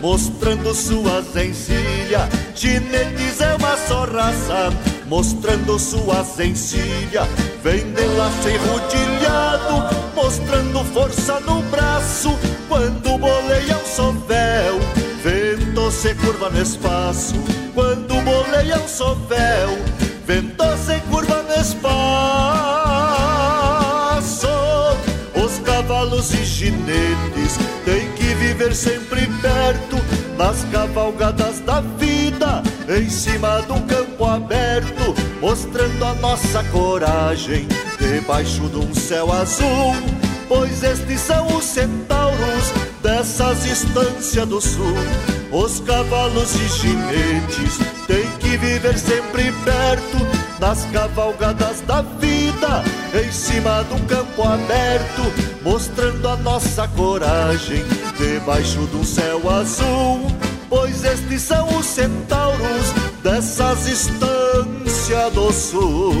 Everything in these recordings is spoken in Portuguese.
mostrando suas encilhas. Ginetes é uma só raça, mostrando suas encilhas. Vem de laço enrodilhado, mostrando força no braço. Quando boleia o sovel, vento se curva no espaço. Quando boleia o sovel, vento se curva no espaço. Viver sempre perto nas cavalgadas da vida, em cima um campo aberto, mostrando a nossa coragem debaixo de um céu azul. Pois estes são os centauros dessas estâncias do sul. Os cavalos e ginetes têm que viver sempre perto nas cavalgadas da vida, em cima de um campo aberto, mostrando a nossa coragem debaixo de um céu azul. Pois estes são os centauros dessas estâncias do sul.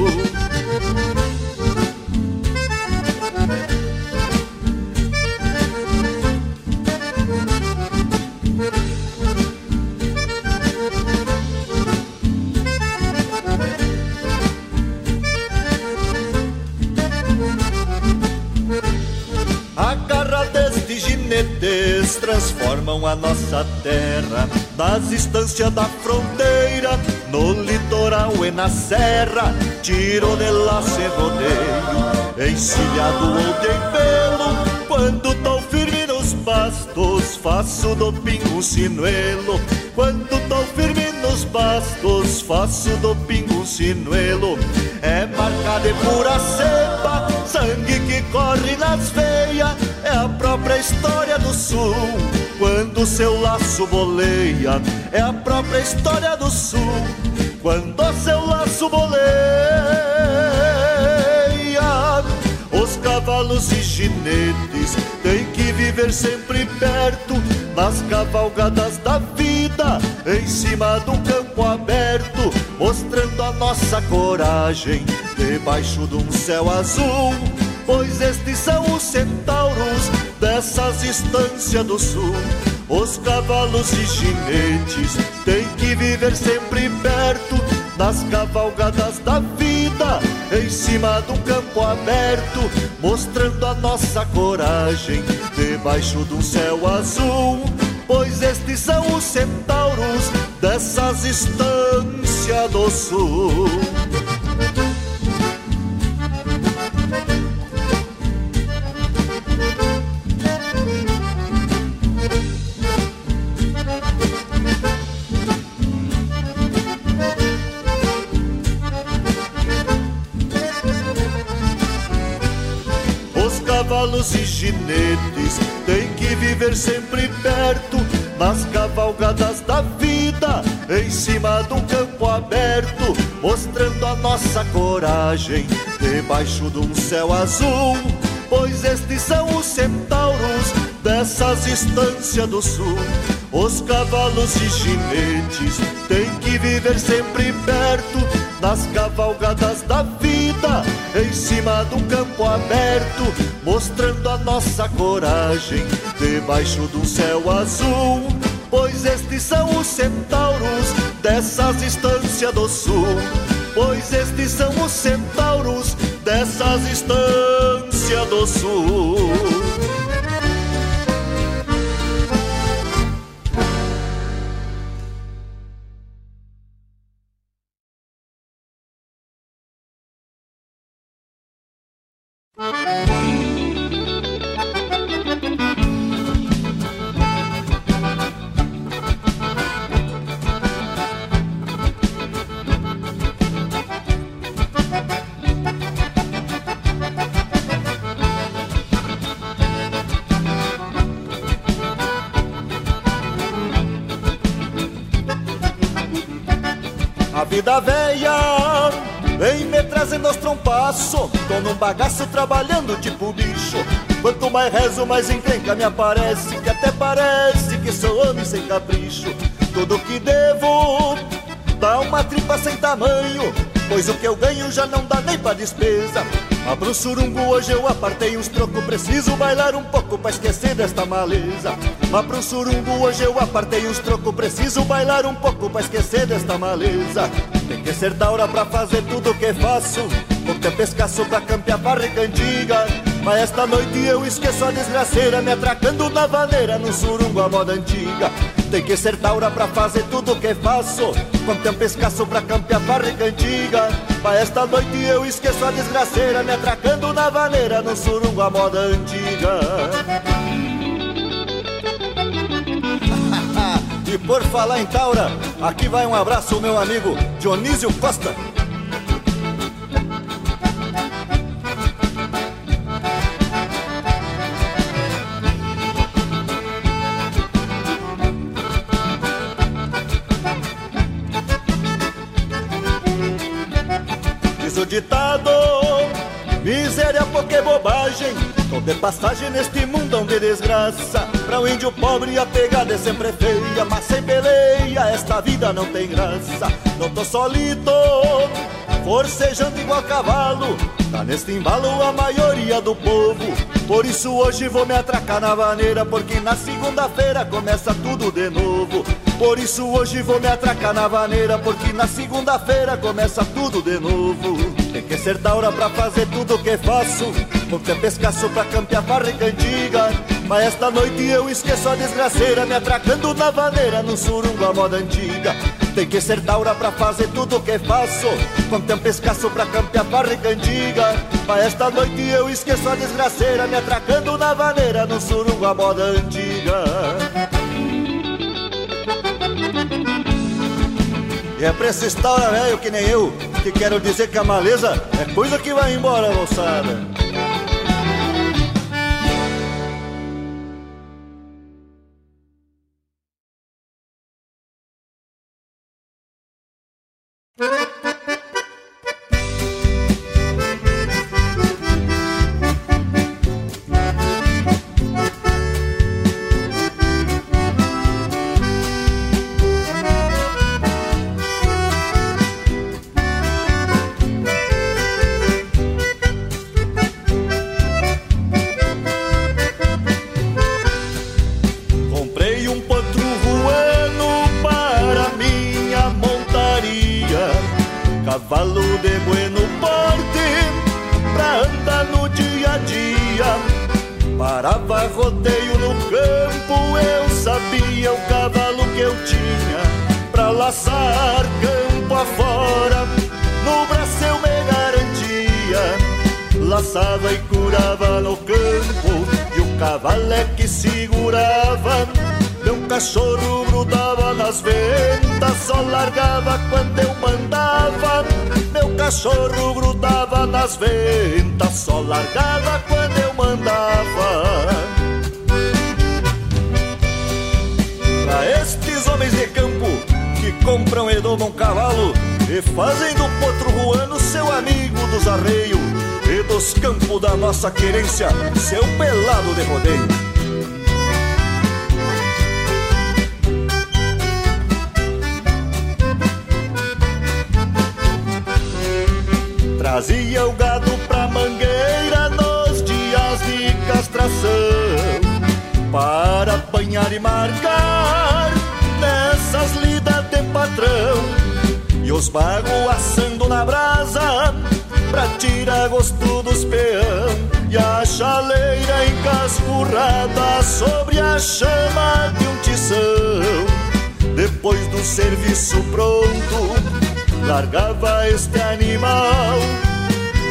Transformam a nossa terra nas estâncias da fronteira, no litoral e na serra, tiro de laço e rodeio, encilhado ou de pelo, quando tô firme nos pastos, faço do pingo um sinuelo, quando tô firme nos pastos, faço do pingo um sinuelo, é marca de pura cepa, sangue que corre nas veias, é a própria história do sul. Quando seu laço boleia, é a própria história do sul. Quando seu laço boleia, os cavalos e ginetes têm que viver sempre perto nas cavalgadas da vida, em cima um campo aberto, mostrando a nossa coragem debaixo de um céu azul. Pois estes são os centauros dessas estâncias do sul. Os cavalos e ginetes têm que viver sempre perto nas cavalgadas da vida, em cima um campo aberto, mostrando a nossa coragem debaixo de um céu azul. Pois estes são os centauros dessas estâncias do sul. Ginetes têm que viver sempre perto nas cavalgadas da vida, em cima de um campo aberto, mostrando a nossa coragem debaixo de um céu azul. Pois estes são os centauros dessas estâncias do sul. Os cavalos e ginetes têm que viver sempre perto nas cavalgadas da vida, em cima de um campo aberto, mostrando a nossa coragem debaixo de um céu azul. Pois estes são os centauros dessas estâncias do sul. Pois estes são os centauros dessas estâncias do sul. Bagaço trabalhando tipo bicho. Quanto mais rezo, mais encrenca me aparece Que até parece que sou homem sem capricho. Tudo que devo dá uma tripa sem tamanho Pois o que eu ganho já não dá nem pra despesa. Mas pro surungo hoje eu apartei uns trocos Preciso bailar um pouco pra esquecer desta maleza. Mas pro surungo hoje eu apartei uns trocos Preciso bailar um pouco pra esquecer desta maleza. Tem que ser da hora pra fazer tudo o que faço Vou ter pescaço pra campear barriga antiga. Mas esta noite eu esqueço a desgraceira Me atracando na vaneira no surungo a moda antiga. Tem que ser taura pra fazer tudo o que faço. Tem um pescaço pra campear barriga antiga. Pra esta noite eu esqueço a desgraceira Me atracando na vaneira no surungo a moda antiga. E por falar em taura, aqui vai um abraço meu amigo Dionísio Costa Miséria, porque bobagem. Tô de passagem neste mundão de desgraça. Pra o índio pobre a pegada é sempre feia Mas sem peleia esta vida não tem graça. Não tô solito, forcejando igual cavalo. Tá neste embalo a maioria do povo. Por isso hoje vou me atracar na vaneira Porque na segunda-feira começa tudo de novo. Por isso hoje vou me atracar na vaneira Porque na segunda-feira começa tudo de novo Tem que ser da hora pra fazer tudo o que faço. Vou ter pescaço pra campear barriga antiga Mas esta noite eu esqueço a desgraceira Me atracando na vaneira no surungo a moda antiga. Tem que ser da hora pra fazer tudo o que faço. Vou ter pescaço pra campear barriga antiga Mas esta noite eu esqueço a desgraceira Me atracando na vaneira no surungo a moda antiga. E é pra esse taura velho que nem eu Que quero dizer que a maleza é coisa que vai embora, moçada Segurava no campo E o cavalo é que segurava. Meu cachorro grudava nas ventas Só largava quando eu mandava. Meu cachorro grudava nas ventas Só largava quando eu mandava. Pra estes homens de campo Que compram e domam cavalo nossa querência, seu pelado de rodeio. Trazia o gado pra mangueira nos dias de castração, para apanhar e marcar nessas lidas de patrão. E os bagos assando na brasa pra tirar gosto dos peão. E a chaleira encascurrada sobre a chama de um tição. Depois do serviço pronto, largava este animal.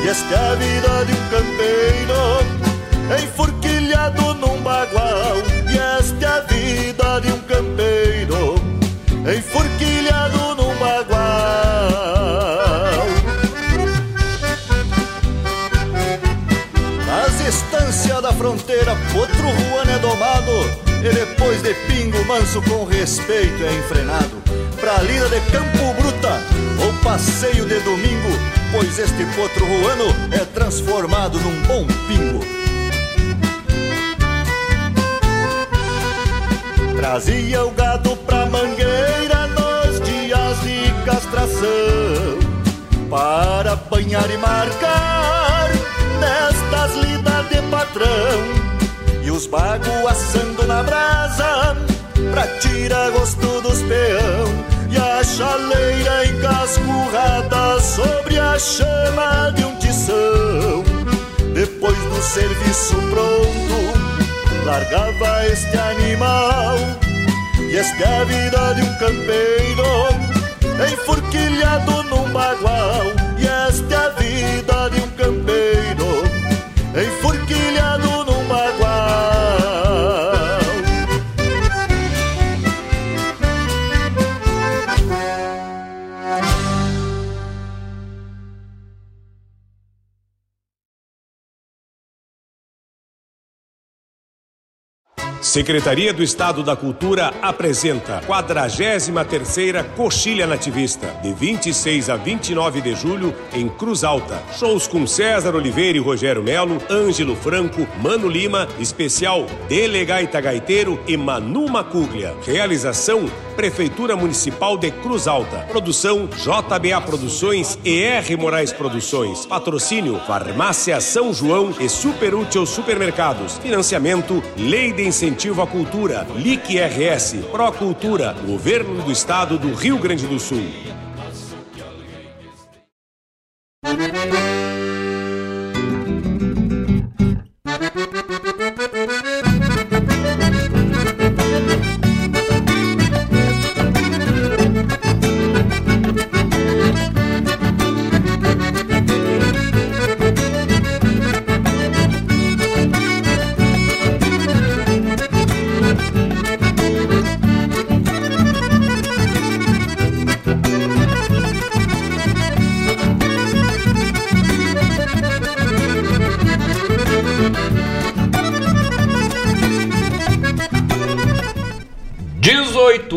E esta é a vida de um campeiro Enforquilhado num bagual E depois de pingo manso com respeito é enfrenado. Pra lida de campo bruta ou passeio de domingo Pois este potro ruano é transformado num bom pingo. Trazia o gado pra mangueira nos dias de castração para apanhar e marcar nestas lidas de patrão os bagos assando na brasa pra tirar gosto dos peão e a chaleira encascurrada sobre a chama de um tição. Depois do serviço pronto, largava este animal e esta é a vida de um campeiro Enforquilhado num bagual E esta é a vida de um campeiro Enforquilhado Secretaria do Estado da Cultura apresenta 43ª Coxilha Nativista, de 26 a 29 de julho, em Cruz Alta. Shows com César Oliveira e Rogério Melo, Ângelo Franco, Mano Lima, especial Delegaita Gaiteiro e Manu Macuglia. Realização Prefeitura Municipal de Cruz Alta. Produção JBA Produções e R Moraes Produções. Patrocínio Farmácia São João e Super Útil Supermercados. Financiamento Lei de Incentivo incentivo à cultura, LIC RS, Procultura, Governo do Estado do Rio Grande do Sul.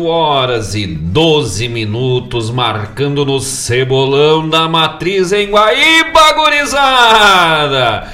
Horas e 12 minutos, marcando no cebolão da matriz em Guaíba, gurizada!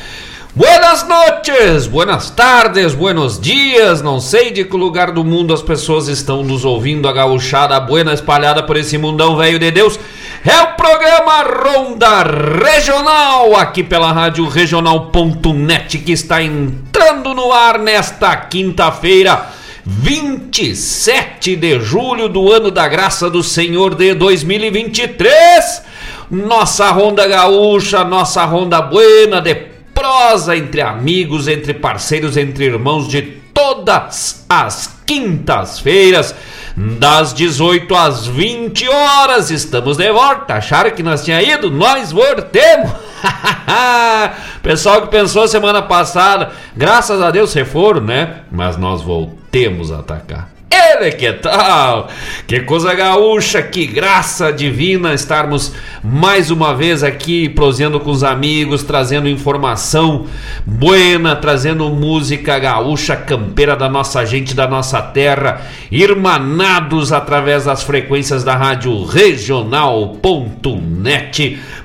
Buenas noches, buenas tardes, buenos dias. Não sei de que lugar do mundo as pessoas estão nos ouvindo. A gauchada buena espalhada por esse mundão velho de Deus. É o programa Ronda Regional, aqui pela rádio regional.net, que está entrando no ar nesta quinta-feira 27 de julho do ano da graça do Senhor de 2023. Nossa ronda gaúcha, nossa ronda buena de prosa entre amigos, entre parceiros, entre irmãos de todas as quintas-feiras, das 18 às 20 horas. Estamos de volta. Acharam que nós tinha ido? Nós voltemos. Pessoal que pensou semana passada, graças a Deus, você foram, né? Mas nós voltemos a atacar. Ele que tal? Que coisa gaúcha, que graça divina estarmos mais uma vez aqui proseando com os amigos, trazendo informação buena, trazendo música gaúcha campeira da nossa gente, da nossa terra, irmanados através das frequências da rádio regional.net.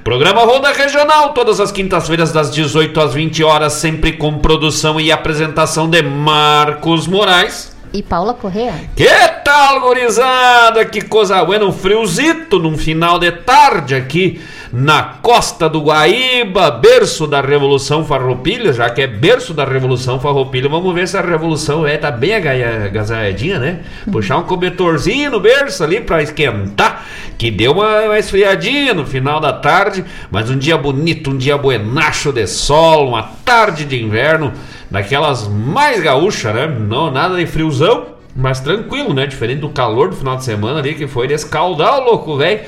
Programa Ronda Regional, todas as quintas-feiras das 18 às 20 horas, sempre com produção e apresentação de Marcos Moraes e Paula Correa. Que tal, gorizada? Que coisa boa, um friozito num final de tarde aqui na costa do Guaíba, berço da Revolução Farroupilha, já que é berço da Revolução Farroupilha, vamos ver se a Revolução é, tá bem agasalhadinha, né? Puxar um cobertorzinho no berço ali para esquentar, que deu uma, uma esfriadinha no final da tarde, mas um dia bonito, um dia buenacho de sol, uma tarde de inverno, daquelas mais gaúcha, né? Não, nada de friozão, mas tranquilo, né? Diferente do calor do final de semana ali, que foi de escaldar o louco, velho.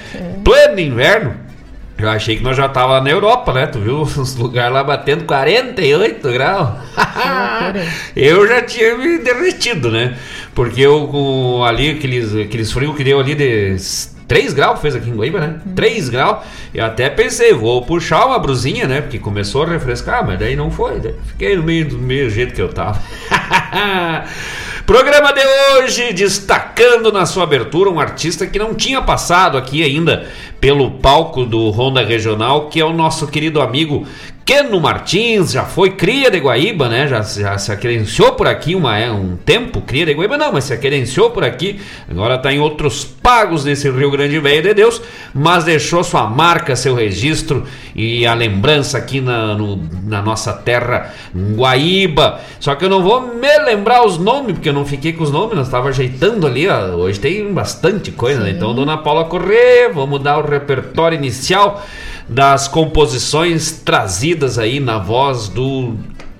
Pleno inverno. Eu achei que nós já tava na Europa, né? Tu viu os lugares lá batendo 48 graus? eu já tinha me derretido, né? Porque eu com ali, aqueles, aqueles frios que deu ali de 3 graus fez aqui em Guaíba, né? Hum. 3 graus. Eu até pensei, vou puxar uma brusinha, né? Porque começou a refrescar, mas daí não foi. Daí fiquei no meio do meio jeito que eu tava. Programa de hoje destacando na sua abertura um artista que não tinha passado aqui ainda pelo palco do Ronda Regional, que é o nosso querido amigo Keno Martins já foi cria de Guaíba, né? Já, já se acredenciou por aqui uma, é, um tempo, cria de Guaíba não, mas se acredenciou por aqui. Agora está em outros pagos desse Rio Grande Velho de Deus, mas deixou sua marca, seu registro e a lembrança aqui na, no, na nossa terra Guaíba. Só que eu não vou me lembrar os nomes, porque eu não fiquei com os nomes, nós estava ajeitando ali. Ó. Hoje tem bastante coisa, né? Então, Dona Paula Corrêa, vamos dar o repertório inicial das composições trazidas aí na voz do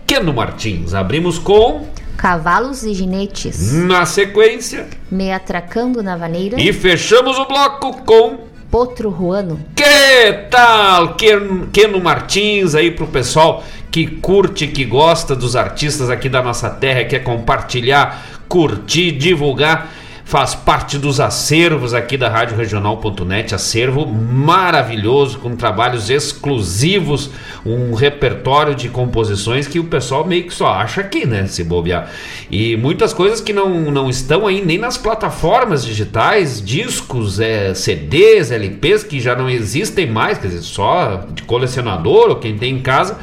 Keno Martins. Abrimos com Cavalos e Ginetes. Na sequência, Me Atracando na Vaneira. E fechamos o bloco com Potro Ruano. Que tal? Keno, Keno Martins aí pro pessoal que curte, que gosta dos artistas aqui da nossa terra, quer compartilhar, curtir, divulgar faz parte dos acervos aqui da Rádio Regional.net, acervo maravilhoso, com trabalhos exclusivos, um repertório de composições que o pessoal meio que só acha aqui, né? Se bobear. E muitas coisas que não, não estão aí nem nas plataformas digitais, discos, é, CDs, LPs que já não existem mais, quer dizer, só de colecionador ou quem tem em casa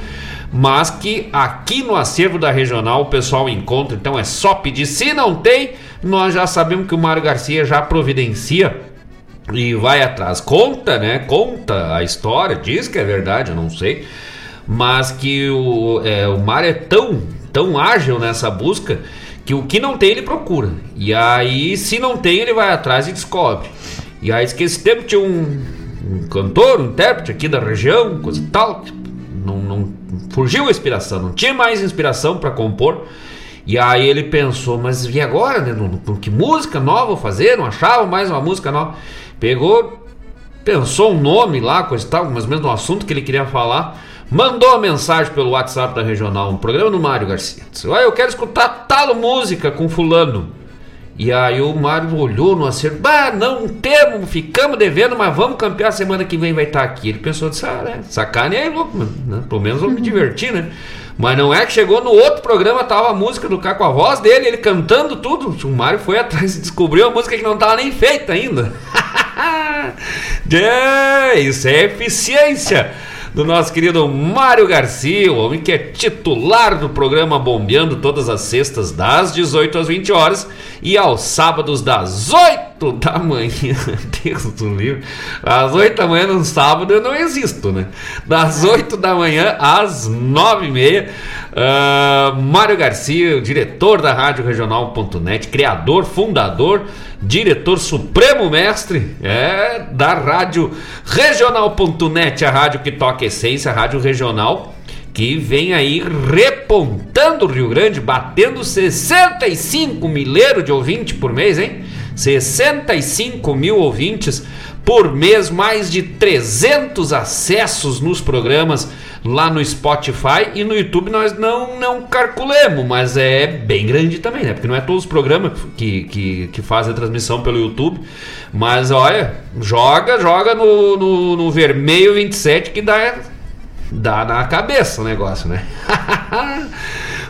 mas que aqui no acervo da regional o pessoal encontra, então é só pedir. Se não tem, nós já sabemos que o Mário Garcia já providencia e vai atrás. Conta, né? Conta a história, diz que é verdade, eu não sei, mas que o, é, o Mário é tão, tão ágil nessa busca que o que não tem ele procura. E aí, se não tem, ele vai atrás e descobre. E aí, que esse tempo tinha um, um cantor, um intérprete aqui da região, coisa e tal, não, não fugiu a inspiração, não tinha mais inspiração para compor. E aí ele pensou, mas e agora? Né? Que música nova fazer? Não achava mais uma música nova. Pegou, pensou um nome lá, coisa e tal, mais ou menos no assunto que ele queria falar. Mandou a mensagem pelo WhatsApp da regional, um programa do Mário Garcia. Disse, eu quero escutar tal música com fulano. E aí o Mário olhou no acerto, bah, não temos, ficamos devendo, mas vamos campear semana que vem vai estar aqui. Ele pensou, disse, ah, né, sacane aí, louco, né? pelo menos vamos me divertir, né? Mas não é que chegou no outro programa, tava a música do cara com a voz dele, ele cantando tudo. O Mário foi atrás e descobriu a música que não tava nem feita ainda. é, isso é eficiência do nosso querido Mário Garcia, o homem que é titular do programa Bombeando todas as sextas das 18 às 20 horas e aos sábados das 8 da manhã. Deus do livro. Às 8 da manhã no sábado eu não existo, né? Das 8 da manhã às 9 e meia. Uh, Mário Garcia, diretor da Rádio Regional.net, criador, fundador, diretor supremo mestre é, da Rádio Regional.net, a rádio que toca essência, a Rádio Regional que vem aí repontando o Rio Grande, batendo 65 milheiro de ouvintes por mês, hein? 65 mil ouvintes por mês, mais de 300 acessos nos programas lá no Spotify e no YouTube nós não, não calculemos, mas é bem grande também, né? Porque não é todos os programas que, que, que fazem a transmissão pelo YouTube, mas olha, joga, joga no, no, no vermelho 27 que dá dá na cabeça o negócio, né?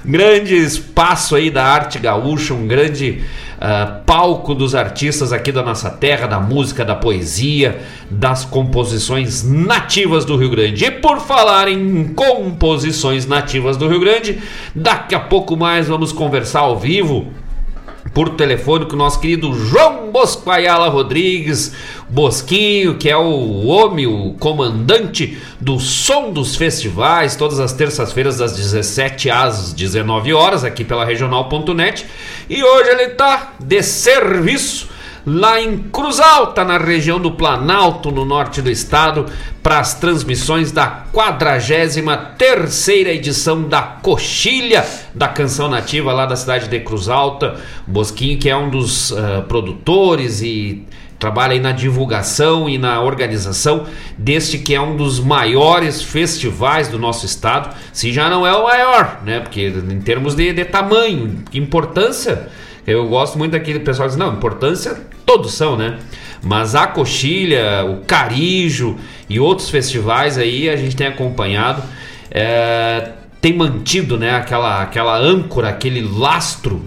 grande espaço aí da arte gaúcha, um grande uh, palco dos artistas aqui da nossa terra, da música, da poesia, das composições nativas do Rio Grande. E por falar em composições nativas do Rio Grande, daqui a pouco mais vamos conversar ao vivo por telefone com o nosso querido João Bosco Ayala Rodrigues, Bosquinho, que é o homem, o comandante do som dos festivais, todas as terças-feiras das 17 às 19 horas, aqui pela regional.net. E hoje ele está de serviço lá em Cruz Alta, na região do Planalto, no norte do estado, para as transmissões da 43 edição da Coxilha da Canção Nativa lá da cidade de Cruz Alta. Bosquinho, que é um dos uh, produtores e trabalha aí na divulgação e na organização deste que é um dos maiores festivais do nosso estado, se já não é o maior, né? Porque em termos de, de tamanho, importância, eu gosto muito daquele pessoal que diz, não, importância todos são, né? Mas a Coxilha, o Carijo e outros festivais aí a gente tem acompanhado, é, tem mantido né, aquela, aquela âncora, aquele lastro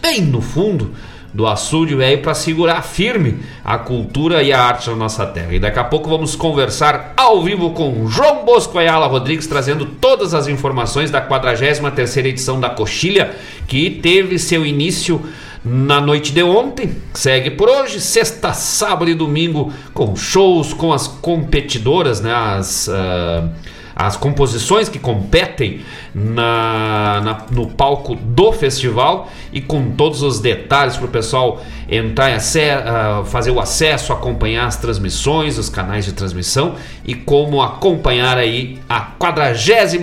bem no fundo do açude velho para segurar firme a cultura e a arte da nossa terra. E daqui a pouco vamos conversar ao vivo com João Bosco Ayala Rodrigues, trazendo todas as informações da 43ª edição da Coxilha, que teve seu início na noite de ontem, segue por hoje, sexta, sábado e domingo, com shows com as competidoras, né, as... Uh, as composições que competem na, na, no palco do festival e com todos os detalhes para o pessoal entrar e uh, fazer o acesso, acompanhar as transmissões, os canais de transmissão e como acompanhar aí a 43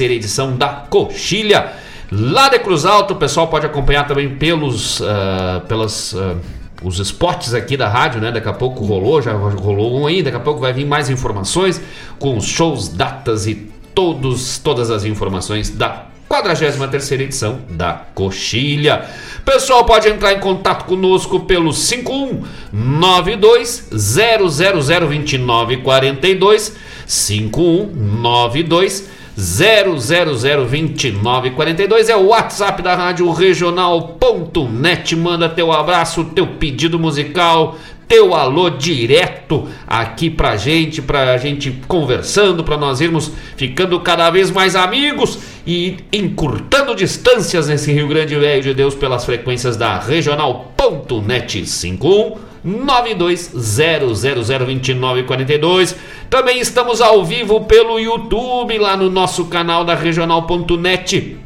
edição da Coxilha. Lá de Cruz Alto, o pessoal pode acompanhar também pelos, uh, pelas uh, os spots aqui da rádio, né? Daqui a pouco rolou, já rolou um aí, daqui a pouco vai vir mais informações com shows, datas e todos, todas as informações da 43 edição da Coxilha. Pessoal, pode entrar em contato conosco pelo 5192 0002942 5192 0002942 é o WhatsApp da Rádio Regional.net. Manda teu abraço, teu pedido musical, teu alô direto aqui pra gente, pra gente conversando, pra nós irmos ficando cada vez mais amigos e encurtando distâncias nesse Rio Grande Velho de Deus pelas frequências da Regional.net 51 920002942. Também estamos ao vivo pelo YouTube lá no nosso canal da regional.net.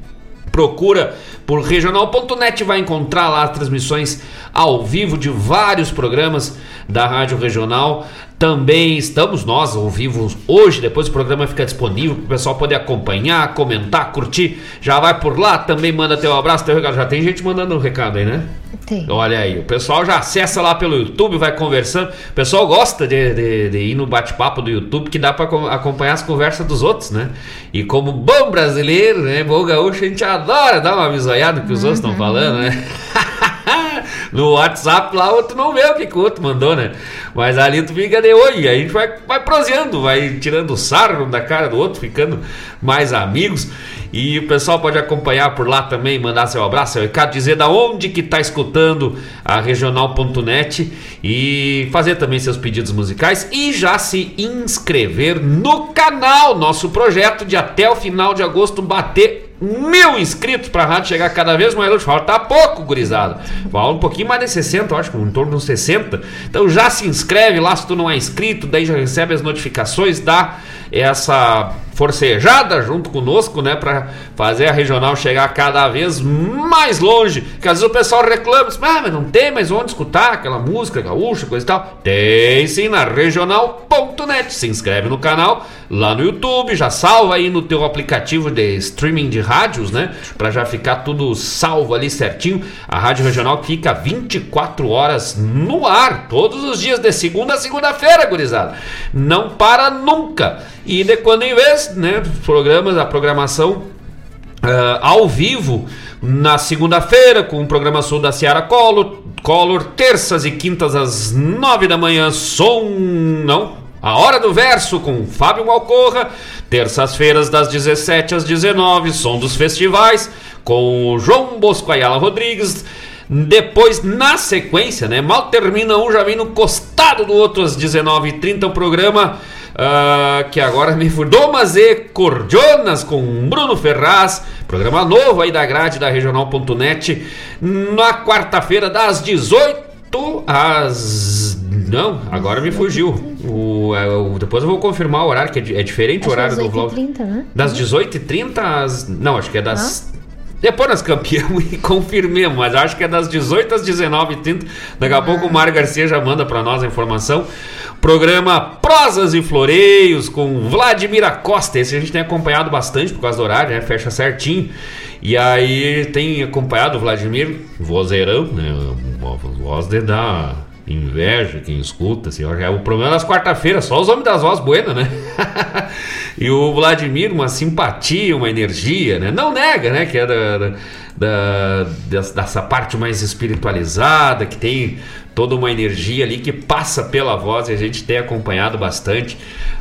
Procura por regional.net vai encontrar lá as transmissões ao vivo de vários programas da Rádio Regional. Também estamos nós ao vivo hoje, depois o programa fica disponível para o pessoal poder acompanhar, comentar, curtir. Já vai por lá, também manda teu abraço, teu recado. Já tem gente mandando um recado aí, né? Tem. Olha aí, o pessoal já acessa lá pelo YouTube, vai conversando. O pessoal gosta de, de, de ir no bate-papo do YouTube, que dá para acompanhar as conversas dos outros, né? E como bom brasileiro, né? Bom gaúcho, a gente adora dar uma bisoiada que os uhum. outros estão falando, né? no WhatsApp lá, outro não vê o que, que o outro mandou, né? Mas ali tu fica de oi, aí a gente vai, vai proseando, vai tirando sarro da cara do outro, ficando mais amigos. E o pessoal pode acompanhar por lá também, mandar seu abraço, seu recado, dizer da onde que está escutando a regional.net e fazer também seus pedidos musicais e já se inscrever no canal, nosso projeto de até o final de agosto bater mil inscritos para a rádio chegar cada vez mais longe. Falta pouco, gurizada. Falta um pouquinho mais de 60, eu acho, em torno de uns 60. Então já se inscreve lá se tu não é inscrito, daí já recebe as notificações, dá essa forcejada junto conosco, né, para fazer a regional chegar cada vez mais longe. Que às vezes o pessoal reclama, ah, mas não tem mais onde escutar aquela música gaúcha, coisa e tal. Tem sim na regional.net. Se inscreve no canal lá no YouTube, já salva aí no teu aplicativo de streaming de rádios, né, para já ficar tudo salvo ali certinho. A Rádio Regional fica 24 horas no ar, todos os dias de segunda a segunda-feira, gurizada. Não para nunca. E de quando em vez, né, programas, a programação uh, ao vivo na segunda-feira com o programa Sul da Ciara Collor, terças e quintas às nove da manhã, som não, a Hora do Verso com Fábio Malcorra, terças-feiras das 17 às 19, som dos festivais com João Bosco Ayala Rodrigues. Depois, na sequência, né? Mal termina um, já vem no costado do outro às 19h30 o programa Uh, que agora me Domas e Cordionas com Bruno Ferraz, programa novo aí da grade da Regional.net, na quarta-feira das 18 às. Não, agora me fugiu. O, é, o, depois eu vou confirmar o horário, que é, é diferente acho o horário do vlog. 30, né? Das 18h30 às. Não, acho que é das. Ah? Depois nós campeamos e confirmemos, mas acho que é das 18 às 19h30. Daqui a ah. pouco o Mário Garcia já manda para nós a informação. Programa Prosas e Floreios com Vladimir Acosta. Esse a gente tem acompanhado bastante por causa do horário, né? Fecha certinho. E aí tem acompanhado o Vladimir, vozeirão, né? Voz de dar inveja quem escuta, assim. É o problema das quarta-feiras, só os homens das vozes buenas, né? e o Vladimir, uma simpatia, uma energia, né? Não nega, né? Que é da, da, dessa parte mais espiritualizada, que tem toda uma energia ali que passa pela voz e a gente tem acompanhado bastante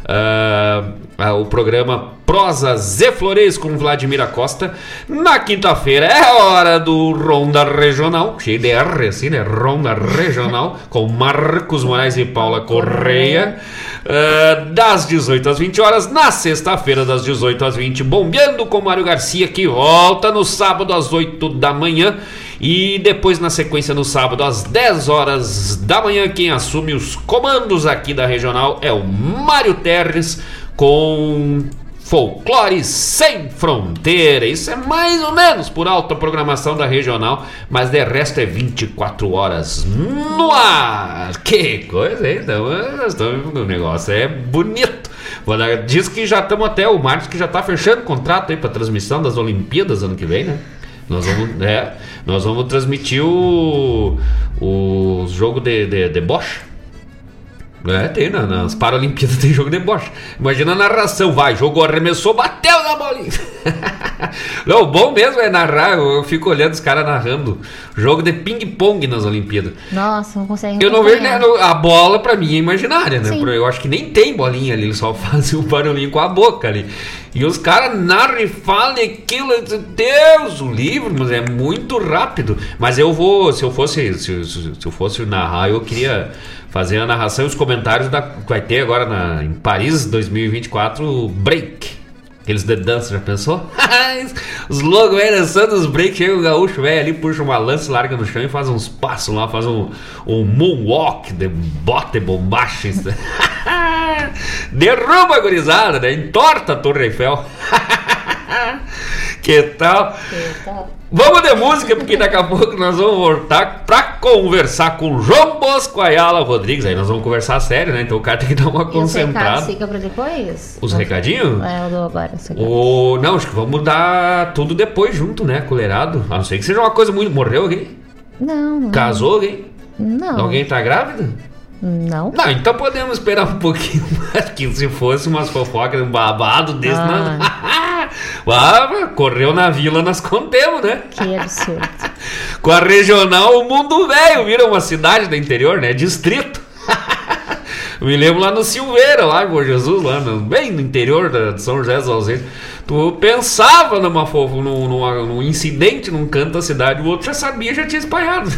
uh, o programa Prosa Zé Flores com Vladimir Costa. Na quinta-feira é hora do Ronda Regional, cheio de R assim, né? Ronda Regional, com Marcos Moraes e Paula Correia. Uh, das 18 às 20 horas, na sexta-feira, das 18 às 20, bombeando com Mário Garcia, que volta no sábado às 8 da manhã. E depois, na sequência, no sábado, às 10 horas da manhã, quem assume os comandos aqui da regional é o Mário Terres com Folclore Sem Fronteira. Isso é mais ou menos por alta programação da regional, mas de resto é 24 horas no ar. Que coisa, hein? Então, o negócio é bonito. Diz que já estamos até o Marcos que já está fechando contrato aí para transmissão das Olimpíadas ano que vem, né? Nós vamos, é, nós vamos transmitir o, o jogo de, de, de Bosch. É, tem, na, nas Paralimpíadas tem jogo de bocha. Imagina a narração, vai, jogou, arremessou, bateu na bolinha. Não, o bom mesmo é narrar, eu fico olhando os caras narrando jogo de ping-pong nas Olimpíadas. Nossa, não consegue Eu não vejo né, a bola pra mim é imaginária, né? Sim. Eu acho que nem tem bolinha ali, eles só fazem o um barulhinho com a boca ali. E os caras narram e falam aquilo, Deus, o livro, mas é muito rápido. Mas eu vou, se eu fosse, se, se, se eu fosse narrar, eu queria fazer a narração e os comentários da vai ter agora na, em Paris 2024 break. Aqueles de dança, já pensou? os loucos velho dançando os breaks, chega o gaúcho velho ali, puxa uma lança, larga no chão e faz uns passos lá, faz um, um moonwalk de bota e bombacha. Derruba a gurizada, né? Entorta a Torre Eiffel. que tal? Que tal? Vamos de música, porque daqui a pouco nós vamos voltar pra conversar com João Bosco Ayala Rodrigues. Aí nós vamos conversar sério, né? Então o cara tem que dar uma concentrada. Os fica pra depois? Os recadinhos? É, eu dou agora. O... Não, acho que vamos dar tudo depois junto, né? Colerado. A não ser que seja uma coisa muito. Morreu alguém? Não, não. Casou alguém? Não. Alguém tá grávida? Não. Não, então podemos esperar um pouquinho mais que se fosse umas fofocas, um babado desse. Ah. Não... Ah, correu na vila, nós contemos, né? Que absurdo. Com a regional, o mundo velho vira uma cidade do interior, né? Distrito. Me lembro lá no Silveira, lá em Jesus, lá no, bem no interior de São José dos Ausentes. Tu pensava numa, num, numa, num incidente num canto da cidade, o outro já sabia, já tinha espalhado.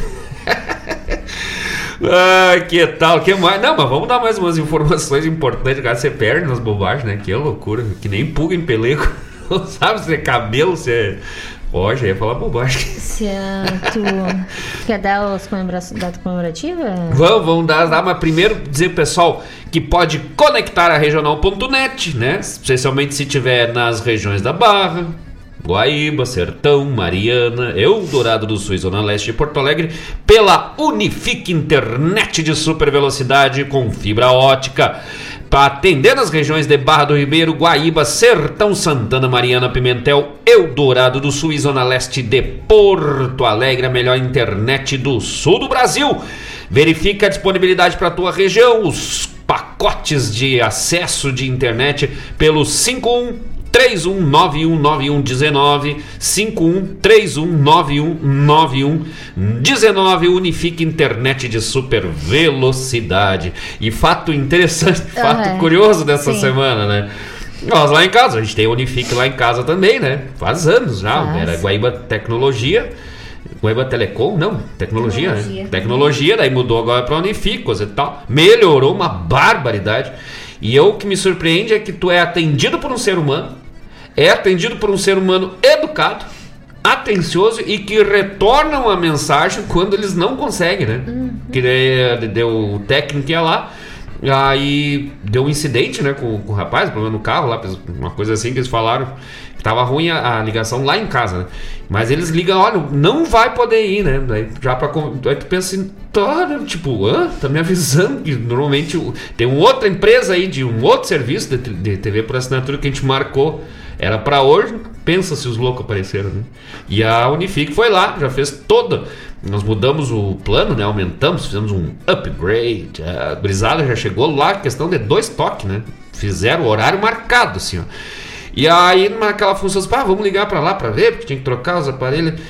Ah, que tal? Que mais? Não, mas vamos dar mais umas informações importantes. Cara, você perde nas bobagens, né? Que loucura. Que nem pulga em pelego. Não sabe se é cabelo, se é. Já ia falar bobagem. Se uh, tu quer dar os data comemorativa? Vamos, vamos dar, dar, mas primeiro dizer pessoal que pode conectar a regional.net, né? Especialmente se tiver nas regiões da Barra, Guaíba, Sertão, Mariana, Eldorado do Sul e Zona Leste de Porto Alegre pela Unifique Internet de super velocidade com fibra ótica. Para atender nas regiões de Barra do Ribeiro, Guaíba, Sertão, Santana, Mariana, Pimentel, Eldorado do Sul e Zona Leste de Porto Alegre, a melhor internet do sul do Brasil. Verifica a disponibilidade para a tua região, os pacotes de acesso de internet pelo 51 31919119 5131919119 Unifique internet de super velocidade. E fato interessante, fato uhum. curioso dessa Sim. semana, né? Nós lá em casa, a gente tem Unifique lá em casa também, né? Faz anos já, Faz. era Guaíba Tecnologia. Guaíba Telecom, não, tecnologia, tecnologia. né? Tecnologia, daí mudou agora para Unifique, coisa e tal. Melhorou uma barbaridade. E eu o que me surpreende é que tu é atendido por um ser humano é atendido por um ser humano educado, atencioso e que retorna uma mensagem quando eles não conseguem, né? Uhum. Que deu o técnico ia lá, aí deu um incidente, né, com, com o rapaz, problema no carro lá, uma coisa assim que eles falaram. Que tava ruim a, a, ligação lá em casa, né? Mas eles ligam, olha, não vai poder ir, né? Daí, já pra, aí tu pensa assim, tá, né? tipo, hã? Tá me avisando que normalmente tem uma outra empresa aí de um outro serviço de, de TV por assinatura que a gente marcou era para hoje, pensa se os loucos apareceram, né? E a Unifique foi lá, já fez toda. Nós mudamos o plano, né? Aumentamos, fizemos um upgrade. A brisada já chegou lá, questão de dois toques, né? Fizeram o horário marcado, assim, ó. E aí, naquela função, ah, vamos ligar para lá para ver, porque tinha que trocar os aparelhos.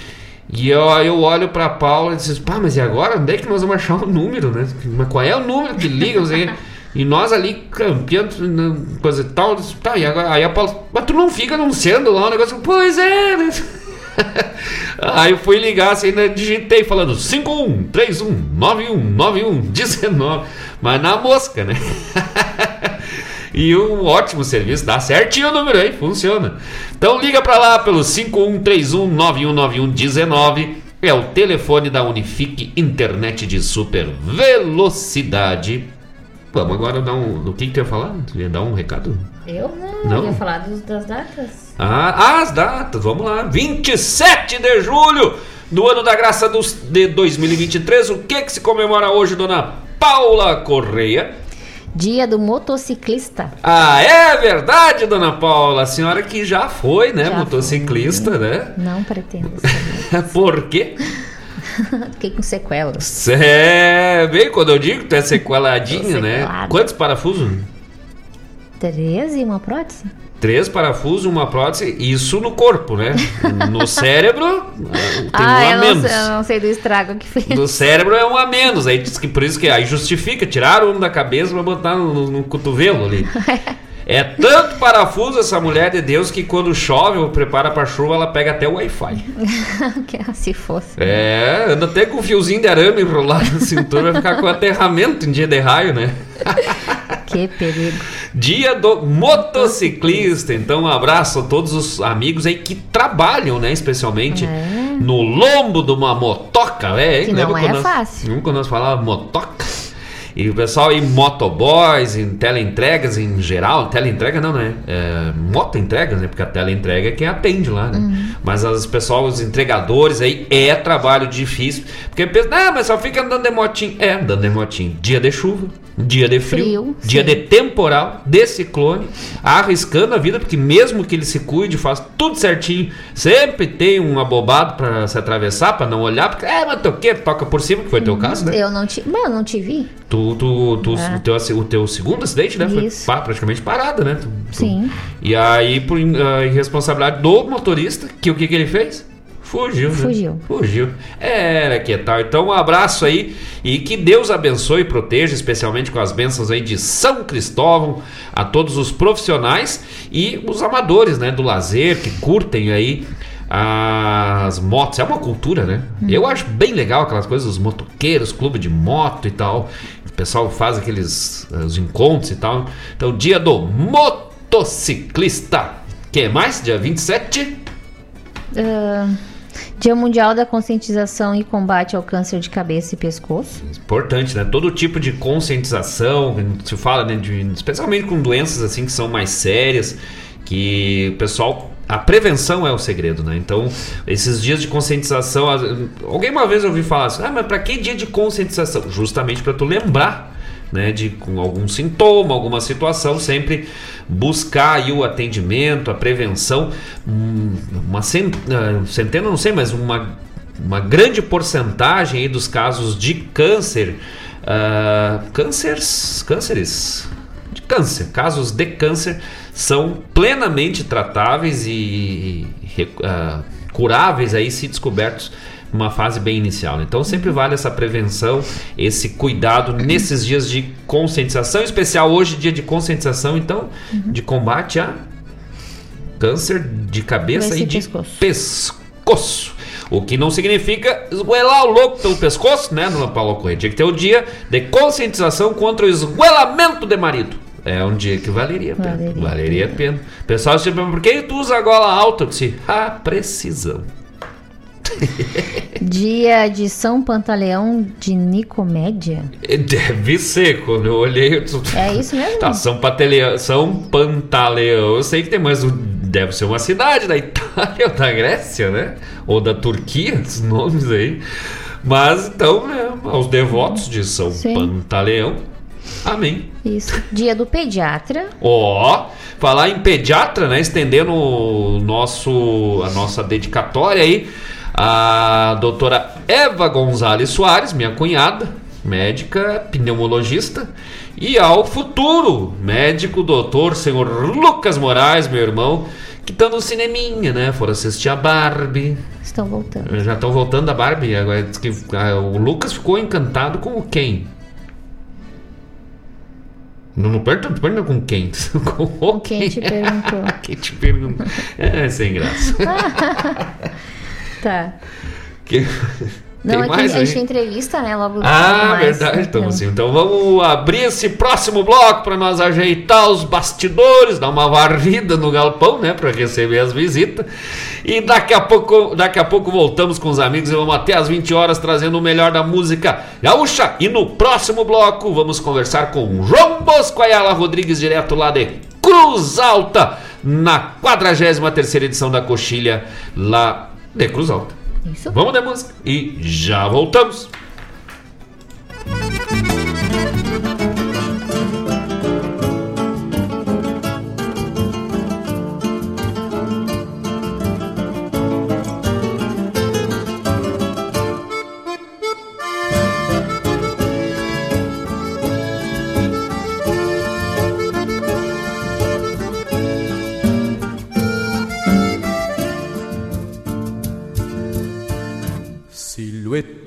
E eu, eu olho pra Paula e disse, pá, mas e agora? Onde é que nós vamos achar o número, né? Mas qual é o número que liga? Não sei. E nós ali campeando, né, coisa e tal. Tá, e agora? Aí a Paula, mas tu não fica anunciando lá o negócio? Pois é, né? Aí eu fui ligar assim, né, digitei falando 5131919119, mas na mosca, né? e um ótimo serviço, dá certinho o número aí, funciona. Então liga para lá pelo 5131919119, é o telefone da Unifique Internet de super velocidade. Vamos agora dar um. O que, que tu ia falar? Tu ia dar um recado? Eu não, Não? eu ia falar dos- das datas. Ah, as datas, vamos lá. 27 de julho do ano da graça dos, de 2023. O que que se comemora hoje, dona Paula Correia? Dia do motociclista. Ah, é verdade, dona Paula. A senhora que já foi, né, Já motociclista, né? Não pretendo ser. Por quê? Fiquei com sequelas. É, bem, quando eu digo que tu é sequeladinha, né? Quantos parafusos? 13 e uma prótese? Três parafusos, uma prótese, isso no corpo, né? No cérebro, tem ah, um a eu não, menos. sei, eu não sei do estrago que fez. Do cérebro é um a menos. Aí diz que por isso que aí justifica, tiraram um da cabeça pra botar no, no cotovelo ali. É tanto parafuso essa mulher de Deus que quando chove ou prepara pra chuva, ela pega até o Wi-Fi. Que Se fosse. É, anda até com um fiozinho de arame enrolado na cintura, vai ficar com aterramento em dia de raio, né? Que perigo. Dia do motociclista. Então, um abraço a todos os amigos aí que trabalham, né? Especialmente É. no lombo de uma motoca, né? Que não é quando nós, fácil. Lembra quando nós falávamos motoca? E o pessoal em motoboys, em teleentregas em geral, teleentrega não, né? É, motoentregas, né? Porque a teleentrega é quem atende lá, né? Uhum. Mas as pessoas, os entregadores aí, é trabalho difícil. Porque pensa, ah, mas só fica andando de motinho. É, andando de motinho. Dia de chuva, dia de frio, Frio, dia sim. de temporal, de ciclone, arriscando a vida, porque mesmo que ele se cuide, faz tudo certinho, sempre tem um abobado pra se atravessar, pra não olhar, porque, é, mas toqueiro, toca por cima, que foi teu caso, né? Eu não te, mas eu não te vi. Tu, tu, tu, É. o, teu, o teu segundo acidente, né? Foi Isso. pa- praticamente parada, né? Tu- tu- Sim. E aí, por ah, irresponsabilidade do motorista, que o que, que ele fez? Fugiu, né? Fugiu. Fugiu. Era que tal. Então, um abraço aí e que Deus abençoe e proteja, especialmente com as bênçãos aí de São Cristóvão, a todos os profissionais e os amadores, né, do lazer, que curtem aí as motos. É uma cultura, né? Eu acho bem legal aquelas coisas, os motoqueiros, clube de moto e tal. O pessoal faz aqueles eh, os encontros e tal. Então, dia do motociclista. Que mais? Dia 27? Ah, Dia Mundial da Conscientização e Combate ao Câncer de Cabeça e Pescoço. Importante, né? Todo tipo de conscientização, se fala, né? de- especialmente com doenças assim que são mais sérias, que o pessoal. A prevenção é o segredo, né? Então, esses dias de conscientização. Alguém uma vez eu ouvi falar assim: ah, mas pra que dia de conscientização? Justamente para tu lembrar, né? De com algum sintoma, alguma situação, sempre buscar o atendimento, a prevenção. Hum, Uma ah, centena, não sei, mas uma uma grande porcentagem dos casos de câncer, ah, cânceres, cânceres, de câncer, casos de câncer são plenamente tratáveis e, ah, curáveis aí se descobertos numa fase bem inicial. né? Então sempre vale essa prevenção, esse cuidado nesses dias de conscientização, em especial hoje dia de conscientização, então de combate a câncer de cabeça e de pescoço. pescoço. O que não significa esgoelar o louco pelo pescoço, né, dona Paula Corrêa? Tinha que ter o dia de conscientização contra o esgoelamento de marido. É um dia que valeria a pena. Valeria. Valeria a pena. Pessoal pergunta, por que tu usa a gola alta? Eu disse, ah, precisão. Dia de São Pantaleão de Nicomédia. Deve ser, quando eu olhei, É isso mesmo? Tá, São, Pantaleão, São Pantaleão, eu sei que tem, mas o- deve ser uma cidade da Itália ou da Grécia, né? Ou da Turquia, esses nomes aí. Mas então, é, aos devotos de São Sim. Pantaleão, amém. Isso. Dia do Pediatra. Ó, falar em pediatra, né? Estendendo o nosso, a nossa dedicatória aí, a doutora Eva Gonzalez Soares, minha cunhada, médica, pneumologista, e ao futuro médico doutor senhor Lucas Moraes, meu irmão, que estão no cineminha, né? Foram assistir a Barbie. Estão voltando. Já estão voltando da Barbie. Agora diz que ah, o Lucas ficou encantado com o Ken. Não, não pergunta, pergunta com quem? com o Quem te perguntou? quem te perguntou? É, sem graça. Tá. Que- Não, Tem é mais que a gente tem entrevista, né? Logo Ah, mais. verdade. Então, Então, assim, então vamos abrir esse próximo bloco para nós ajeitar os bastidores, dar uma varrida no galpão, né, para receber as visitas. E daqui a pouco, daqui a pouco voltamos com os amigos e vamos até às 20 horas trazendo o melhor da música gaúcha. E no próximo bloco vamos conversar com João Bosco Ayala Rodrigues, direto lá de Cruz Alta, na 43ª edição da Coxilha lá de Cruz Alta. Isso. Vamos de música e já voltamos.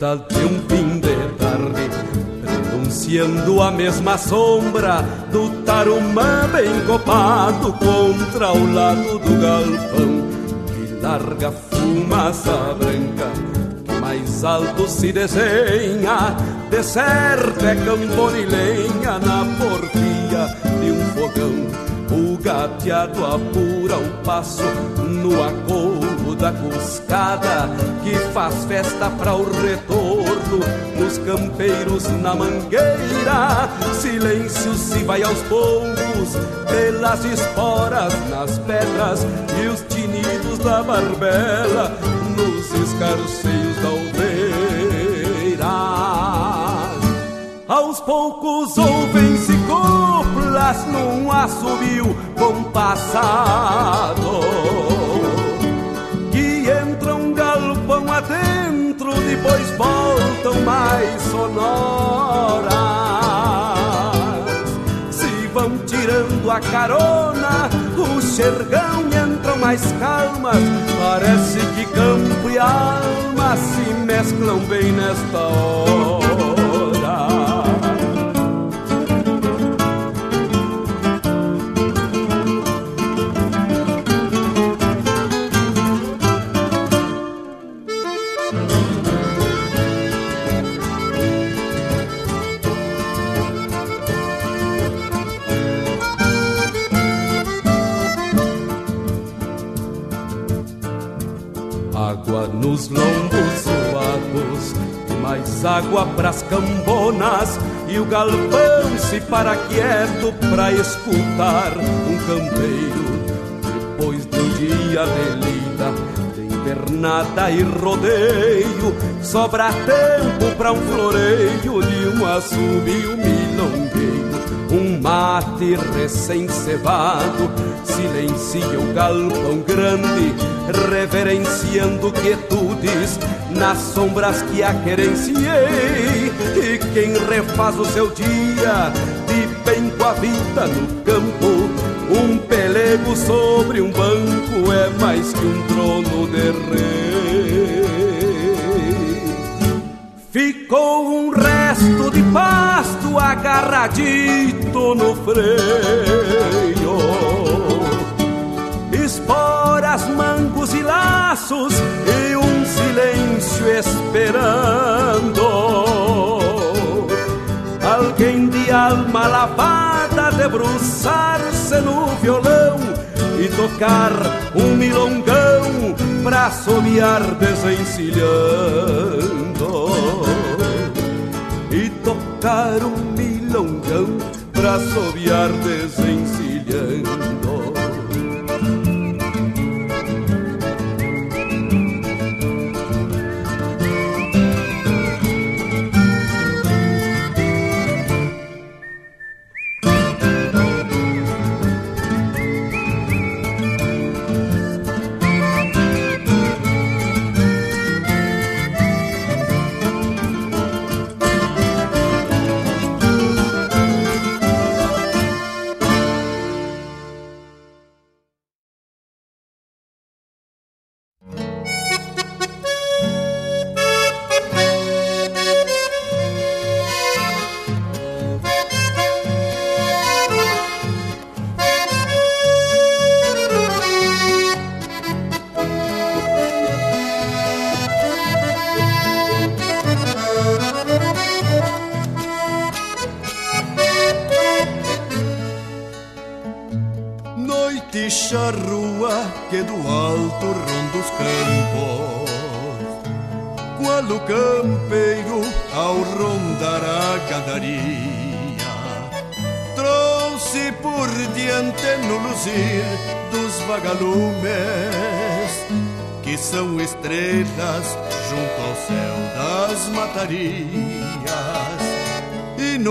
De um fim de tarde, renunciando a mesma sombra do tarumã bem copado contra o lado do galpão, que larga fumaça branca, que mais alto se desenha, de certo é campo na porfia de um fogão. O gateado apura o passo no acoro da cuscada que faz festa para o retorno nos campeiros na mangueira. Silêncio se vai aos poucos pelas esporas nas pedras e os tinidos da barbela nos escarceios da aldeira. Aos poucos ouvem-se coplas num assobio compassado Que entram um galpão adentro, depois voltam mais sonoras. Se vão tirando a carona, o xergão entram mais calmas. Parece que campo e alma se mesclam bem nesta hora Água nos lombos suados, mais água pras cambonas, e o galpão se para quieto pra escutar um campeiro. Depois do dia de lida, de invernada e rodeio, sobra tempo pra um floreio de um assobio milongueiro. Um mate recém-cevado silencia o galpão grande, reverenciando quietudes nas sombras que a querenciei. E quem refaz o seu dia de bem com a vida no campo, um pelego sobre um banco é mais que um trono de rei. Ficou um resto de agarradito no freio. Esporas, mangos e laços E um silêncio esperando. Alguém de alma lavada debruçar-se no violão E tocar um milongão pra assobiar desencilhando tocar um milongão pra assobiar desencilhando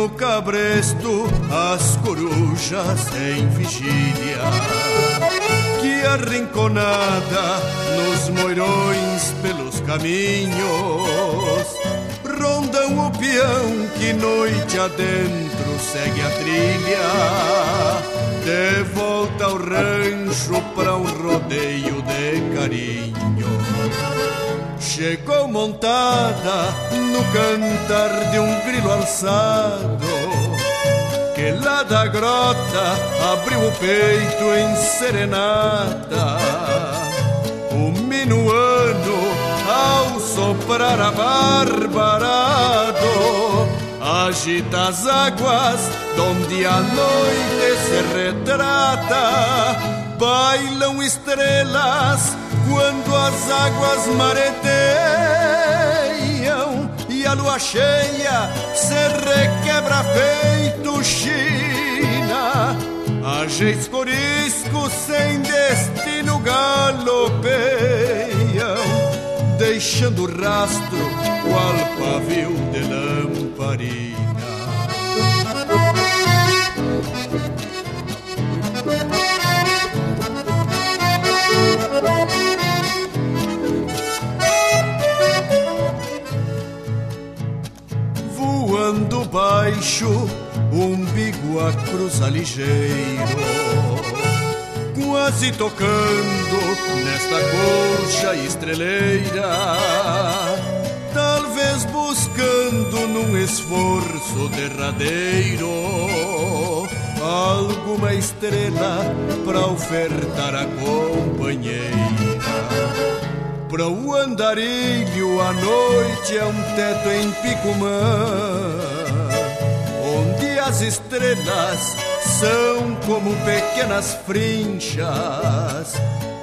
no cabresto as corujas em vigília. Que arrinconada nos moirões pelos caminhos. Rondam o peão que noite adentro segue a trilha. De volta ao rancho para um rodeio de carinho chegou montada no cantar de um grilo alçado que lá da grota abriu o peito em serenata. O minuano ao soprar a barbarado agita as águas donde a noite se retrata. Bailam estrelas quando as águas mareteiam e a lua cheia se requebra feito China. Ageis coriscos sem destino galopeiam, deixando rastro qual pavio de lamparina. Baixo, umbigo a cruza ligeiro, quase tocando nesta colcha estreleira, talvez buscando num esforço derradeiro alguma estrela para ofertar a companheira. Para o andarilho a noite é um teto em Picumã as estrelas são como pequenas frinchas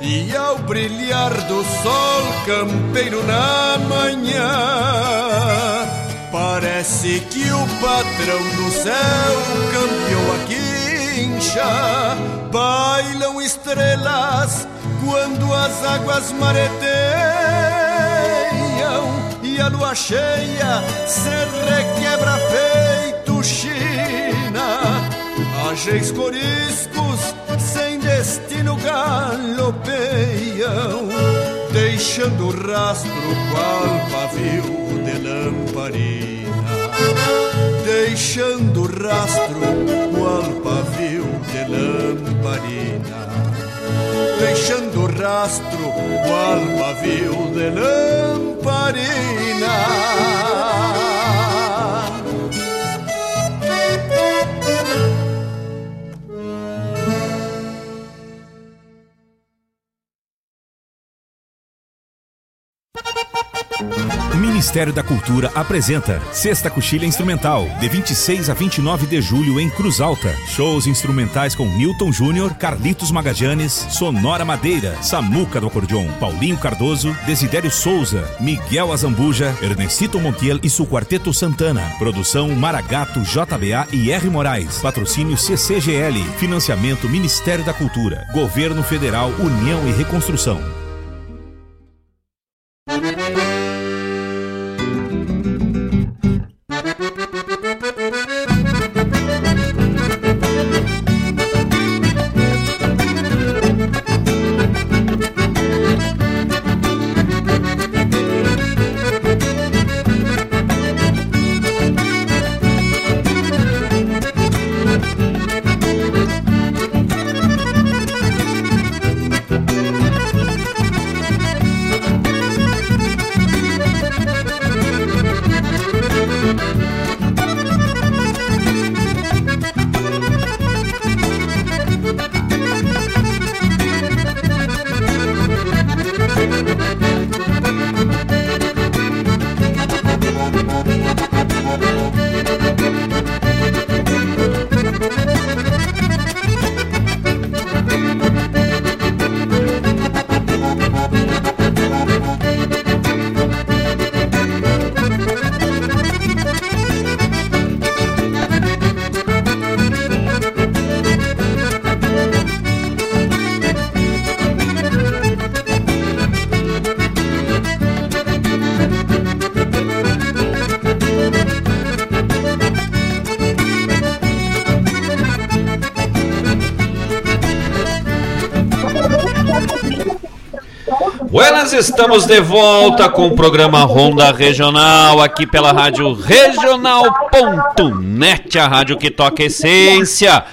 E ao brilhar do sol campeiro na manhã Parece que o patrão do céu campeou a quincha Bailam estrelas quando as águas mareteiam e a lua cheia se requebra feito China. Ageis coriscos sem destino galopeiam, deixando rastro qual pavio de lamparina. Deixando rastro qual pavio de lamparina deixando rastro qual pavio de lamparina. Ministério da Cultura apresenta Sexta Coxilha Instrumental, de 26 a 29 de julho em Cruz Alta. Shows instrumentais com Newton Júnior, Carlitos Magajanes, Sonora Madeira, Samuca do Acordeon, Paulinho Cardoso, Desidério Souza, Miguel Azambuja, Ernestito Montiel e seu Quarteto Santana. Produção Maragato, JBA e R. Moraes. Patrocínio CCGL. Financiamento Ministério da Cultura. Governo Federal, União e Reconstrução. Buenas, estamos de volta com o programa Ronda Regional aqui pela rádio regional.net, a rádio que toca essência.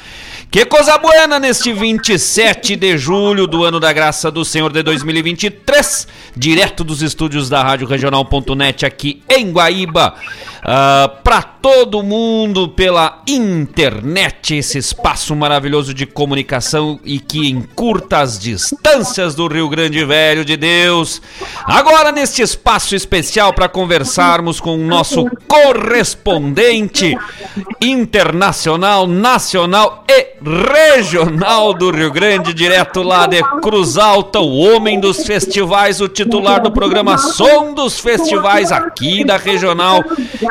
Que coisa boa neste 27 de julho do ano da graça do Senhor de 2023, direto dos estúdios da Rádio Regional.net aqui em Guaíba, uh, para todo mundo pela internet, esse espaço maravilhoso de comunicação e que encurta as distâncias do Rio Grande Velho de Deus. Agora neste espaço especial para conversarmos com o nosso correspondente internacional, nacional e regional do Rio Grande, direto lá de Cruz Alta, o homem dos festivais, o titular do programa Som dos Festivais aqui da regional,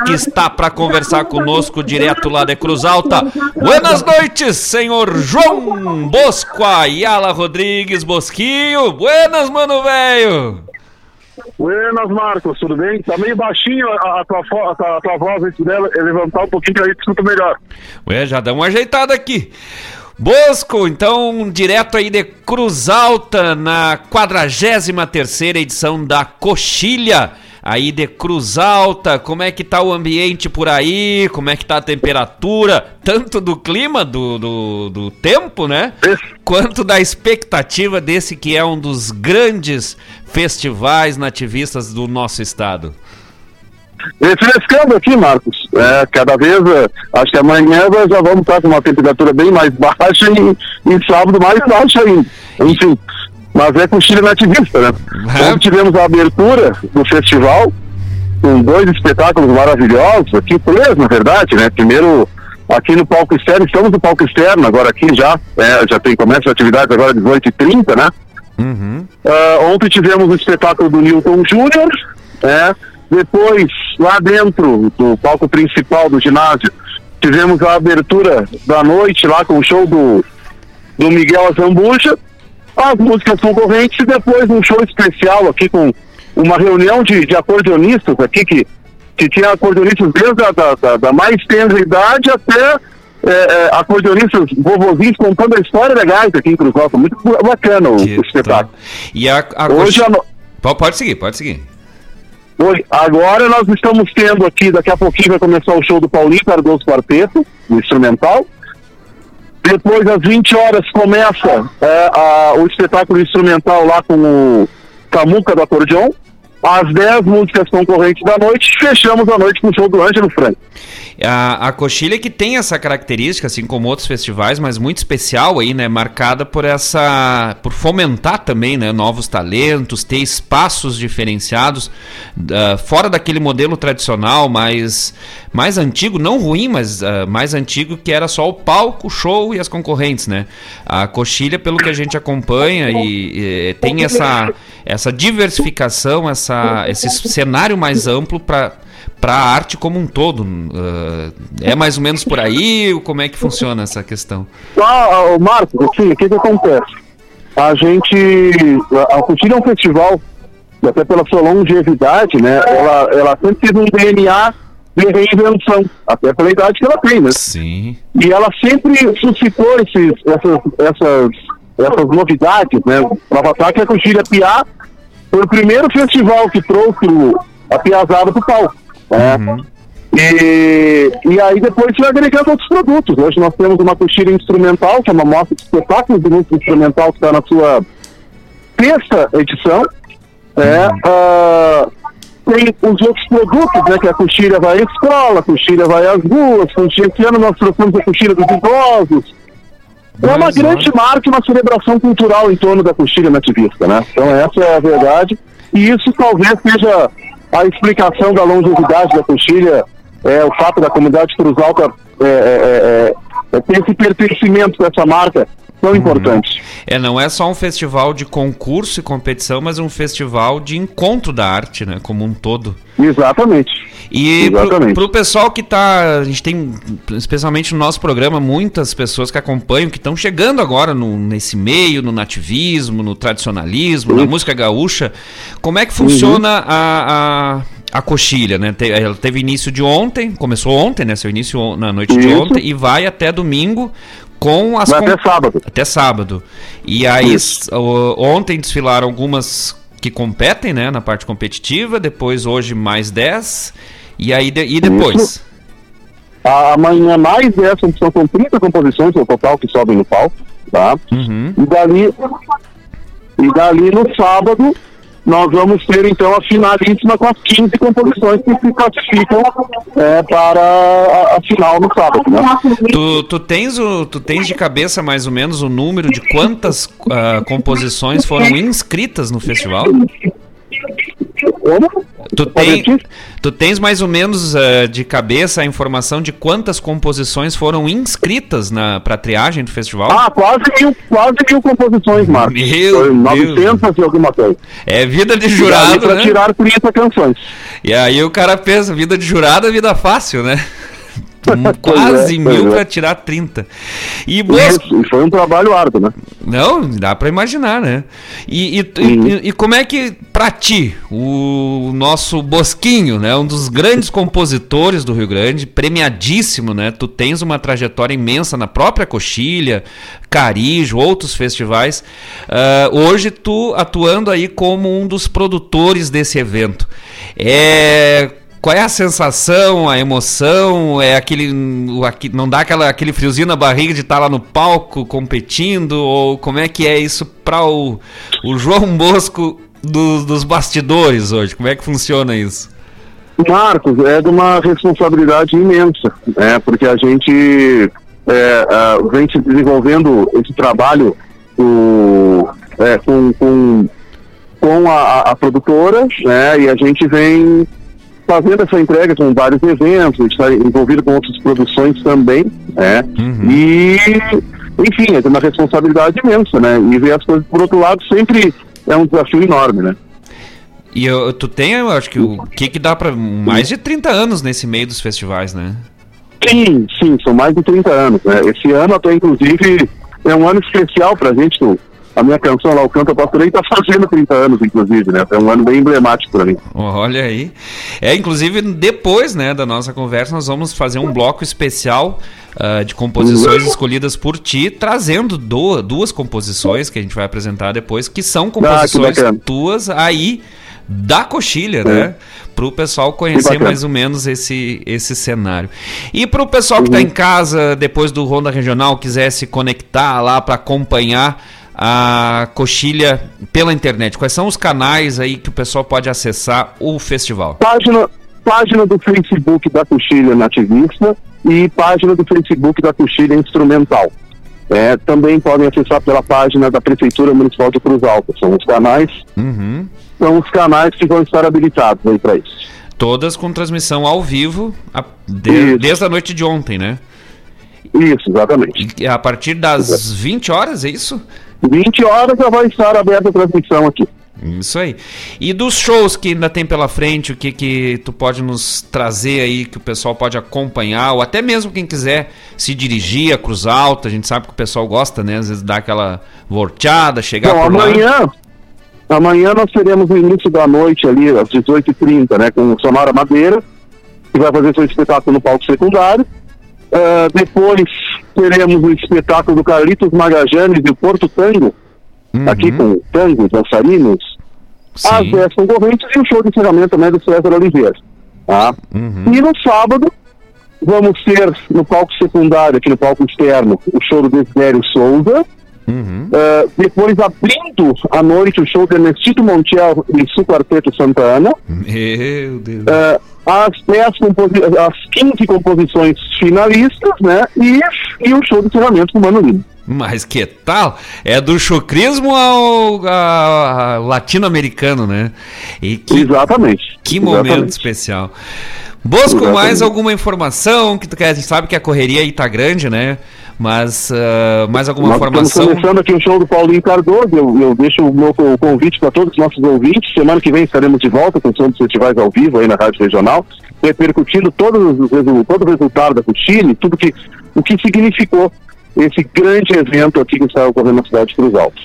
que está para conversar conosco direto lá de Cruz Alta. Buenas noites, senhor João Bosco Ayala Rodrigues Bosquinho. Buenas, mano velho. Buenas, Marcos, tudo bem? Tá meio baixinho a, a, tua, a, a tua voz antes dela, levantar um pouquinho que aí escuta melhor. Ué, já dá uma ajeitada aqui. Bosco, então, direto aí de Cruz Alta, na 43 edição da Coxilha, aí de Cruz Alta, como é que tá o ambiente por aí, como é que tá a temperatura, tanto do clima, do, do, do tempo, né, quanto da expectativa desse que é um dos grandes festivais nativistas do nosso estado. Refrescando aqui, Marcos. É, cada vez, é, acho que amanhã nós já vamos estar com uma temperatura bem mais baixa e, e sábado mais baixa ainda. Enfim, mas é com Chile nativista, né? É. Ontem tivemos a abertura do festival com dois espetáculos maravilhosos, aqui três, na verdade, né? Primeiro aqui no palco externo, estamos no palco externo agora aqui já, é, já tem começo a atividade agora às 18h30, né? Uhum. Uh, ontem tivemos o espetáculo do Newton Júnior, né? Depois, lá dentro do palco principal do ginásio, tivemos a abertura da noite lá com o show do, do Miguel Azambuja, as músicas concorrentes e depois um show especial aqui com uma reunião de, de acordeonistas aqui que, que tinha acordeonistas desde a da, da, da mais tenra idade até é, é, acordeonistas vovozinhos contando a história legais aqui em Cruz Alta. Muito bacana o, o espetáculo. E a, a Hoje, a... Pode seguir, pode seguir. Oi, agora nós estamos tendo aqui, daqui a pouquinho vai começar o show do Paulinho Cardoso Quarteto, no instrumental. Depois, às 20 horas, começa é, a, o espetáculo instrumental lá com o Camuca do Acordeon as 10 músicas concorrentes da noite, fechamos a noite com o show do Ângelo Franco. A, a Coxilha que tem essa característica, assim como outros festivais, mas muito especial aí, né? Marcada por essa. por fomentar também, né? Novos talentos, ter espaços diferenciados, uh, fora daquele modelo tradicional, mais, mais antigo, não ruim, mas uh, mais antigo, que era só o palco, o show e as concorrentes, né? A Coxilha, pelo que a gente acompanha, e, e tem essa, essa diversificação, essa essa, esse cenário mais amplo para para a arte como um todo. Uh, é mais ou menos por aí? Como é que funciona essa questão? Ah, Marcos, assim, o que, que acontece? A gente. A Cultura é um festival, até pela sua longevidade, né? Ela, ela sempre teve um DNA de reinvenção, até pela idade que ela tem, né? Sim. E ela sempre suscitou esses, essas, essas, essas novidades, né? Prova que a Coxilha Piá foi o primeiro festival que trouxe o, a piazada pro palco. Né? Uhum. E, e aí depois foi agregando outros produtos. Hoje nós temos uma coxilha instrumental, que é uma mostra de espetáculos de música instrumental que está na sua sexta edição. É, uh, tem os outros produtos, né? Que a coxilha vai à escola, a coxilha vai às ruas, coxilha, esse ano nós trouxemos a coxilha dos idosos, é uma grande marca e uma celebração cultural em torno da coxilha nativista, né? Então essa é a verdade. E isso talvez seja a explicação da longevidade da coxilha, é, o fato da comunidade Cruz Alta é, é, é, é esse pertencimento com essa marca tão uhum. importante. É, não é só um festival de concurso e competição, mas um festival de encontro da arte, né, como um todo. Exatamente. E para o pessoal que está, a gente tem, especialmente no nosso programa, muitas pessoas que acompanham, que estão chegando agora no, nesse meio, no nativismo, no tradicionalismo, na música gaúcha. Como é que funciona uhum. a, a a coxilha, né? Ela teve início de ontem, começou ontem, né? Seu início na noite Isso. de ontem e vai até domingo com as vai até sábado. Até sábado. E aí ontem desfilaram algumas que competem, né, na parte competitiva, depois hoje mais 10, e aí de, e depois? Isso. Amanhã mais 10, são, são 30 composições no total que sobem no palco, tá? Uhum. E dali, e dali no sábado nós vamos ter então a finalíssima com as 15 composições que se classificam é, para a, final no sábado. Né? Tu, tu, tens o, tu tens de cabeça mais ou menos o número de quantas uh, composições foram inscritas no festival? Como? Tu, tem, tu tens mais ou menos uh, de cabeça a informação de quantas composições foram inscritas na para triagem do festival? Ah, quase mil, quase mil composições, Marcos. Meu Foi 900 e alguma coisa. É vida de jurado, para né? tirar 30 canções. E aí o cara pensa, vida de jurado é vida fácil, né? Quase é, mil é. para tirar 30. E. Isso, foi um trabalho árduo, né? Não, dá para imaginar, né? E, e, Uhum. e, e como é que, pra ti, o nosso Bosquinho, né? Um dos grandes compositores do Rio Grande, premiadíssimo, né? Tu tens uma trajetória imensa na própria Coxilha, Carijo, outros festivais. Ah, hoje tu atuando aí como um dos produtores desse evento. É qual é a sensação, a emoção? É aquele. Não dá aquela, aquele friozinho na barriga de estar lá no palco competindo? Ou como é que é isso para o, o João Bosco do- dos bastidores hoje? Como é que funciona isso? Marcos, é de uma responsabilidade imensa, né? Porque a gente é, vem se desenvolvendo esse trabalho é, com, com, com a- a produtora, né? E a gente vem fazendo essa entrega com vários eventos, a gente está envolvido com outras produções também, né? E, enfim, é uma responsabilidade imensa, né? E ver as coisas por outro lado sempre é um desafio enorme, né? E eu, tu tem, eu acho que o que, que dá para mais de 30 anos nesse meio dos festivais, né? Sim, sim, são mais de 30 anos. Né? Esse ano até, inclusive, é um ano especial pra gente. Que A minha canção lá, o Canto Pastorei, tá fazendo 30 anos, inclusive, né? É um ano bem emblemático pra mim. Olha aí. É, inclusive, depois né, da nossa conversa, nós vamos fazer um bloco especial ah, de composições escolhidas por ti, trazendo do- duas composições que a gente vai apresentar depois, que são composições bacana. tuas aí da coxilha, né? Para o pessoal conhecer mais ou menos esse, esse cenário. E para o pessoal que está em casa, depois do Ronda Regional, quiser se conectar lá para acompanhar a coxilha pela internet, quais são os canais aí que o pessoal pode acessar o festival? Página, página do Facebook da Coxilha Nativista e página do Facebook da Coxilha Instrumental. É, também podem acessar pela página da Prefeitura Municipal de Cruz Alta. São os canais, Uhum. são os canais que vão estar habilitados aí para isso. Todas com transmissão ao vivo a- de- desde a noite de ontem, né? Isso, exatamente. E a partir das 20 horas, é isso? 20 horas já vai estar aberta a transmissão aqui. Isso aí. E dos shows que ainda tem pela frente, o que que tu pode nos trazer aí que o pessoal pode acompanhar, ou até mesmo quem quiser se dirigir a Cruz Alta, a gente sabe que o pessoal gosta, né? Às vezes dá aquela volteada, chegar Bom, por lá. amanhã, amanhã nós teremos o início da noite ali, às 18h30, né, com o Sonora Madeira, que vai fazer seu espetáculo no palco secundário. Ah, depois teremos o espetáculo do Carlitos Magajanes e o Porto Tango, Uhum. aqui com tango, dançarinos, as Sim. 10 concorrentes e o show de encerramento também do César Oliveira. Tá? Uhum. E no sábado, vamos ter no palco secundário, aqui no palco externo, o show do Desidério Souza. Uhum. Uh, depois, abrindo à noite, o show de Ernestito Montiel e seu Quarteto Santana. Meu Deus. Uh, as, 10 composi as 15 composições finalistas, né? E, e o show de encerramento com o Mano Lima. Mas que tal? É do chucrismo ao, a- a latino-americano, né? E que, Exatamente. que momento Exatamente. especial. Bosco, Exatamente. mais alguma informação que tu quer? A gente sabe que a correria aí tá grande, né? Mas ah, mais alguma Nós informação? estamos começando aqui o show do Paulinho Cardoso. Eu, eu deixo o meu co- convite para todos os nossos ouvintes. Semana que vem estaremos de volta com o som dos festivais ao vivo aí na Rádio Regional, repercutindo todos os resu- todo o resultado da Chile, tudo que, o que significou esse grande evento aqui que está ocorrendo na cidade de Cruz Alta.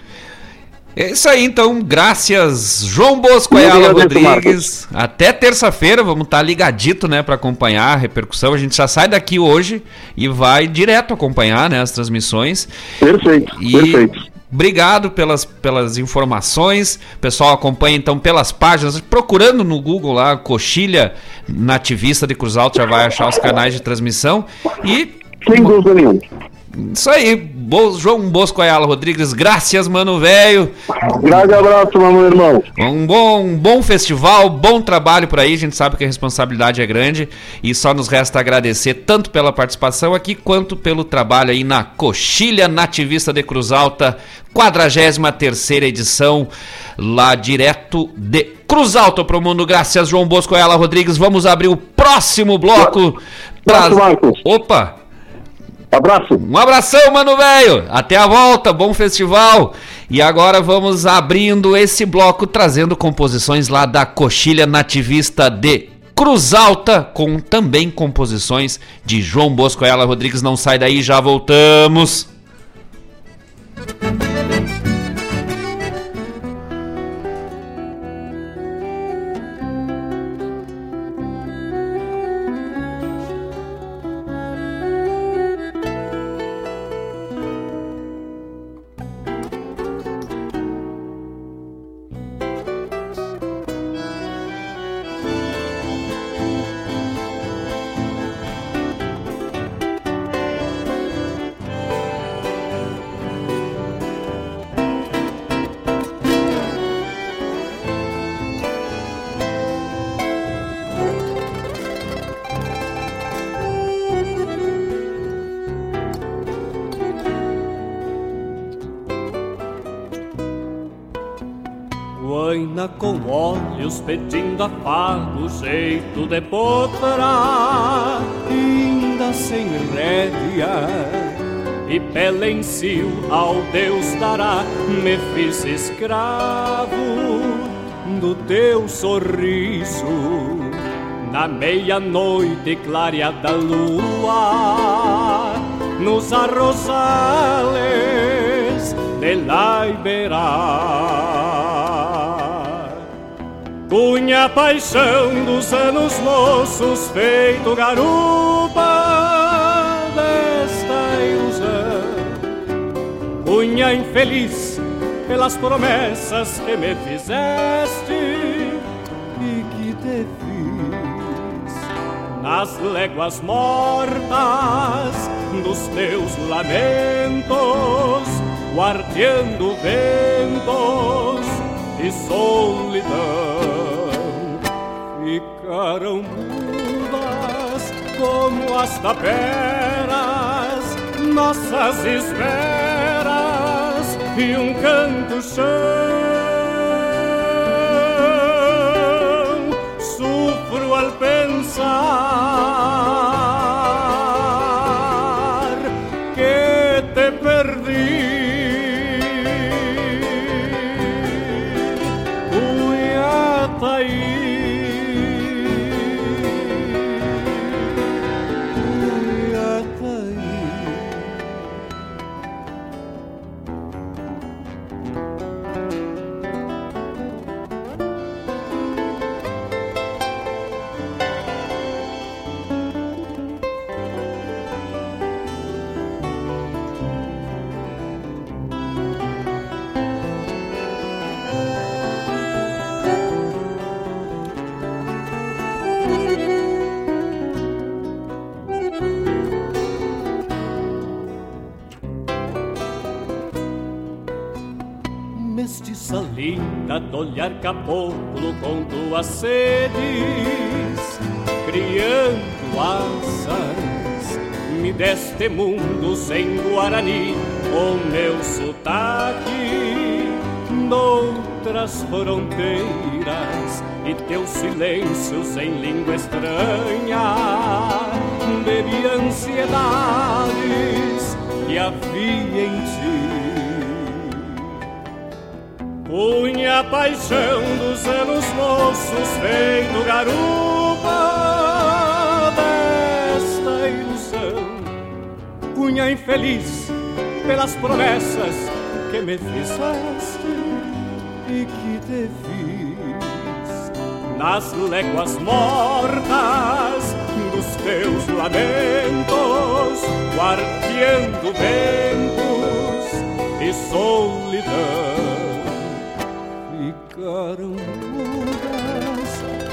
É isso aí, então. Graças, João Bosco Eu Ayala Rodrigues. Até terça-feira, vamos estar ligadito, né, para acompanhar a repercussão. A gente já sai daqui hoje e vai direto acompanhar, né, as transmissões. Perfeito, E, perfeito. Obrigado pelas, pelas informações. O pessoal acompanha então pelas páginas, procurando no Google lá, Coxilha Nativista de Cruz Alta, já vai achar os canais de transmissão. E. Sem dúvida nenhuma. Isso aí, Bo João Bosco Ayala Rodrigues, graças, mano velho. Grande abraço, meu irmão. Um bom, um bom festival, bom trabalho por aí. A gente sabe que a responsabilidade é grande e só nos resta agradecer tanto pela participação aqui quanto pelo trabalho aí na Coxilha Nativista de Cruz Alta, 43 edição, lá direto de Cruz Alta pro mundo. Graças, João Bosco Ayala Rodrigues. Vamos abrir o próximo bloco. Pra... Opa! Abraço. Um abração, mano velho. Até a volta, bom festival. E agora vamos abrindo esse bloco trazendo composições lá da Coxilha Nativista de Cruz Alta, com também composições de João Bosco Ela Rodrigues. Não sai daí, já voltamos. Olhos pedindo afago, jeito de potrar, ainda sem rédea. E pelencio ao Deus dará, me fiz escravo do teu sorriso. Na meia-noite clareada lua, nos arrozales de la Iberá. Cunha paixão dos anos moços, feito garupa desta ilusão. Cunha infeliz pelas promessas que me fizeste e que te fiz nas léguas mortas dos teus lamentos, guardiando ventos e solidão. Ficaram mudas como as taperas, nossas esferas e um canto chão. Olhar caboclo com tuas sedes, criando asas, me deste mundo sem Guarani, o meu sotaque, noutras fronteiras, e teus silêncios em língua estranha, bebi ansiedades que havia em ti. a paixão dos anos moços feito garupa desta ilusão. Cunha infeliz pelas promessas que me fizeste e que te fiz nas léguas mortas dos teus lamentos, guardiando ventos e solidão.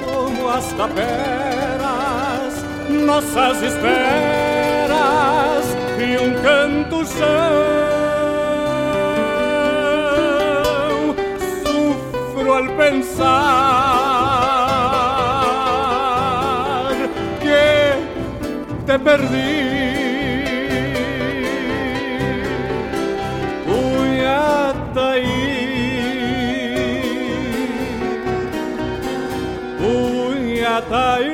como as taperas, nossas esperas e um canto chão. Sufro al pensar que te perdi. I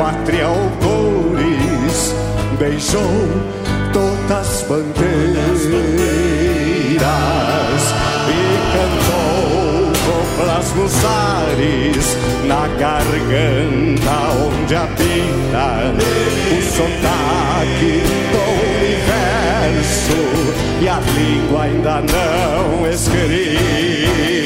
pátria autores beijou todas as bandeiras e cantou coplas nos ares na garganta onde habita o sotaque do universo e a língua ainda não escrita.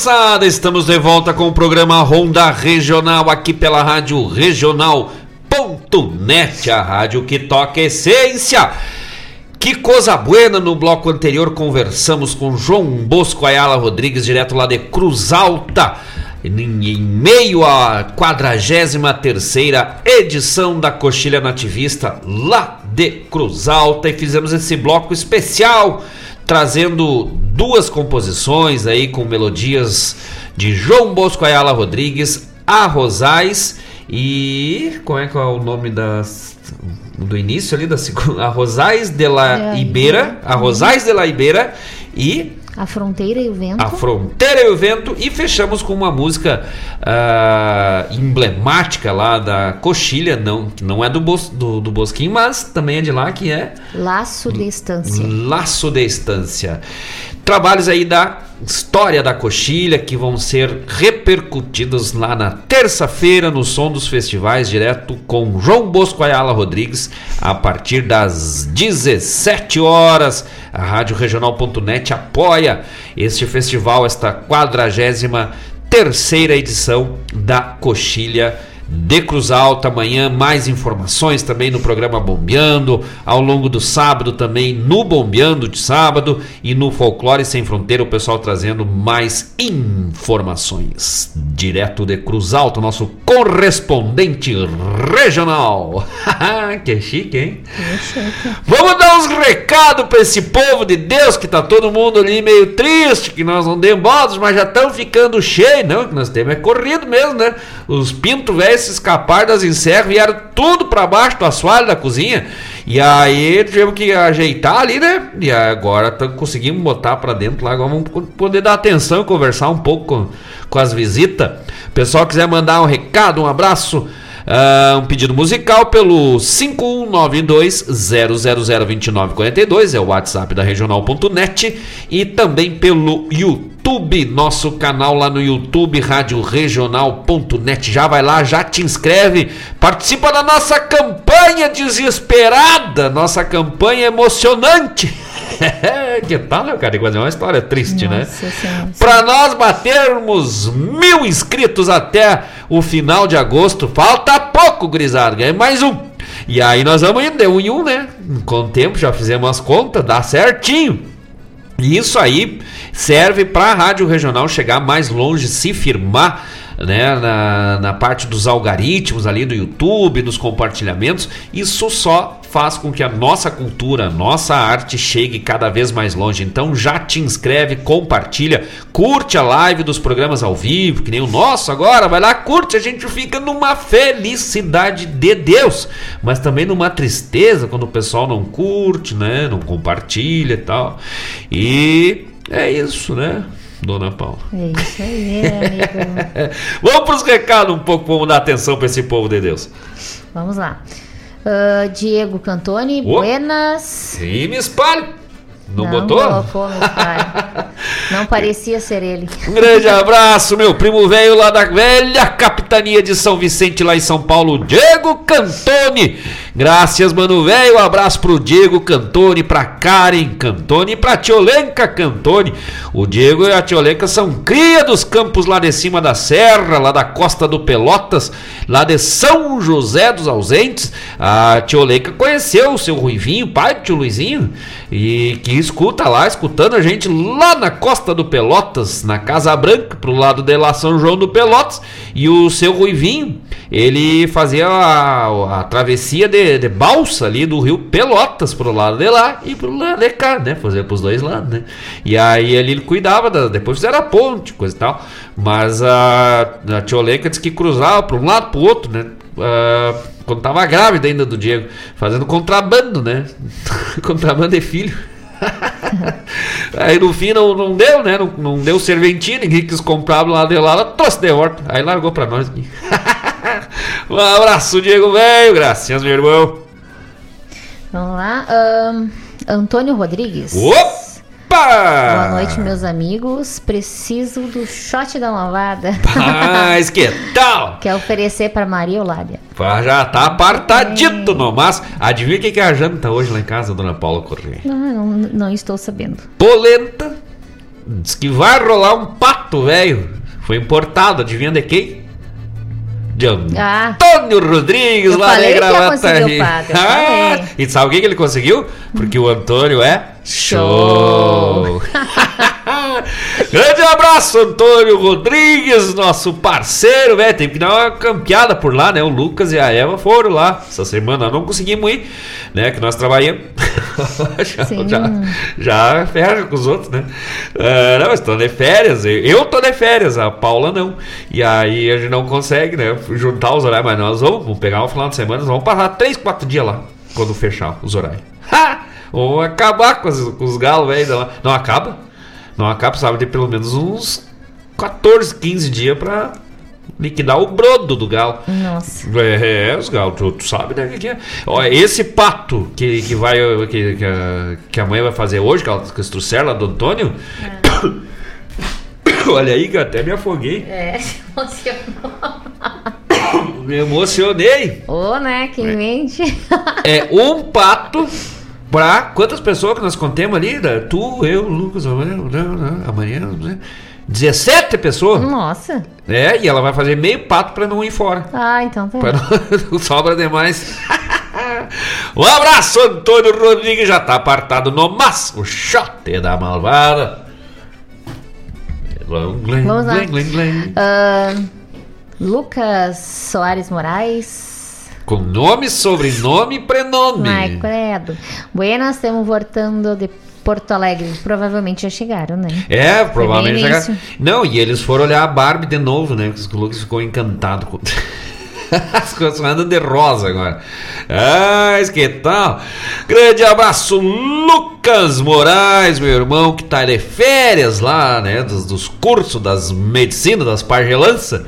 moçada, estamos de volta com o programa Ronda Regional aqui pela Rádio Regional.net, a rádio que toca essência. Que coisa buena! No bloco anterior conversamos com João Bosco Ayala Rodrigues, direto lá de Cruz Alta, em meio à 43 edição da Coxilha Nativista, lá de Cruz Alta, e fizemos esse bloco especial trazendo duas composições aí com melodias de João Bosco Ayala Rodrigues, A Rosais e como é que é o nome das do início ali da segunda, A Rosais de la é, Ibeira, A Rosais de la Ibeira e a Fronteira e o Vento. A Fronteira e o Vento. E fechamos com uma música ah, emblemática lá da Coxilha, não, que não é do, Bos, do, do Bosquinho, mas também é de lá, que é Laço de Estância. Laço de Estância. Trabalhos aí da história da coxilha que vão ser repercutidos lá na terça-feira no Som dos Festivais, direto com João Bosco Ayala Rodrigues, a partir das 17 horas. A Rádio Regional.net apoia este festival, esta quadragésima terceira edição da coxilha de Cruz Alta. Amanhã mais informações também no programa Bombeando. Ao longo do sábado também no Bombeando de sábado e no Folclore Sem Fronteira o pessoal trazendo mais informações. Direto de Cruz Alta, nosso correspondente regional. que chique, hein? Vamos dar uns recados para esse povo de Deus que tá todo mundo ali meio triste, que nós não demos bolas, mas já estão ficando cheios. Não, que nós temos é corrido mesmo, né? Os pintos velhos se escapar das encerras, vieram tudo para baixo do assoalho da cozinha. E aí tivemos que ajeitar ali, né? E agora conseguimos botar para dentro lá. Agora vamos poder dar atenção e conversar um pouco com, com as visitas. Pessoal quiser mandar um recado, um abraço. Uh, um pedido musical pelo 5192-0002942, é o WhatsApp da Regional.net, e também pelo YouTube, nosso canal lá no YouTube, Rádio Regional.net. Já vai lá, já te inscreve, participa da nossa campanha desesperada, nossa campanha emocionante. que tal, meu cara? É uma história triste, Nossa né? Para nós batermos mil inscritos até o final de agosto, falta pouco, gurizada. Ganhei mais um. E aí nós vamos indo, de um em um, né? Com o tempo já fizemos as contas, dá certinho. E isso aí serve para a Rádio Regional chegar mais longe, se firmar né, na, na parte dos algoritmos ali do YouTube, dos compartilhamentos. Isso só faz com que a nossa cultura, a nossa arte chegue cada vez mais longe. Então já te inscreve, compartilha, curte a live dos programas ao vivo, que nem o nosso agora, vai lá, curte, a gente fica numa felicidade de Deus, mas também numa tristeza quando o pessoal não curte, né, não compartilha e tal. E é isso, né? Dona Paula. É isso aí, amigo. Vamos para os recados um pouco, vamos dar atenção para esse povo de Deus. Vamos lá. Ah, Diego Cantoni, Ô. buenas. E me espalhe. Não, botou? colocou, meu pai. Não parecia ser ele. Um grande abraço, meu primo velho lá da velha capitania de São Vicente, lá em São Paulo, Diego Cantoni. Graças, mano velho. Um abraço pro Diego Cantoni, pra Karen Cantoni e pra Tiolenca Cantoni. O Diego e a Tiolenca são cria dos campos lá de cima da serra, lá da costa do Pelotas, lá de São José dos Ausentes. A Tiolenca conheceu o seu Ruivinho, pai do tio Luizinho, e que escuta lá, escutando a gente lá na costa do Pelotas, na Casa Branca, pro lado de lá São João do Pelotas. E o seu Ruivinho, ele fazia a, a travessia de, de balsa ali do rio Pelotas pro lado de lá e pro lado de cá, né? Fazia pros dois lados, né? E aí ali ele cuidava, da, depois fizeram a ponte, coisa e tal. Mas a, a Tioleca disse que cruzava pra um lado pro outro, né? Ah, quando tava grávida ainda do Diego, fazendo contrabando, né? contrabando de filho. Aí no fim não, não deu, né? Não, não deu serventia, ninguém quis comprar lá de lá, ela trouxe de volta. Aí largou pra nós um abraço, Diego velho, graças, meu irmão. Vamos lá. ahn, Antônio Rodrigues. Opa! Boa noite, meus amigos. Preciso do shot da lavada. Mas que tal? Quer oferecer para Maria Eulália. Pá, Já tá apartadito no mas. Adivinha o que que é a janta hoje lá em casa, dona Paula Corrêa? Não, não, não estou sabendo. Polenta. Diz que vai rolar um pato, velho. Foi importado, adivinha de quem? De Ah. Antônio Rodrigues, Eu lá falei eu Ah, e sabe o que que ele conseguiu? Porque o Antônio é show. Grande abraço, Antônio Rodrigues, nosso parceiro, velho. Tem que dar uma campeada por lá, né? O Lucas e a Eva foram lá. Essa semana não conseguimos ir, né? Que nós trabalhamos. já, Sim. já, já ferra com os outros, né? Ah, não, mas tô de férias. Eu- tô de férias, a Paula não. E aí a gente não consegue, né? Juntar os horários, mas nós vamos, vamos pegar um final de semana, nós vamos passar 3, 4 dias lá, quando fechar os horários. Ha! Vamos acabar com os, com os galos, velho. Não acaba? Não acaba, precisava de pelo menos uns 14, 15 dias pra liquidar o brodo do galo. Nossa. É, os galos, tu, tu sabe, né? Que é. Ó, esse pato que, que vai. Que, que, a, que a mãe vai fazer hoje, que, ela, que eles trouxeram lá do Antônio. Olha aí que até me afoguei. É, se emocionou. Me emocionei. Ô, né? Quem mente. É um pato pra quantas pessoas que nós contemos ali? Da- Tu, eu, Lucas, amanhã, né? 17 pessoas. Nossa. É, e ela vai fazer meio pato pra não ir fora. Ah, então tá. Pra não sobra demais. um abraço, Antônio Rodrigues. Já tá apartado no mas, o chote da malvada. Vamos lá. Ah, Lucas Soares Moraes. Com nome, sobrenome e prenome. Ai, credo. Buenas, estamos voltando de Porto Alegre. Provavelmente já chegaram, né? É, provavelmente. Início. Não, e eles foram olhar a Barbie de novo, né? Porque o Lucas ficou encantado com. As coisas andam de rosa agora. Ah, que tal? Grande abraço, Lucas Moraes, meu irmão, que tá de férias lá, né? Dos, dos cursos das medicinas, das pargelanças.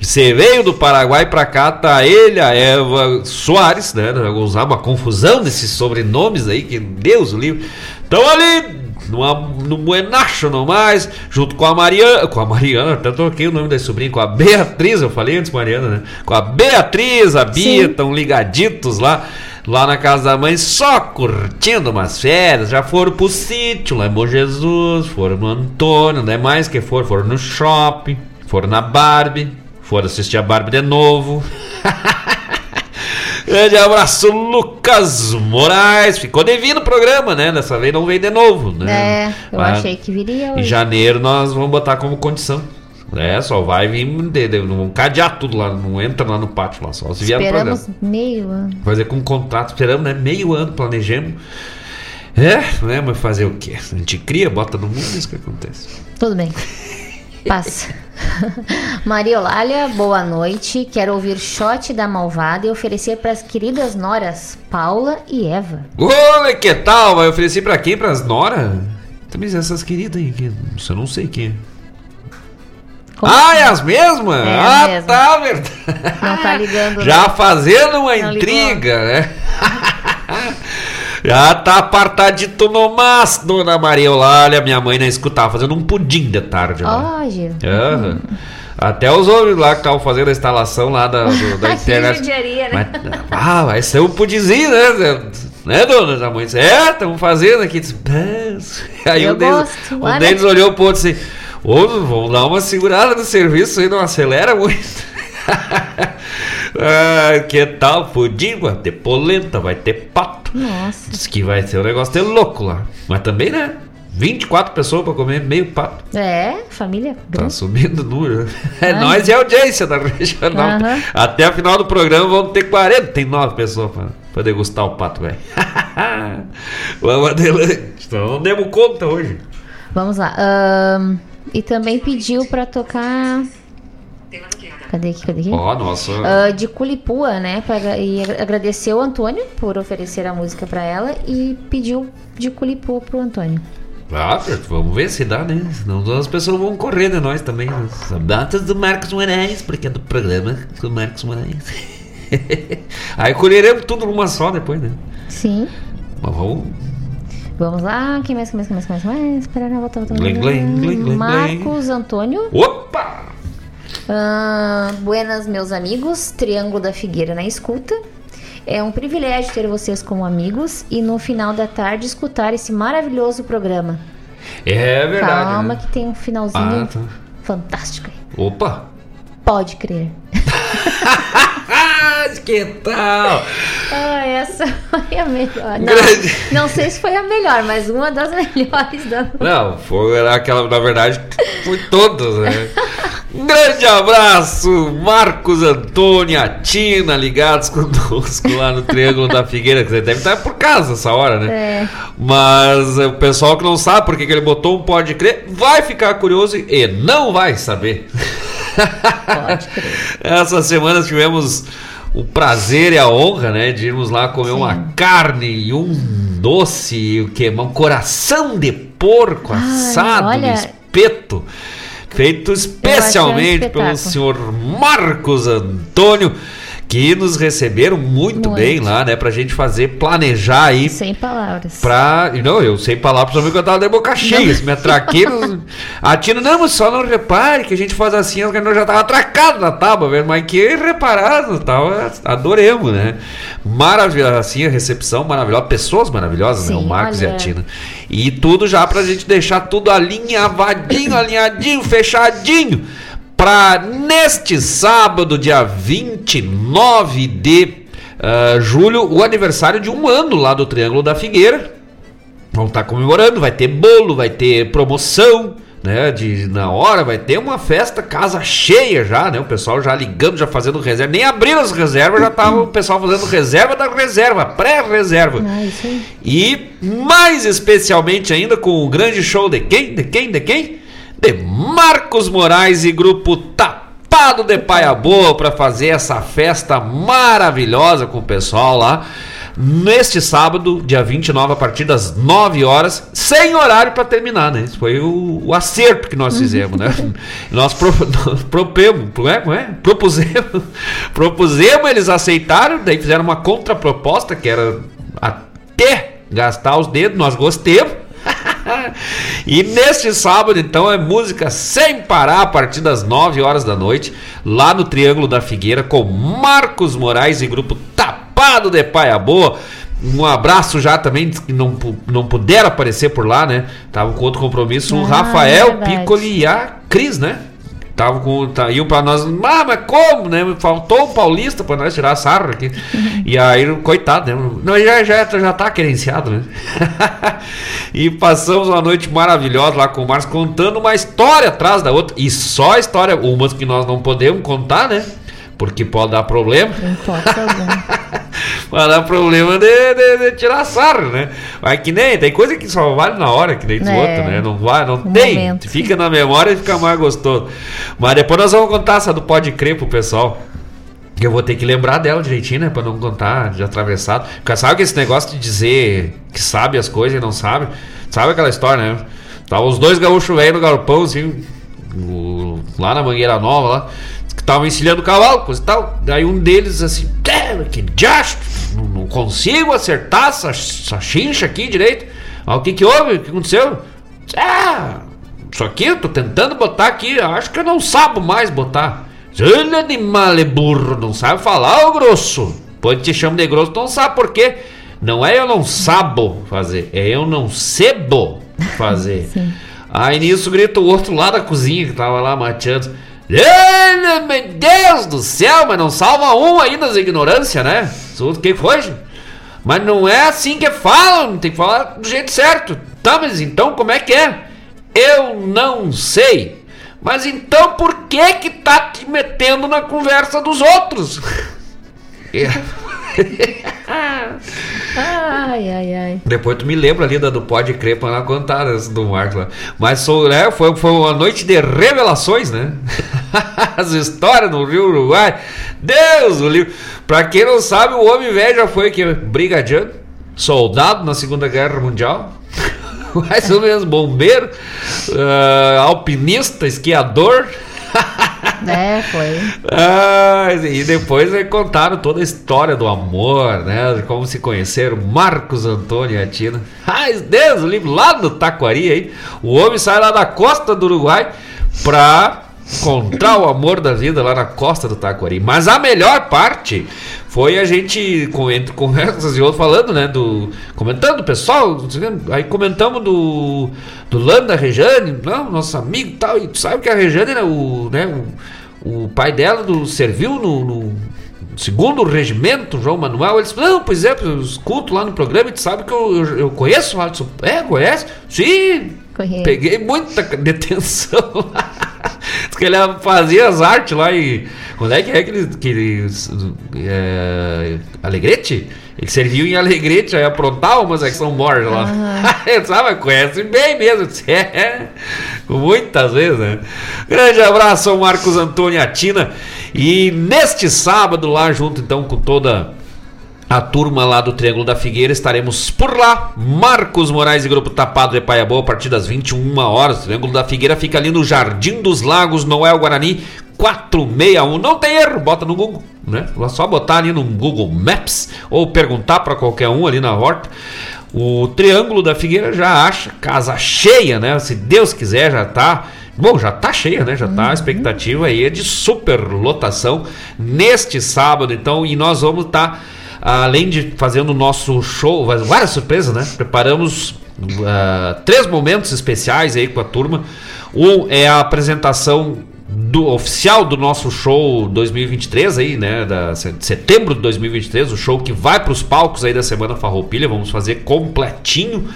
Você veio do Paraguai pra cá, tá ele, a Eva Soares, né? Eu vou usar uma confusão desses sobrenomes aí, que Deus o livre. Estão ali numa, no Buenacho não mais, junto com a Mariana, com a Mariana, até troquei o nome da sobrinha, com a Beatriz, eu falei antes Mariana, né? Com a Beatriz, a Bia, estão ligaditos lá, lá na casa da mãe, só curtindo umas férias, já foram pro sítio lá em Bom Jesus, foram no Antônio, não é mais que foram, foram no shopping, foram na Barbie, foram assistir a Barbie de novo. Grande abraço, Lucas Moraes. Ficou devendo o programa, né? Dessa vez não veio de novo, né? É, eu Mas achei que viria Em hoje. janeiro nós vamos botar como condição. É, só vai vir, vamos cadear tudo lá, não entra lá no pátio lá, só se vier no programa. Esperamos meio ano. Fazer com um contrato, esperamos, né? Meio ano, planejamos. É, né? Mas fazer o quê? A gente cria, bota no mundo, é isso que acontece. Tudo bem. Passa. Maria Eulália, boa noite. Quero ouvir shot da malvada e oferecer para as queridas noras Paula e Eva. Olha que tal? Vai oferecer pra quem? Pras Nora? Também essas queridas aí, que eu não sei quem é. Como- Ah, é as mesmas? É ah, as mesmas. tá, verdade. Não tá ligando, Já né? fazendo uma Não intriga, né? Já tá apartadito no mas, dona Maria Eulália. Minha mãe na escutava fazendo um pudim de tarde Gil. Aham. Até os homens lá que estavam fazendo a instalação lá da, do- da internet. judiaria, né? Mas, ah, vai ser um pudimzinho, né? Né, dona da mãe? disse, É, estamos fazendo aqui. Aí Eu um deles, gosto, um olha. deles olhou pro outro assim: Ô, vamos dar uma segurada no serviço aí, não acelera muito. ah, que tal? Pudim, vai ter polenta, vai ter pato. Nossa. Diz que vai ser um negócio de louco lá. Mas também, né? 24 pessoas pra comer meio pato. É, família Tá grande. subindo o número. É Ah. nós e a audiência da regional. Aham. Até a final do programa vamos ter 49 pessoas pra, pra degustar o pato, velho. vamos adelante. Então não demos conta hoje. Vamos lá. ahn, e também pediu para tocar. Cadê aqui? Cadê aqui? Ó, nossa. Ah, de Culipua, né? Pra, e agra- agradeceu o Antônio por oferecer a música pra ela e pediu de Culipua pro Antônio. Ah, vamos ver se dá, né? Senão as pessoas vão correr de nós também. né? As datas do Marcos Moraes, porque é do programa do Marcos Moraes. Aí colheremos tudo numa só depois, né? Sim. Mas vamos. Vamos lá. Quem mais? Quem mais? Quem mais? Quem mais? Espera, não, volta, volta, volta. Marcos Antônio. Opa! Ah, buenas, meus amigos. Triângulo da Figueira na escuta. É um privilégio ter vocês como amigos e no final da tarde escutar esse maravilhoso programa. É verdade. Calma né? que tem um finalzinho Ah, tá. fantástico aí. Opa! Pode crer. Ah, que tal? Ah, essa foi a melhor. Não, Grande. não sei se foi a melhor, mas uma das melhores da Não, foi aquela, na verdade, foi todas, né? Grande abraço, Marcos Antônio, a Tina, ligados conosco lá no Triângulo da Figueira, que você deve estar por casa essa hora, né? É. Mas é, o pessoal que não sabe porque que ele botou um pode crer, vai ficar curioso e não vai saber. Pode crer. Essa semana tivemos o prazer e a honra, né, de irmos lá comer Sim. uma carne e um doce, e o que? Um coração de porco assado olha- espeto. Feito especialmente pelo espetáculo. senhor Marcos Antônio, que nos receberam muito, Muito. bem lá, né? Pra gente fazer, planejar aí Sem palavras. Pra. Não, eu sei palavras pra mim que eu tava de boca cheia. Se me atraquei. A Tina, não, mas só não repare que a gente faz assim, que nós já tava atracado na tábua, velho. Mas que reparado, tava. Adoremos, né? Maravilhosa, assim, a recepção maravilhosa. Pessoas maravilhosas, né? O Sim, Marcos e a olha. Tina. E tudo já pra gente deixar tudo alinhavadinho, alinhadinho, fechadinho. Pra neste sábado, dia 29 de ah, julho, o aniversário de um ano lá do Triângulo da Figueira. Vão estar comemorando, vai ter bolo, vai ter promoção, né? De, na hora vai ter uma festa, casa cheia já, né? O pessoal já ligando, já fazendo reserva. Nem abriram as reservas, já tava o pessoal fazendo reserva da reserva, pré-reserva. Ah. E mais especialmente ainda com o grande show de quem? De quem? De quem? De Marcos Moraes e grupo Tapado de Paia Boa para fazer essa festa maravilhosa com o pessoal lá. Neste sábado, dia 29, a partir das 9 horas, sem horário para terminar, né? Isso foi o, o acerto que nós fizemos, né? Nós, pro, nós propemos, como é, como é? propusemos, propusemos, eles aceitaram, daí fizeram uma contraproposta que era até gastar os dedos, nós gostemos. E neste sábado, então, é música sem parar a partir das 9 horas da noite, lá no Triângulo da Figueira, com Marcos Moraes e grupo Tapado de Paia Boa. Um abraço já também, que não, não puderam aparecer por lá, né? Tava com outro compromisso, o Ah, Rafael verdade. Piccoli e a Cris, né? Tava com. Tá, iam pra nós. Ah, mas como, né? Faltou um paulista pra nós tirar a sarra aqui. E aí, coitado, né? Não, já, já, já tá querenciado, né? e passamos uma noite maravilhosa lá com o Marcos, contando uma história atrás da outra. E só história, umas que nós não podemos contar, né? Porque pode dar problema. Não importa alguma. Vai dar problema de, de, de tirar sarro, né? Mas que nem, tem coisa que só vale na hora, que nem É. outra, né? Não vai, não No tem. momento, fica na memória e fica mais gostoso. Mas depois nós vamos contar essa do Pode Crer pro pessoal. Que eu vou ter que lembrar dela direitinho, né? Pra não contar de atravessado. Porque sabe que esse negócio de dizer que sabe as coisas e não sabe? Sabe aquela história, né? Tava os dois gaúchos velhos no galpão, assim, o- lá na Mangueira Nova, lá, que estavam encilhando o cavalo, coisa e tal. Daí um deles assim, "É, que diacho, não, consigo acertar essa, essa chincha aqui direito. Ah, o que que houve? O que aconteceu? Ah, isso aqui eu tô tentando botar aqui, acho que eu não sabo mais botar. Olha animal é burro, não sabe falar, ô grosso. Pode te chamar de grosso, não sabe por quê. Não é eu não sabo fazer, é eu não sebo fazer. Aí nisso grita o outro lá da cozinha que tava lá mateando. Olha, meu Deus do céu, mas não salva um aí das ignorâncias, né? O que foi? Mas não é assim que falam, tem que falar do jeito certo. Tá, mas então como é que é? Eu não sei. Mas então por que que tá te metendo na conversa dos outros? É. Ai, ai, ai. Depois tu me lembra ali da do Pode Crer pra lá contar do Marcos lá. Mas sou, né, foi, foi uma noite de revelações, né? As histórias no Rio Uruguai. Deus, o livro. Pra quem não sabe, o homem velho já foi que brigadiano, soldado na Segunda Guerra Mundial. Mais ou menos bombeiro, ah, alpinista, esquiador. É, foi. Ah, e depois né, contaram toda a história do amor, né? Como se conheceram Marcos Antônio e a Tina. Ai, Deus, livro lá no Taquari aí. O homem sai lá da costa do Uruguai pra encontrar o amor da vida lá na costa do Taquari. Mas a melhor parte foi a gente, com, entre conversas e outros, falando, né? Do, comentando, pessoal, aí comentamos do, do Landa Rejane, não, nosso amigo e tal. E tu sabe que a Rejane, né, o, né, o, o pai dela do, serviu no, no segundo regimento, João Manuel. Ele disse: Não, pois é, eu escuto lá no programa e tu sabe que eu, eu, eu conheço o Alisson. É, conhece? Sim, Conheço. Peguei muita detenção lá. Que ele fazia as artes lá e. Quando é que é que ele. Que ele é, Alegrete? Ele serviu em Alegrete, aí aprontava umas é que são mortas lá. Ele sabe, conhece bem mesmo. É, muitas vezes, né? Grande abraço ao Marcos Antônio e a Tina. E neste sábado, lá junto então com toda a turma lá do Triângulo da Figueira, estaremos por lá. Marcos Moraes e Grupo Tapado de Paia Boa, a partir das 21 horas. O Triângulo da Figueira fica ali no Jardim dos Lagos, Noel Guarani, 461. Não tem erro, bota no Google, né? É só botar ali no Google Maps ou perguntar para qualquer um ali na horta. O Triângulo da Figueira já acha casa cheia, né? Se Deus quiser, já tá. Bom, já tá cheia, né? Já tá a expectativa aí é de super lotação neste sábado, então, e nós vamos estar. Tá além de fazendo o nosso show, várias surpresas, né? Preparamos uh, três momentos especiais aí com a turma. Um é a apresentação do oficial do nosso show 2023 aí, né, da setembro de 2023, o show que vai para os palcos aí da semana Farroupilha, vamos fazer completinho.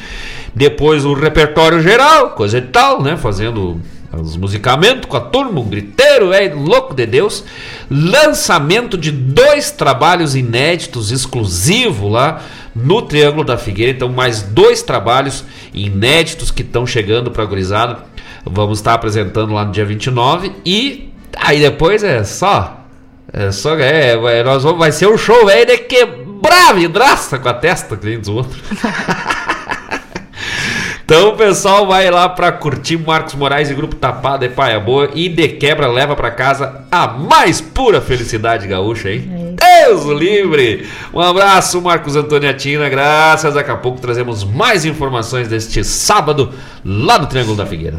Depois o repertório geral, coisa e tal, né, fazendo os musicamentos com a turma, um griteiro, é louco de Deus. Lançamento de dois trabalhos inéditos, exclusivos lá no Triângulo da Figueira. Então, mais dois trabalhos inéditos que estão chegando para a gurizada. Vamos estar apresentando lá no dia 29. E aí depois é só. É só. É, é nós vamos, vai ser um show aí de quebrar vidraça com a testa que nem dos outros. Então o pessoal vai lá para curtir Marcos Moraes e Grupo Tapado e Paia Boa e de quebra leva para casa a mais pura felicidade gaúcha, hein? É Deus livre! Um abraço, Marcos Antoniatina, graças. Daqui a pouco trazemos mais informações deste sábado lá no Triângulo da Figueira.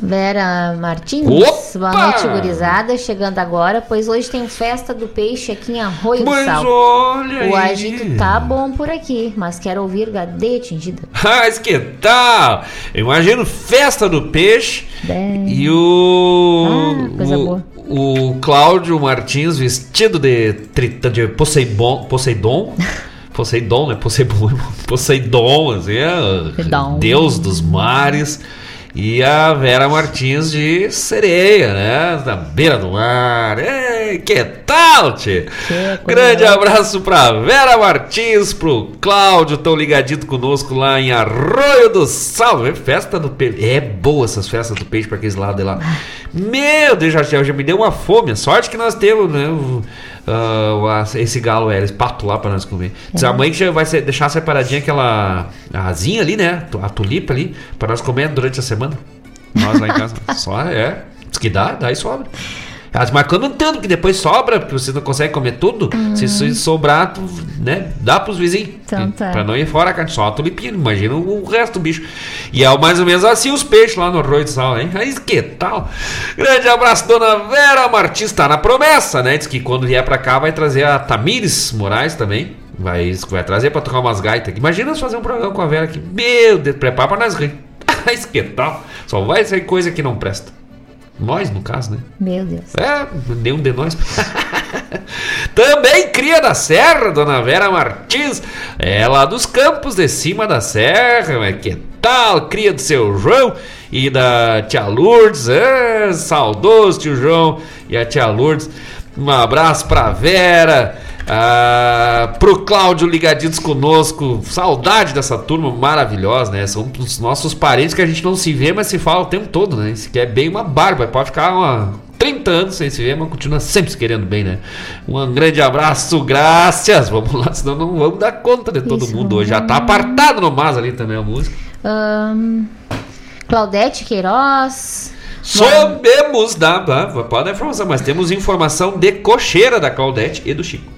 Vera Martins, Opa! boa noite, gurizada. Chegando agora, pois hoje tem festa do peixe aqui em Arroio Mas do Sal. olha O aí. agito tá bom por aqui, mas quero ouvir Gadeia Tingida. Mas que tal? Imagino festa do peixe Bem. e o. Ah, coisa o, boa. o Cláudio Martins vestido de, trita, de Poseidon. Poseidon? Poseidon, né? Poseidon, Poseidon, assim, é. Deus dos mares. E a Vera Martins de sereia, né? Na beira do mar. Ei, que tal, tchê? Grande abraço pra Vera Martins, pro Cláudio, tão ligadito conosco lá em Arroio do Sal. É Festa do peixe. É boa essas festas do peixe pra aqueles lados de lá. Meu Deus, já, já me deu uma fome. Sorte que nós temos, né? A- esse galo, é, esse pato lá pra nós comer. Diz a mãe que já vai ser- deixar separadinha aquela asinha ali, né? A tulipa ali, pra nós comer durante a semana. Nós lá em casa. Só é. Diz que dá, dá e sobra. Elas marcando um tanto, que depois sobra, porque você não consegue comer tudo. Se isso sobrar, tu, né? Dá pros vizinhos. Então tá. Pra não ir fora a carne, só a tulipinha. Imagina o resto do bicho. E é mais ou menos assim os peixes lá no Arroio de Sal, hein? Aí que tal? Grande abraço, dona Vera Martins. Tá na promessa, né? Diz que quando vier pra cá vai trazer a Tamires Moraes também. Vai, vai trazer pra tocar umas gaitas aqui. Imagina nós fazer um programa com a Vera aqui. Meu Deus, prepara pra nós rir. Mas que tal? Só vai ser coisa que não presta. Nós, no caso, né? Meu Deus. É, nenhum de nós. Também cria da Serra, Dona Vera Martins. É lá dos campos de cima da Serra, mas que tal? Cria do seu João e da tia Lourdes. É, saudoso tio João e a tia Lourdes. Um abraço pra Vera. Ah, pro Cláudio ligaditos conosco, saudade dessa turma maravilhosa, né? São os nossos parentes que a gente não se vê, mas se fala o tempo todo, né? Isso que é bem uma barba, pode ficar uma 30 anos sem se ver, mas continua sempre se querendo bem, né? Um grande abraço, graças! Vamos lá, senão não vamos dar conta de todo Isso. mundo hoje. Já tá apartado no mas ali também a música. Ahn, Claudete Queiroz. Sabemos da. ah, Pode dar informação, mas temos informação de cocheira da Claudete e do Chico.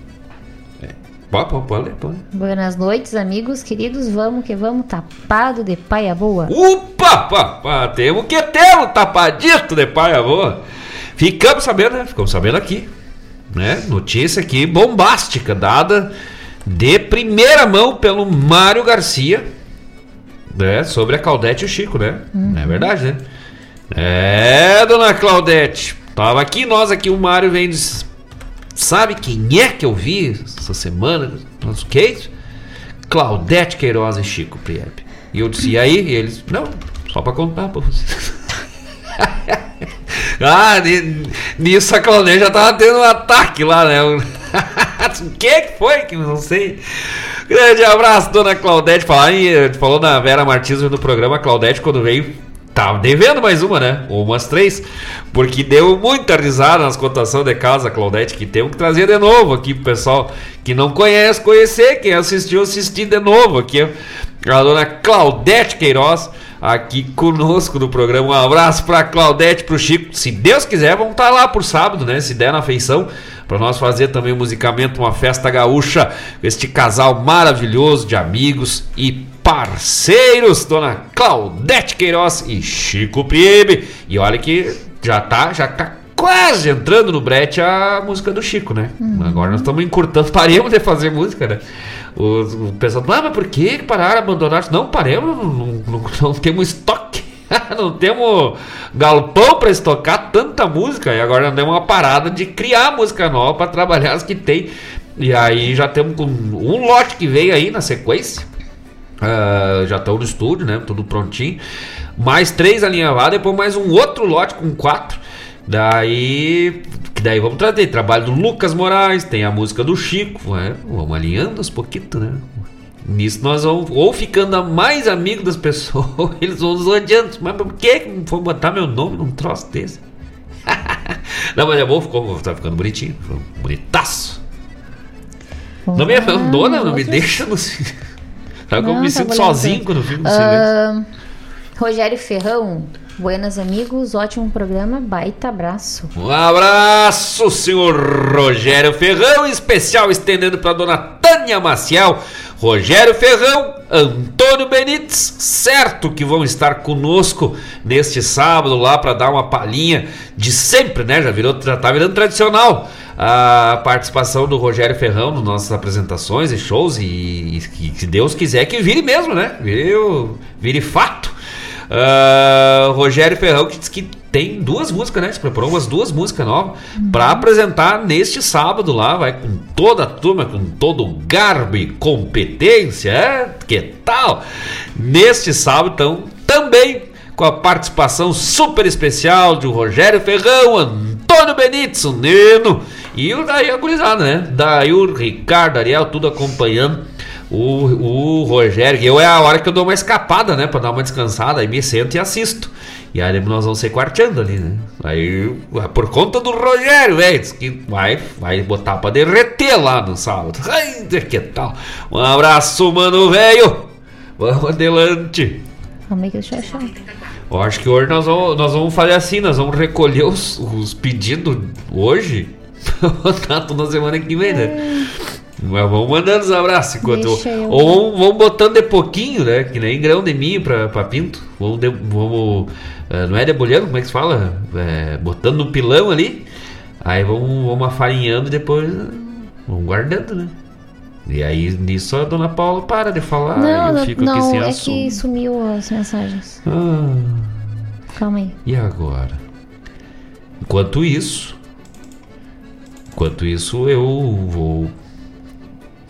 Pode, pode, pode. Buenas noites, amigos queridos. Vamos que vamos, tapado de paia boa. Upa, pá, pá, temos que ter um tapadito de paia boa. Ficamos sabendo, né? Ficamos sabendo aqui. Né? Notícia aqui bombástica, dada de primeira mão pelo Mário Garcia. Né? Sobre a Claudete e o Chico, né? É verdade, né? É, dona Claudete. Tava aqui, nós aqui, o Mário vem. Sabe quem é que eu vi essa semana? É isso? Claudete Queiroz e Chico Priebe. E eu disse, e aí? E eles, não, só pra contar pra vocês. ah, ni- nisso a Claudete já tava tendo um ataque lá, né? O que foi? Que não sei. Grande abraço, dona Claudete. Falar falou na Vera Martins no programa, Claudete, quando veio, tá devendo mais uma, né? Ou umas três. Porque deu muita risada nas cotações de casa, Claudete, que temos que trazer de novo aqui pro pessoal que não conhece, conhecer. Quem assistiu, assistir de novo aqui. A dona Claudete Queiroz aqui conosco no programa. Um abraço pra Claudete, pro Chico. Se Deus quiser, vamos estar tá lá por sábado, né? Se der na feição para nós fazer também o musicamento, uma festa gaúcha, este casal maravilhoso de amigos e parceiros, dona Claudete Queiroz e Chico Priebe. E olha que já tá, já tá quase entrando no brete a música do Chico, né? Uhum. Agora nós estamos encurtando, paremos de fazer música, né? O, o pessoal, ah, mas por que pararam, abandonaram? Não, paremos, não, não, não, temos estoque. não temos galpão para estocar tanta música e agora demos uma parada de criar música nova para trabalhar as que tem. E aí já temos um lote que veio aí na sequência. Uh, já estão no estúdio, né? Tudo prontinho. Mais três alinhavados, depois mais um outro lote com quatro. Daí, daí vamos trazer trabalho do Lucas Moraes, tem a música do Chico, né? vamos alinhando aos pouquitos, né? Nisso nós vamos ou ficando mais amigos das pessoas, eles vão nos odiando. Mas por que foi botar meu nome num troço desse? não, mas é bom, ficou, tá ficando bonitinho, bonitaço. não me abandona, não me deixa no. Sabe como eu me tá sinto sozinho quando fico no uh, silêncio? Rogério Ferrão, Buenas amigos, ótimo programa, baita abraço. Um abraço, senhor Rogério Ferrão, especial estendendo para dona Tânia Maciel, Rogério Ferrão, Antônio Benites, certo que vão estar conosco neste sábado lá para dar uma palhinha de sempre, né? Já virou, já tá virando tradicional a participação do Rogério Ferrão nas nossas apresentações e shows e, e, e se Deus quiser que vire mesmo, né? Vire, vire fato. Uh, Rogério Ferrão que diz que tem duas músicas, né? Se preparou umas duas músicas novas uhum. para apresentar neste sábado lá. Vai com toda a turma, com todo o garbo e competência. É? Que tal? Neste sábado, então, também com a participação super especial de Rogério Ferrão, Antônio Benítez, o Neno e o daí a gurizada, né? Daí o Ricardo Ariel, tudo acompanhando o, o Rogério, eu é a hora que eu dou uma escapada, né? Pra dar uma descansada, aí me sento e assisto. E aí nós vamos ser quarteando ali, né? Aí, por conta do Rogério, velho, que vai, vai botar pra derreter lá no sábado. Ai, que tal? Um abraço, mano, velho! Vamos adelante! Como que eu achar? Eu acho que hoje nós vamos, nós vamos fazer assim, nós vamos recolher os, os pedidos hoje. Tá toda semana que vem, né? Mas vamos mandando os abraços enquanto. Ou vamos botando de pouquinho, né? Que nem grão de milho pra, pra pinto. Vamos. De, vamos uh, não é debulhando, como é que se fala? É, botando no pilão ali. Aí vamos, vamos afarinhando e depois. Vamos guardando, né? E aí nisso a dona Paula para de falar não, eu fico não, aqui sem é assunto. que sumiu as mensagens. Ah, Calma aí. E agora? Enquanto isso. Enquanto isso, eu vou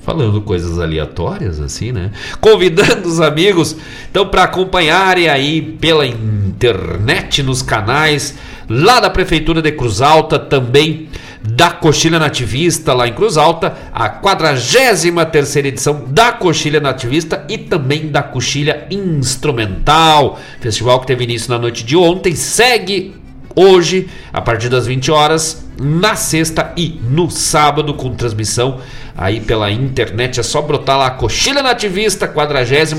falando coisas aleatórias assim, né? Convidando os amigos então para acompanharem aí pela internet nos canais lá da prefeitura de Cruz Alta também da Coxilha Nativista lá em Cruz Alta, a 43 edição da Coxilha Nativista e também da Coxilha Instrumental, festival que teve início na noite de ontem, segue hoje a partir das 20 horas, na sexta e no sábado com transmissão aí pela internet. É só brotar lá Coxilha Nativista, 43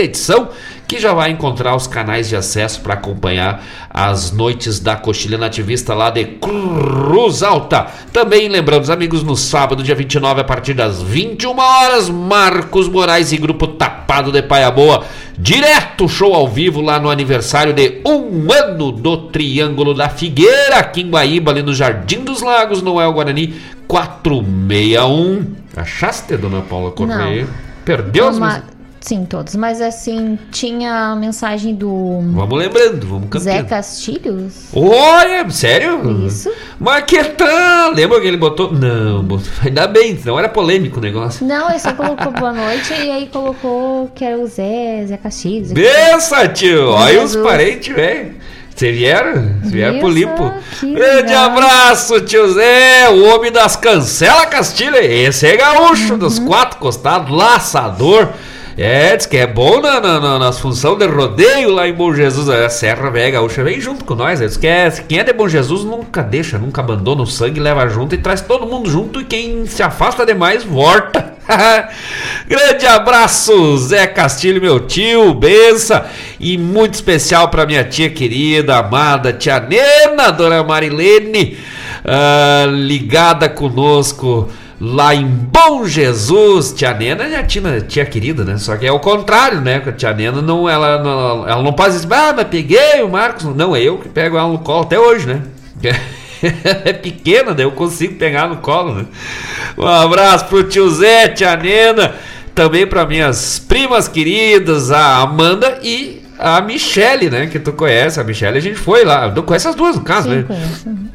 edição, que já vai encontrar os canais de acesso para acompanhar as noites da Coxilha Nativista lá de Cruz Alta. Também lembrando os amigos, no sábado, dia 29, a partir das 21 horas, Marcos Moraes e grupo Tapado de Paia Boa, direto show ao vivo lá no aniversário de um ano do Triângulo da Figueira, aqui em Guaíba, ali no Jardim dos Lagos, no El Guarani 461. Achaste, dona Paula Correia? Perdeu as Uma... Sim, todos. Mas assim, tinha a mensagem do. Vamos lembrando, vamos cantando. Zé Castilhos. Olha, sério? Isso. Mas que tal? Lembra que ele botou. Não, ainda bem, não era polêmico o negócio. Não, ele só colocou boa noite e aí colocou que era o Zé, Zé Castilhos. Bença, tio! Olha os parentes, velho. Você vieram? Você vieram pro limpo. Grande abraço, tio Zé, o homem das cancelas Castilha. Esse é gaúcho, uhum. dos quatro costados, laçador. É, diz que é bom na, na, na, nas funções de rodeio lá em Bom Jesus. A Serra Velha Gaúcha vem junto com nós. Diz que é, quem é de Bom Jesus nunca deixa, nunca abandona o sangue, leva junto e traz todo mundo junto. E quem se afasta demais, volta. Grande abraço, Zé Castilho, meu tio, benção. E muito especial para minha tia querida, amada, tia Nena, dona Marilene, uh, ligada conosco lá em Bom Jesus. Tia Nena é a tia, querida, né? Só que é o contrário, né? A tia Nena não, ela, não, ela não pode dizer, ah, mas peguei o Marcos. Não, é eu que pego ela no colo até hoje, né? é pequena, daí eu consigo pegar no colo, né? Um abraço pro tio Zé, tia Nena, também para minhas primas queridas, a Amanda e a Michele, né? Que tu conhece. A Michele a gente foi lá. Tu conhece as duas, no caso, Sim, né? Conheço.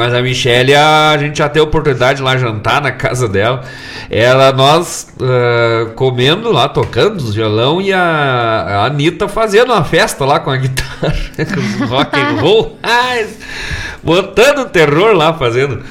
Mas a Michelle, a gente já teve oportunidade de lá jantar na casa dela. Ela, nós uh, comendo lá, tocando os violão e a, a Anitta fazendo uma festa lá com a guitarra, com rock and roll. botando terror lá fazendo.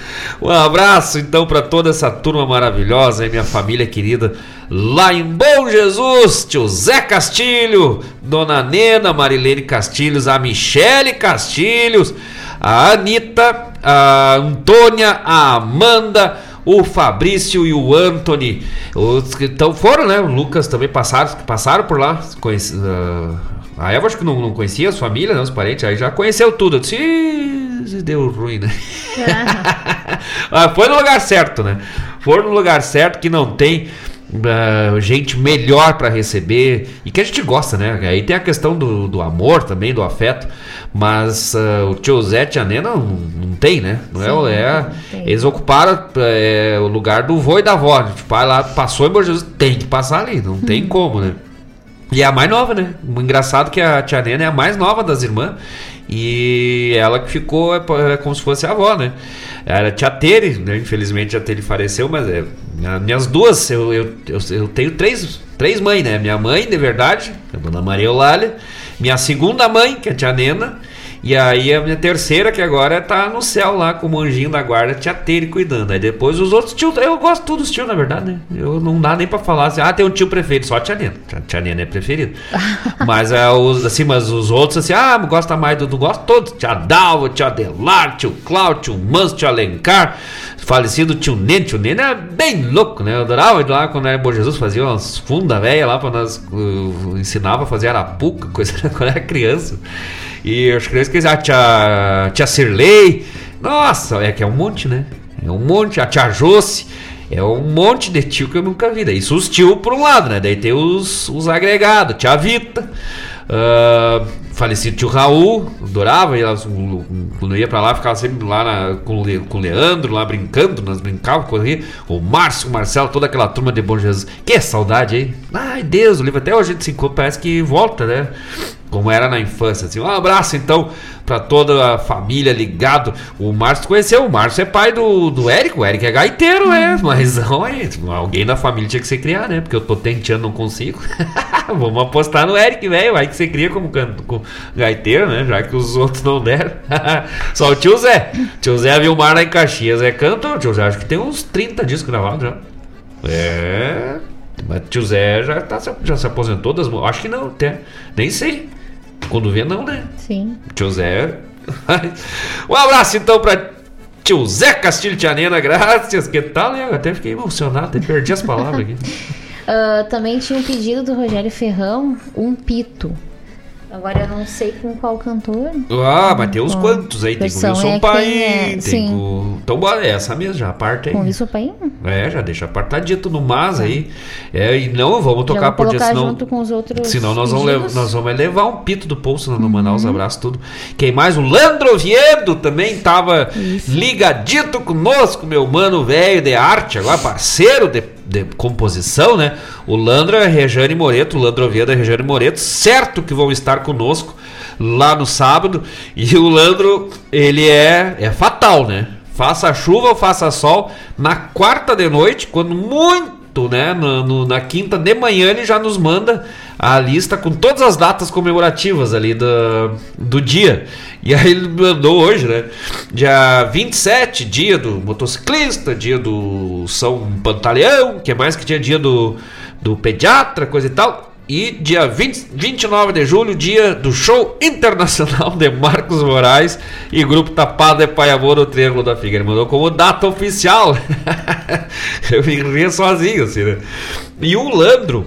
Um abraço então para toda essa turma maravilhosa e minha família querida lá em Bom Jesus, tio Zé Castilho, Dona Nena, Marilene Castilhos, a Michele Castilhos, a Anitta, a Antônia, a Amanda, o Fabrício e o Anthony. Os que foram, né? O Lucas também passaram, passaram por lá. Conheci, uh, a Eva acho que não, não conhecia as famílias, né, os parentes, aí já conheceu tudo. Eu disse, deu ruim, né? ah, foi no lugar certo, né? Foi no lugar certo que não tem Uh, gente melhor para receber e que a gente gosta, né? Aí tem a questão do, do amor também, do afeto, mas uh, o tio Zé e a Nena não, não tem, né? Não Sim, é, é não eles ocuparam é, o lugar do vô e da avó. Tipo, pai lá passou em Jesus, tem que passar ali, não tem uhum. como, né? E é a mais nova, né? O engraçado que a tia Nena é a mais nova das irmãs. E ela que ficou é, é como se fosse a avó, né? Era tia Tere, né? Infelizmente a Tere faleceu, mas é, minhas duas, eu, eu, eu, eu, tenho três, três mães, né? Minha mãe, de verdade, a dona Maria Eulália. Minha segunda mãe, que é a tia Nena. E aí a minha terceira, que agora tá no céu lá com o anjinho da guarda, tia Tere cuidando. Aí depois os outros tios, eu gosto de todos os tios, na verdade, né? Eu não dá nem pra falar assim, ah, tem um tio preferido, só a tia Nena. A tia Nena é preferido. mas é os, assim, mas os outros assim, ah, gosta mais do, do gosto todos. Tia Dalva, tia Adelar, tio Cláudio, tio Manso, tio Alencar, falecido tio Nene. Tio Nene é bem louco, né? Eu adorava ir lá quando era Bom Jesus, fazia umas fundas velhas lá pra nós, uh, ensinava a fazer arapuca, coisa quando era criança. E as crianças que a tia, tia Cirlei. Nossa, é que é um monte, né? É um monte. A tia Josse. É um monte de tio que eu nunca vi. Isso os tio por um lado, né? Daí tem os, os agregados. Tia Vita. Uh, falecido tio Raul, adorava, ia, quando ia pra lá, ficava sempre lá na, com, com o Leandro, lá brincando, nós brincávamos, corria, o Márcio, o Marcelo, toda aquela turma de Bom Jesus. Que saudade, hein? Ai, Deus, o livro até hoje a gente se encontra, parece que volta, né? Como era na infância. Assim, um abraço então para toda a família ligado. O Márcio conheceu, o Márcio é pai do, do Érico, o Érico é gaiteiro, é, mas olha, alguém da família tinha que se criar, né? Porque eu tô tentando, não consigo. Vamos apostar no Eric, velho, aí que você cria como canto, com gaiteiro, né? Já que os outros não deram. Só o tio Zé. Tio Zé viu o mar lá em Caxias, é cantor. Tio Zé, acho que tem uns 30 discos gravados já. É. Mas tio Zé já, tá, já se aposentou das. Acho que não, até. Nem sei. Quando vê, não, né? Sim. Tio Zé. um abraço então pra tio Zé Castilho Tia Nena, graças. Que tal? Eu até fiquei emocionado, até perdi as palavras aqui. uh, também tinha um pedido do Rogério Ferrão, um pito. Agora eu não sei com qual cantor. Ah, mas tem uns qual quantos aí. Tem com o Wilson é Paim, é, tem sim. com. Então, bora, é essa mesmo, já parte aí. Com o Wilson Paim? É, já deixa apartadito no mas aí. É, e não vamos tocar por dia, senão. junto com os outros. Senão nós vamos, levar, nós vamos levar um pito do pulso no uhum. Manaus, abraço tudo. Quem mais? O Landro Oviedo também tava Isso. ligadito conosco, meu mano velho de arte, agora parceiro de de composição, né? O Landra, Rejane Moreto, o Landro Oviedo e Rejane Moreto, certo que vão estar conosco lá no sábado. E o Landro, ele é, é fatal, né? Faça chuva ou faça sol, na quarta de noite, quando muito, né? No, no, na quinta de manhã, ele já nos manda a lista com todas as datas comemorativas ali do, do dia. E aí ele mandou hoje, né? Dia 27, dia do motociclista, dia do São Pantaleão, que é mais que tinha dia do do pediatra, coisa e tal. E dia 20, 29 de julho, dia do show internacional de Marcos Moraes e grupo Tapado de Pai Amor no Triângulo da Figueira. Mandou como data oficial. Eu ria sozinho, assim, né? E o Landro,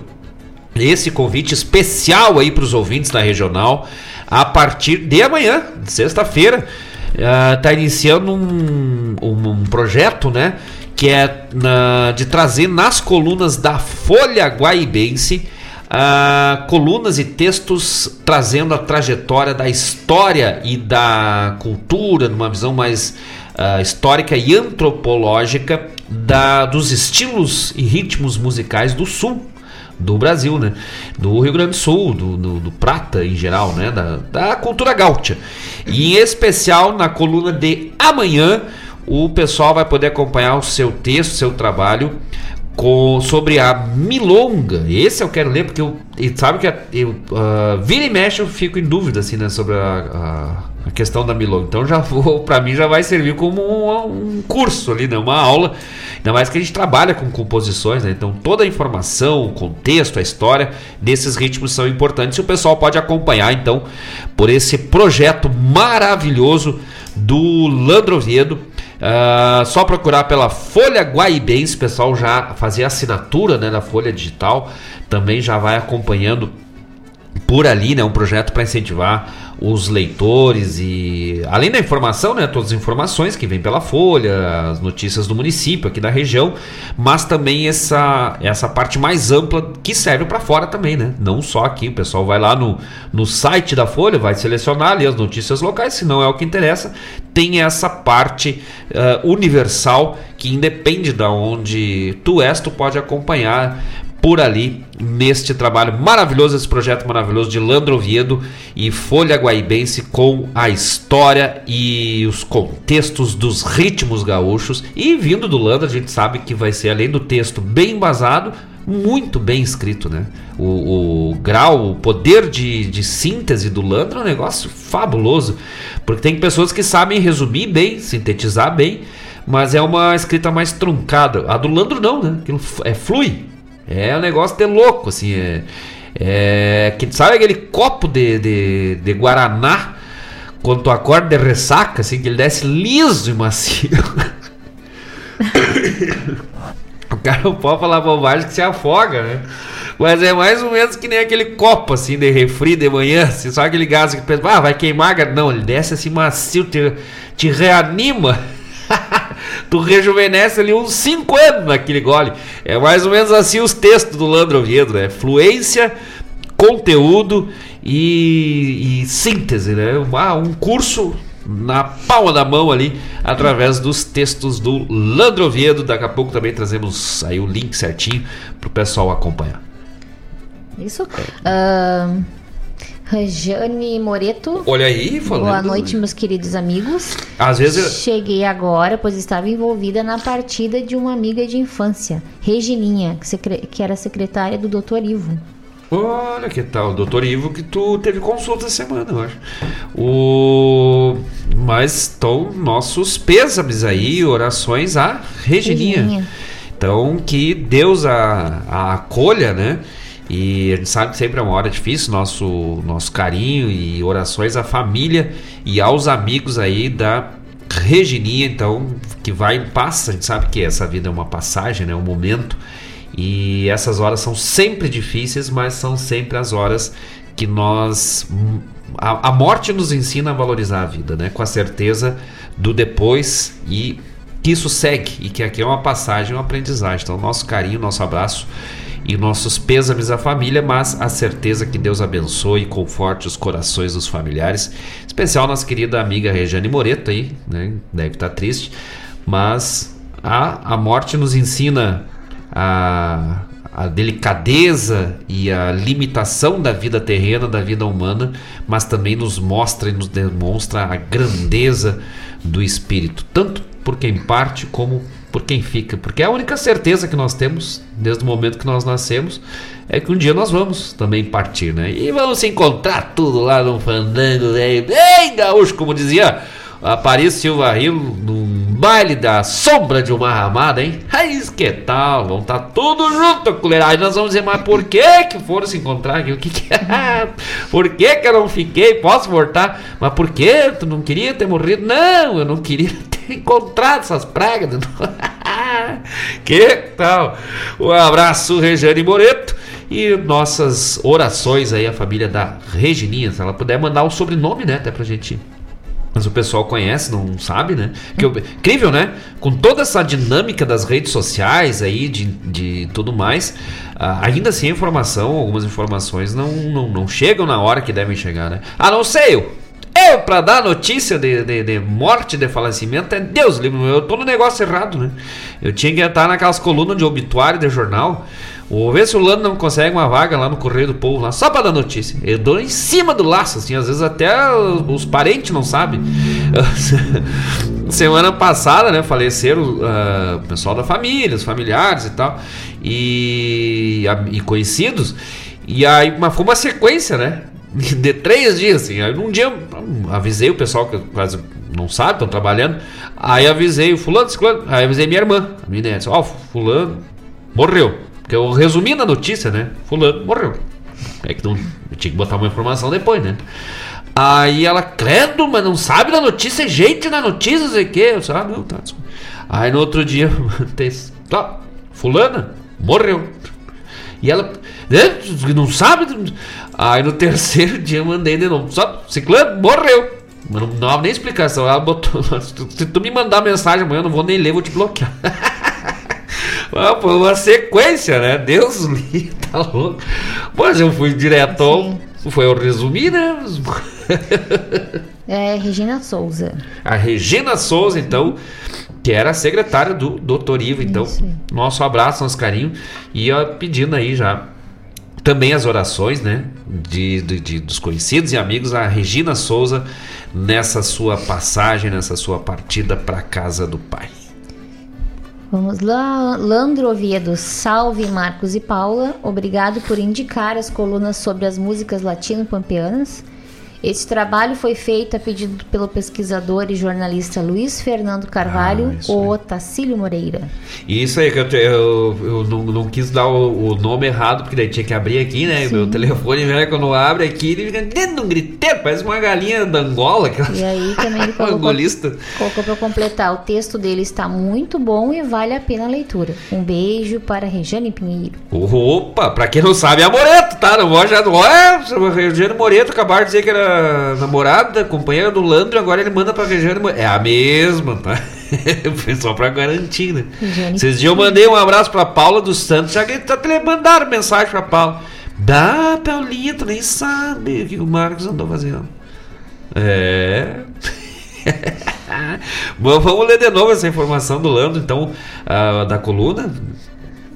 esse convite especial aí para os ouvintes da regional, a partir de amanhã, sexta-feira, está iniciando um, um, um projeto, né? Que é na, de trazer nas colunas da Folha Guaibense uh, colunas e textos trazendo a trajetória da história e da cultura, numa visão mais uh, histórica e antropológica da, dos estilos e ritmos musicais do sul do Brasil, né? Do Rio Grande do Sul, do, do, do Prata em geral, né? Da, da cultura gaúcha. E em especial na coluna de amanhã, o pessoal vai poder acompanhar o seu texto, seu trabalho com, sobre a milonga. Esse eu quero ler porque eu, sabe que eu, uh, vira e mexe eu fico em dúvida assim, né, sobre a, a, a questão da milonga. Então já vou, para mim já vai servir como um, um, curso ali, né, uma aula. Ainda mais que a gente trabalha com composições, né? Então toda a informação, o contexto, a história desses ritmos são importantes e o pessoal pode acompanhar então por esse projeto maravilhoso do Landro Oviedo Uh, só procurar pela Folha Guaibense, o pessoal já fazia assinatura né, da Folha Digital, também já vai acompanhando por ali, né, um projeto para incentivar os leitores e além da informação, né, todas as informações que vêm pela Folha, as notícias do município aqui da região, mas também essa essa parte mais ampla que serve para fora também, né? Não só aqui, o pessoal vai lá no, no site da Folha, vai selecionar ali as notícias locais, se não é o que interessa, tem essa parte uh, universal que independe de onde tu és, tu pode acompanhar por ali neste trabalho maravilhoso, esse projeto maravilhoso de Landro Oviedo e Folha Guaibense com a história e os contextos dos ritmos gaúchos. E vindo do Landro, a gente sabe que vai ser, além do texto bem embasado, muito bem escrito, né? O, o grau, o poder de, de síntese do Landro é um negócio fabuloso, porque tem pessoas que sabem resumir bem, sintetizar bem, mas é uma escrita mais truncada. A do Landro não, né? Aquilo é flui, é um negócio de louco, assim. É, é, que, sabe aquele copo de, de, de Guaraná quando tu acorda de ressaca, assim, que ele desce liso e macio. o cara não pode falar bobagem que se afoga, né? Mas é mais ou menos que nem aquele copo, assim, de refri de manhã. Assim, só aquele gás que pensa, ah, vai queimar. Não, ele desce assim macio, te, te reanima. tu rejuvenesce ali uns 5 anos naquele gole. É mais ou menos assim os textos do Landro Oviedo, né? Fluência, conteúdo e, e síntese, né? Ah, um curso na palma da mão ali, através dos textos do Landro Oviedo. Daqui a pouco também trazemos aí o link certinho para o pessoal acompanhar. Isso. Uh, Rejane Moreto. Olha aí, falando. Boa noite, meus queridos amigos. Às vezes eu... Cheguei agora, pois estava envolvida na partida de uma amiga de infância, Regininha, que era secretária do Dr. Ivo. Olha que tal, doutor Ivo, que tu teve consulta essa semana, eu acho. O... Mas estão nossos pêsames aí, orações a Regininha. Regininha. Então, que Deus a, a acolha, né? E a gente sabe que sempre é uma hora difícil, nosso, nosso carinho e orações à família e aos amigos aí da Regininha, então, que vai em paz. A gente sabe que essa vida é uma passagem, né? um momento. E essas horas são sempre difíceis, mas são sempre as horas que nós. A, a morte nos ensina a valorizar a vida, né? Com a certeza do depois e que isso segue e que aqui é uma passagem, uma aprendizagem. Então, nosso carinho, nosso abraço e nossos pêsames à família, mas a certeza que Deus abençoe e conforte os corações dos familiares, especial nossa querida amiga Regiane Moreto aí, né? Deve estar triste, mas a, a morte nos ensina a, a delicadeza e a limitação da vida terrena, da vida humana, mas também nos mostra e nos demonstra a grandeza do espírito, tanto por quem parte como por quem fica, porque a única certeza que nós temos desde o momento que nós nascemos é que um dia nós vamos também partir, né? E vamos se encontrar tudo lá no fandango, né? bem gaúcho, como dizia a Paris Silva Rio, num baile da sombra de uma ramada, hein? Aí, que tal? Vamos estar tá tudo junto, colher. Aí nós vamos dizer, mas por que que foram se encontrar aqui? O que que é? Por que que eu não fiquei? Posso voltar? Mas por que? Tu não queria ter morrido? Não, eu não queria ter encontrado essas pragas. que tal? Um abraço, Regiane Moreto. E nossas orações aí, a família da Regininha. Se ela puder mandar o sobrenome, né? Até pra gente mas o pessoal conhece, não sabe, né? Que eu, incrível, né? Com toda essa dinâmica das redes sociais aí, de, de tudo mais, uh, ainda assim a informação, algumas informações não, não, não chegam na hora que devem chegar, né? Ah, não sei, eu, eu pra dar notícia de, de, de morte, de falecimento, é Deus livre, eu tô no negócio errado, né? Eu tinha que estar naquelas colunas de obituário de jornal. Vou ver se o Lando não consegue uma vaga lá no Correio do Povo, lá, só para dar notícia. Eu dou em cima do laço, assim, às vezes até os, parentes não sabem. Semana passada, né, faleceram uh, o pessoal da família, os familiares e tal, e, e conhecidos. E aí, mas foi uma sequência, né? De três dias, assim. Aí num dia avisei o pessoal que quase não sabe, estão trabalhando. Aí avisei o fulano, aí avisei minha irmã, a minha disse, ó, oh, fulano morreu. Porque eu resumi na notícia, né? Fulano morreu. É que não, eu tinha que botar uma informação depois, né? Aí ela, credo, mas não sabe da notícia, gente na notícia, sei o que. Eu disse, ah, não, tá. Aí no outro dia, tá, fulana, morreu. E ela, né, não sabe. Aí no terceiro dia eu mandei de novo, só, ciclano, morreu. Mas não, não dava nem explicação. Ela botou, se tu me mandar mensagem amanhã, eu não vou nem ler, vou te bloquear. Ah, uma sequência, né? Deus me tá louco. Mas eu fui direto Foi o resumir, né? É Regina Souza. A Regina Souza, então, que era secretária do Doutor Ivo. Então, nosso abraço, nosso carinho. E ó, pedindo aí já também as orações, né? De, de, de, dos conhecidos e amigos, a Regina Souza, nessa sua passagem, nessa sua partida para casa do Pai. Vamos lá, Landro Oviedo, salve Marcos e Paula, obrigado por indicar as colunas sobre as músicas latino-pampeanas. Esse trabalho foi feito a pedido pelo pesquisador e jornalista Luiz Fernando Carvalho ah, ou Tacílio Moreira. Isso aí que eu, eu, eu não, não, quis dar o, o, nome errado, porque daí tinha que abrir aqui, né? Sim. Meu telefone, né, quando abre aqui, ele fica dando um griteiro, parece uma galinha da Angola. E aí também ele colocou, Angolista. colocou para completar. O texto dele está muito bom e vale a pena a leitura. Um beijo para Regiane Pinheiro. Opa, para quem não sabe, é a Moreto, tá? Não vou já. É, Regiane Moreto acabaram de dizer que era namorada, companheira do Landro, agora ele manda pra Regiane É a mesma, tá? Só pra garantir, né? Esses dias eu mandei um abraço pra Paula dos Santos, já que tá mandaram mensagem pra Paula. Dá, Paulinha, tu nem sabe o que o Marcos andou fazendo. É. Bom, vamos ler de novo essa informação do Landro, então, uh, da coluna.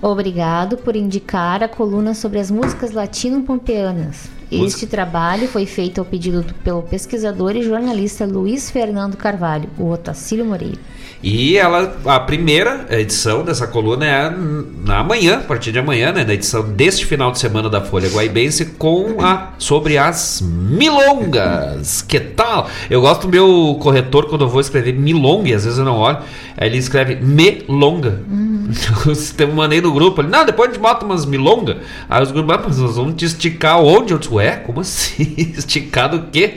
Obrigado por indicar a coluna sobre as músicas latino-pompeanas. Este trabalho foi feito ao pedido do, pelo pesquisador e jornalista Luiz Fernando Carvalho, o Otacílio Moreira. E ela, a primeira edição dessa coluna é na manhã, a partir de amanhã, né, na edição deste final de semana da Folha Guaibense, com a sobre as milongas. Que tal? Eu gosto do meu corretor quando eu vou escrever milonga, e às vezes eu não olho, aí ele escreve melonga. Uhum. Eu mandei no grupo, ele, não, depois a gente bota umas milongas. Aí os grupos, mas nós vamos te esticar onde? Eu disse, ué, como assim? Esticar do quê?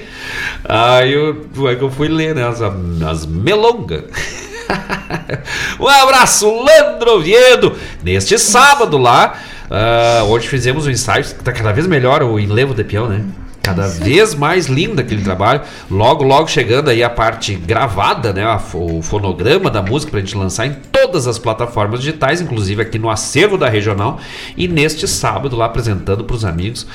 Aí eu, aí eu fui ler, né, as, as melongas. um abraço, Landro Oviedo. Neste sábado lá, uh, hoje fizemos um ensaio, está cada vez melhor o enlevo de peão, né? Cada vez mais lindo aquele trabalho. Logo, logo chegando aí a parte gravada, né? O fonograma da música pra gente lançar em todas as plataformas digitais, inclusive aqui no acervo da regional. E neste sábado, lá apresentando para os amigos,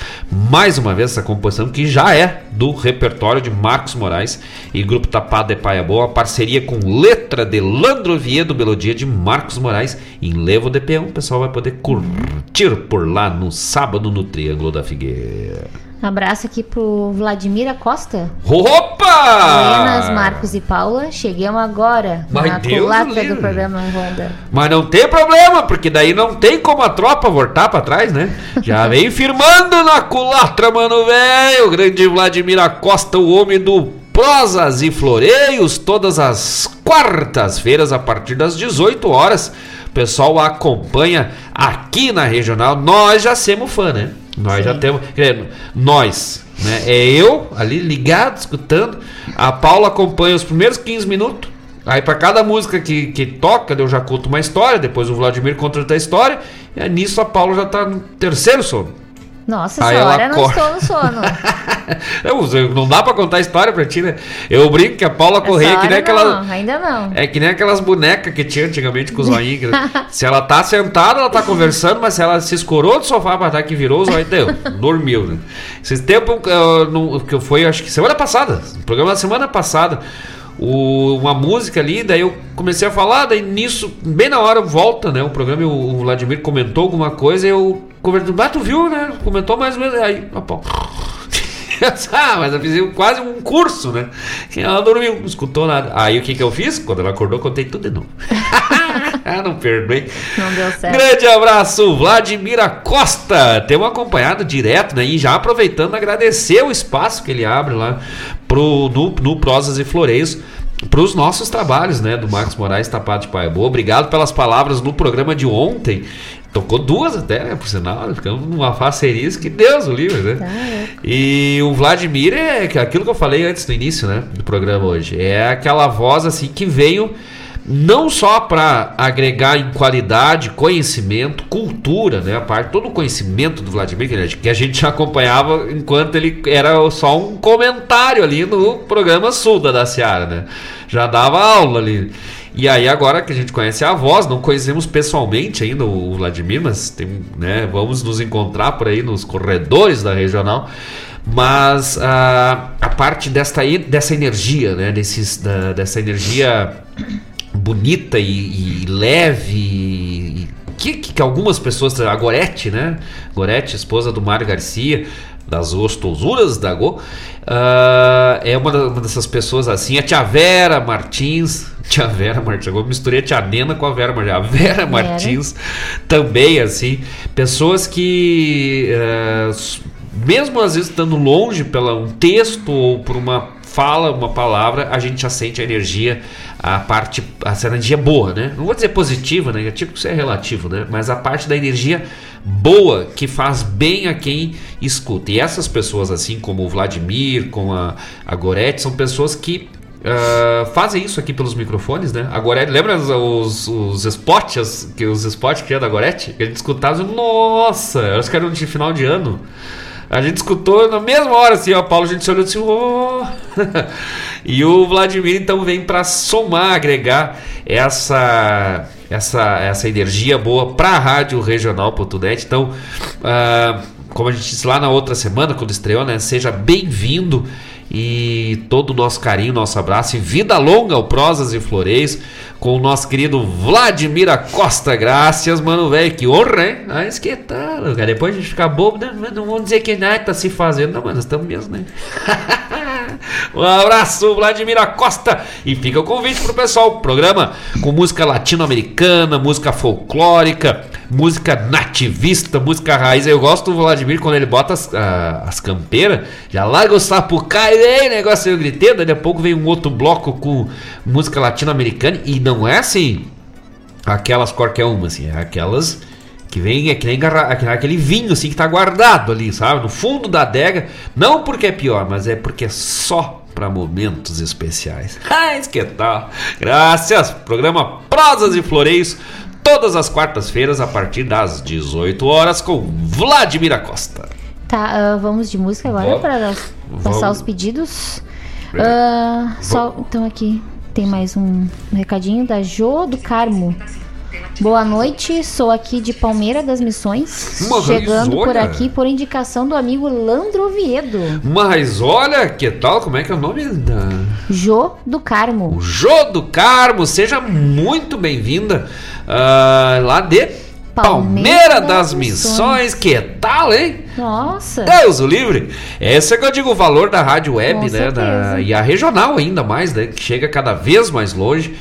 mais uma vez, essa composição que já é do repertório de Marcos Moraes e Grupo Tapado de Paia Boa, parceria com letra de Landro Viedo, melodia de Marcos Moraes em Levo de Peão. O pessoal vai poder curtir por lá no sábado no Triângulo da Figueira. Abraço aqui pro Vladimir Acosta. Opa! Buenas, Marcos e Paula. Chegamos agora Mas na Deus culatra do programa Ronda. Mas não tem problema, porque daí não tem como a tropa voltar pra trás, né? Já vem firmando na culatra, mano, velho. O grande Vladimir Acosta, o homem do Prosas e Floreios, todas as quartas-feiras a partir das 18 horas. O pessoal acompanha aqui na regional. Nós já somos fã, né? Nós Sim. já temos. Nós, né? É eu ali ligado, escutando. A Paula acompanha os primeiros 15 minutos. Aí para cada música que, que toca, eu já conto uma história, depois o Vladimir conta outra história, e nisso a Paula já tá no terceiro sono. Nossa Aí senhora, não estou no sono. não dá pra contar história pra ti, né? Eu brinco que a Paula Correia, que nem aquela. Não, ainda não. É que nem aquelas bonecas que tinha antigamente com os zoinhos. se ela tá sentada, ela tá conversando, mas se ela se escorou do sofá pra estar que virou, os zoinhos deu. Dormiu, né? Esse tempo que fui, acho que semana passada, programa da semana passada o, uma música ali, daí eu comecei a falar, daí nisso, bem na hora volta, né? O programa, o, o Vladimir comentou alguma coisa, e eu conversei, ah, tu viu, né? Comentou mais ou menos, aí, pô. ah, mas eu fiz quase um curso, né? E ela dormiu, não escutou nada. Aí o que que eu fiz? Quando ela acordou, contei tudo de novo. ah, não perdoei. Não deu certo. Grande abraço, Vladimir Costa. Temos acompanhado direto, né? E já aproveitando, agradecer o espaço que ele abre lá pro, no, no Prosas e Floreios para os nossos trabalhos, né, do Marcos Moraes Tapado de Pai Boa. Obrigado pelas palavras no programa de ontem. Tocou duas até, né, por sinal, ficamos numa facerice que Deus o livre, né? Tá, é. E o Vladimir é aquilo que eu falei antes no início, né, do programa hoje. É aquela voz assim que veio não só para agregar em qualidade, conhecimento, cultura, né? A parte todo o conhecimento do Vladimir que a gente já acompanhava enquanto ele era só um comentário ali no programa Sul da Seara, né? Já dava aula ali. E aí agora que a gente conhece a voz, não conhecemos pessoalmente ainda o Vladimir, mas tem, né, vamos nos encontrar por aí nos corredores da regional. Mas a, a parte desta, dessa energia, né, desses, da, dessa energia bonita e, e leve e, que, que, algumas pessoas, a Gorete, né? Gorete, esposa do Mário Garcia, das gostosuras da Go, uh, é uma, uma, dessas pessoas assim. A Tia Vera Martins, Tia Vera Martins, agora misturei a Tia Nena com a Vera Martins. A Vera Martins também, assim. Pessoas que, uh, mesmo às vezes estando longe pela um texto ou por uma fala, uma palavra, a gente já sente a energia a parte, essa energia boa, né? Não vou dizer positiva, negativo, porque isso é relativo, né? Mas a parte da energia boa que faz bem a quem escuta. E essas pessoas, assim como o Vladimir, como a, a Gorete, são pessoas que Uh, fazem isso aqui pelos microfones, né? A lembra os, os spots, que os spots que tinha da Gorete? Que a gente escutava, nossa, acho que era de final de ano. A gente escutou na mesma hora, assim, ó, Paulo, a gente se olhou assim, oh! e o Vladimir então vem para somar, agregar essa essa essa energia boa para a rádio regional.net. Então, uh, como a gente disse lá na outra semana quando estreou, né, seja bem-vindo e todo o nosso carinho, nosso abraço e vida longa ao Prosas e Floreios com o nosso querido Vladimir Costa. Graças, mano, velho. Que honra, hein? Ah, isso que tal, cara. Depois a gente fica bobo, né? Não vamos dizer que nada tá se fazendo, não, mas nós estamos mesmo, né? um abraço, Vladimir Costa. E fica o convite pro pessoal. Programa com música latino-americana, música folclórica, música nativista, música raiz. Eu gosto do Vladimir quando ele bota as, as campeiras, já larga o sapucai, aí, negócio eu gritei. Daqui a pouco vem um outro bloco com música latino-americana e não é assim aquelas qualquer uma, assim, é aquelas que vem é que nem aquele vinho assim que tá guardado ali, sabe? No fundo da adega. Não porque é pior, mas é porque é só para momentos especiais. Ah, que tal? Graças! Programa Prosas e Floreios, todas as quartas-feiras a partir das 18 horas com Vladimir Acosta. Tá, uh, vamos de música agora para passar os pedidos. Uh, só, então aqui tem mais um recadinho da Jo do Carmo. Boa noite, sou aqui de Palmeira das Missões, Mas chegando olha. por aqui por indicação do amigo Landro Oviedo. Mas olha, que tal? Como é que é o nome da. Jô do Carmo. Jô do Carmo, seja muito bem-vinda uh, lá de Palmeira, Palmeira das Missões. Missões. Que tal, hein? Nossa! Deus o livre! Esse é que eu digo o valor da rádio web, Com né? Da, e a regional ainda mais, né? Que chega cada vez mais longe.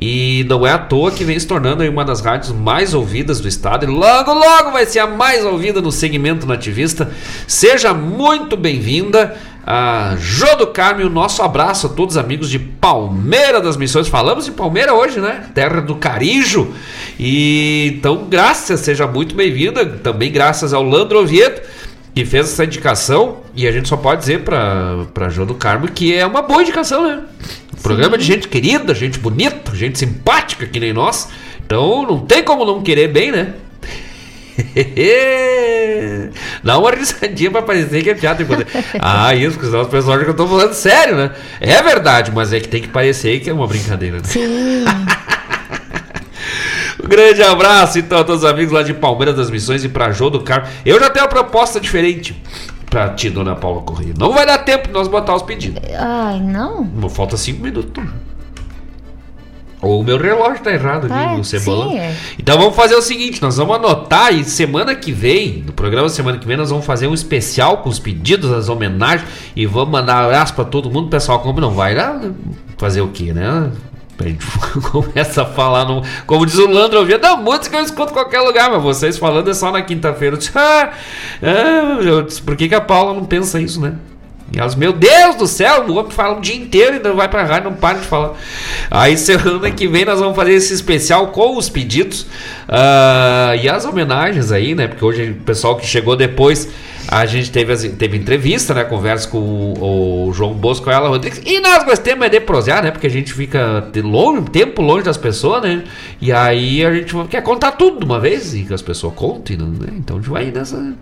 E não é à toa que vem se tornando uma das rádios mais ouvidas do estado. E logo, logo vai ser a mais ouvida no segmento nativista. Seja muito bem-vinda a Jô do Carmo, e o nosso abraço a todos os amigos de Palmeira das Missões. Falamos de Palmeira hoje, né? Terra do Carijo. E então, graças, seja muito bem-vinda. Também graças ao Landro Oviedo que fez essa indicação e a gente só pode dizer para para Jô do Carmo que é uma boa indicação, né? Programa de gente querida, gente bonita, gente simpática que nem nós. Então não tem como não querer bem, né? Dá uma risadinha pra parecer que é piada. ah, isso, porque senão as pessoas acham que eu tô falando sério, né? É verdade, mas é que tem que parecer que é uma brincadeira. Né? Sim. Um grande abraço então a todos os amigos lá de Palmeiras das Missões e pra Jô do Carmo. Eu já tenho uma proposta diferente pra ti, dona Paula Corrêa. Não vai dar tempo de nós botar os pedidos. Ai, não? Falta cinco minutos. Ou o meu relógio tá errado Ah, no cebolão. sim, é. Então vamos fazer o seguinte, nós vamos anotar e semana que vem, no programa semana que vem, nós vamos fazer um especial com os pedidos, as homenagens e vamos mandar abraço pra todo mundo. O pessoal, como não vai lá, fazer o quê, né? A gente começa a falar, no, como diz o Landro, ouvindo da música eu escuto em qualquer lugar, mas vocês falando é só na quinta-feira. Eu ah, ah, eu por que, que a Paula não pensa isso, né? E elas, meu Deus do céu, o homem fala o dia inteiro e ainda vai pra rádio, não para de falar. Aí semana que vem nós vamos fazer esse especial com os pedidos ah, e as homenagens aí, né? Porque hoje o pessoal que chegou depois, a gente teve, as- teve entrevista, né? Conversa com o, o João Bosco e ela Rodrigues. E nós gostamos é de prosear, né? Porque a gente fica de longe, tempo longe das pessoas, né? E aí a gente quer contar tudo de uma vez e que as pessoas contem, né? Então a gente vai nessa.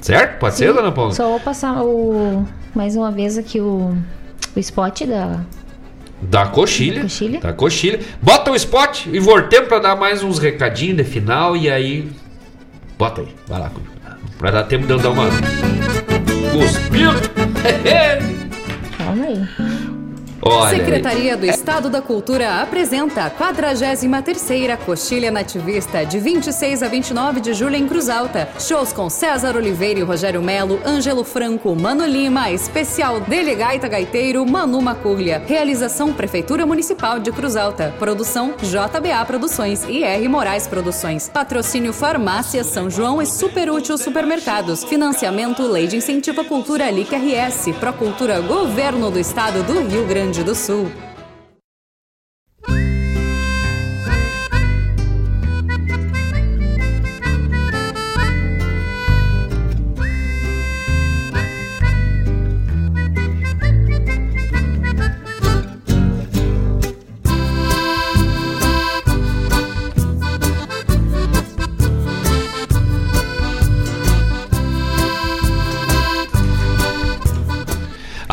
Certo? Pode ser, dona Paula? Só vou passar o, mais uma vez aqui o, o spot da. Da coxilha. Da coxilha. Da coxilha. Bota o spot e voltemos pra dar mais uns recadinhos de final e aí. Bota aí. Vai lá, Cunha. Pra dar tempo de eu dar uma. Cuspida. Calma aí. Olha. Secretaria do Estado da Cultura apresenta a 43ª Coxilha Nativista de 26 a 29 de julho em Cruz Alta. Shows com César Oliveira e Rogério Melo, Ângelo Franco, Mano Lima, especial Dele Gaita Gaiteiro, Manu Macurlia. Realização Prefeitura Municipal de Cruz Alta. Produção JBA Produções e R Moraes Produções. Patrocínio Farmácia São João e Super Útil Supermercados. Financiamento Lei de Incentivo à Cultura LIC RS. Procultura Governo do Estado do Rio Grande do Sul.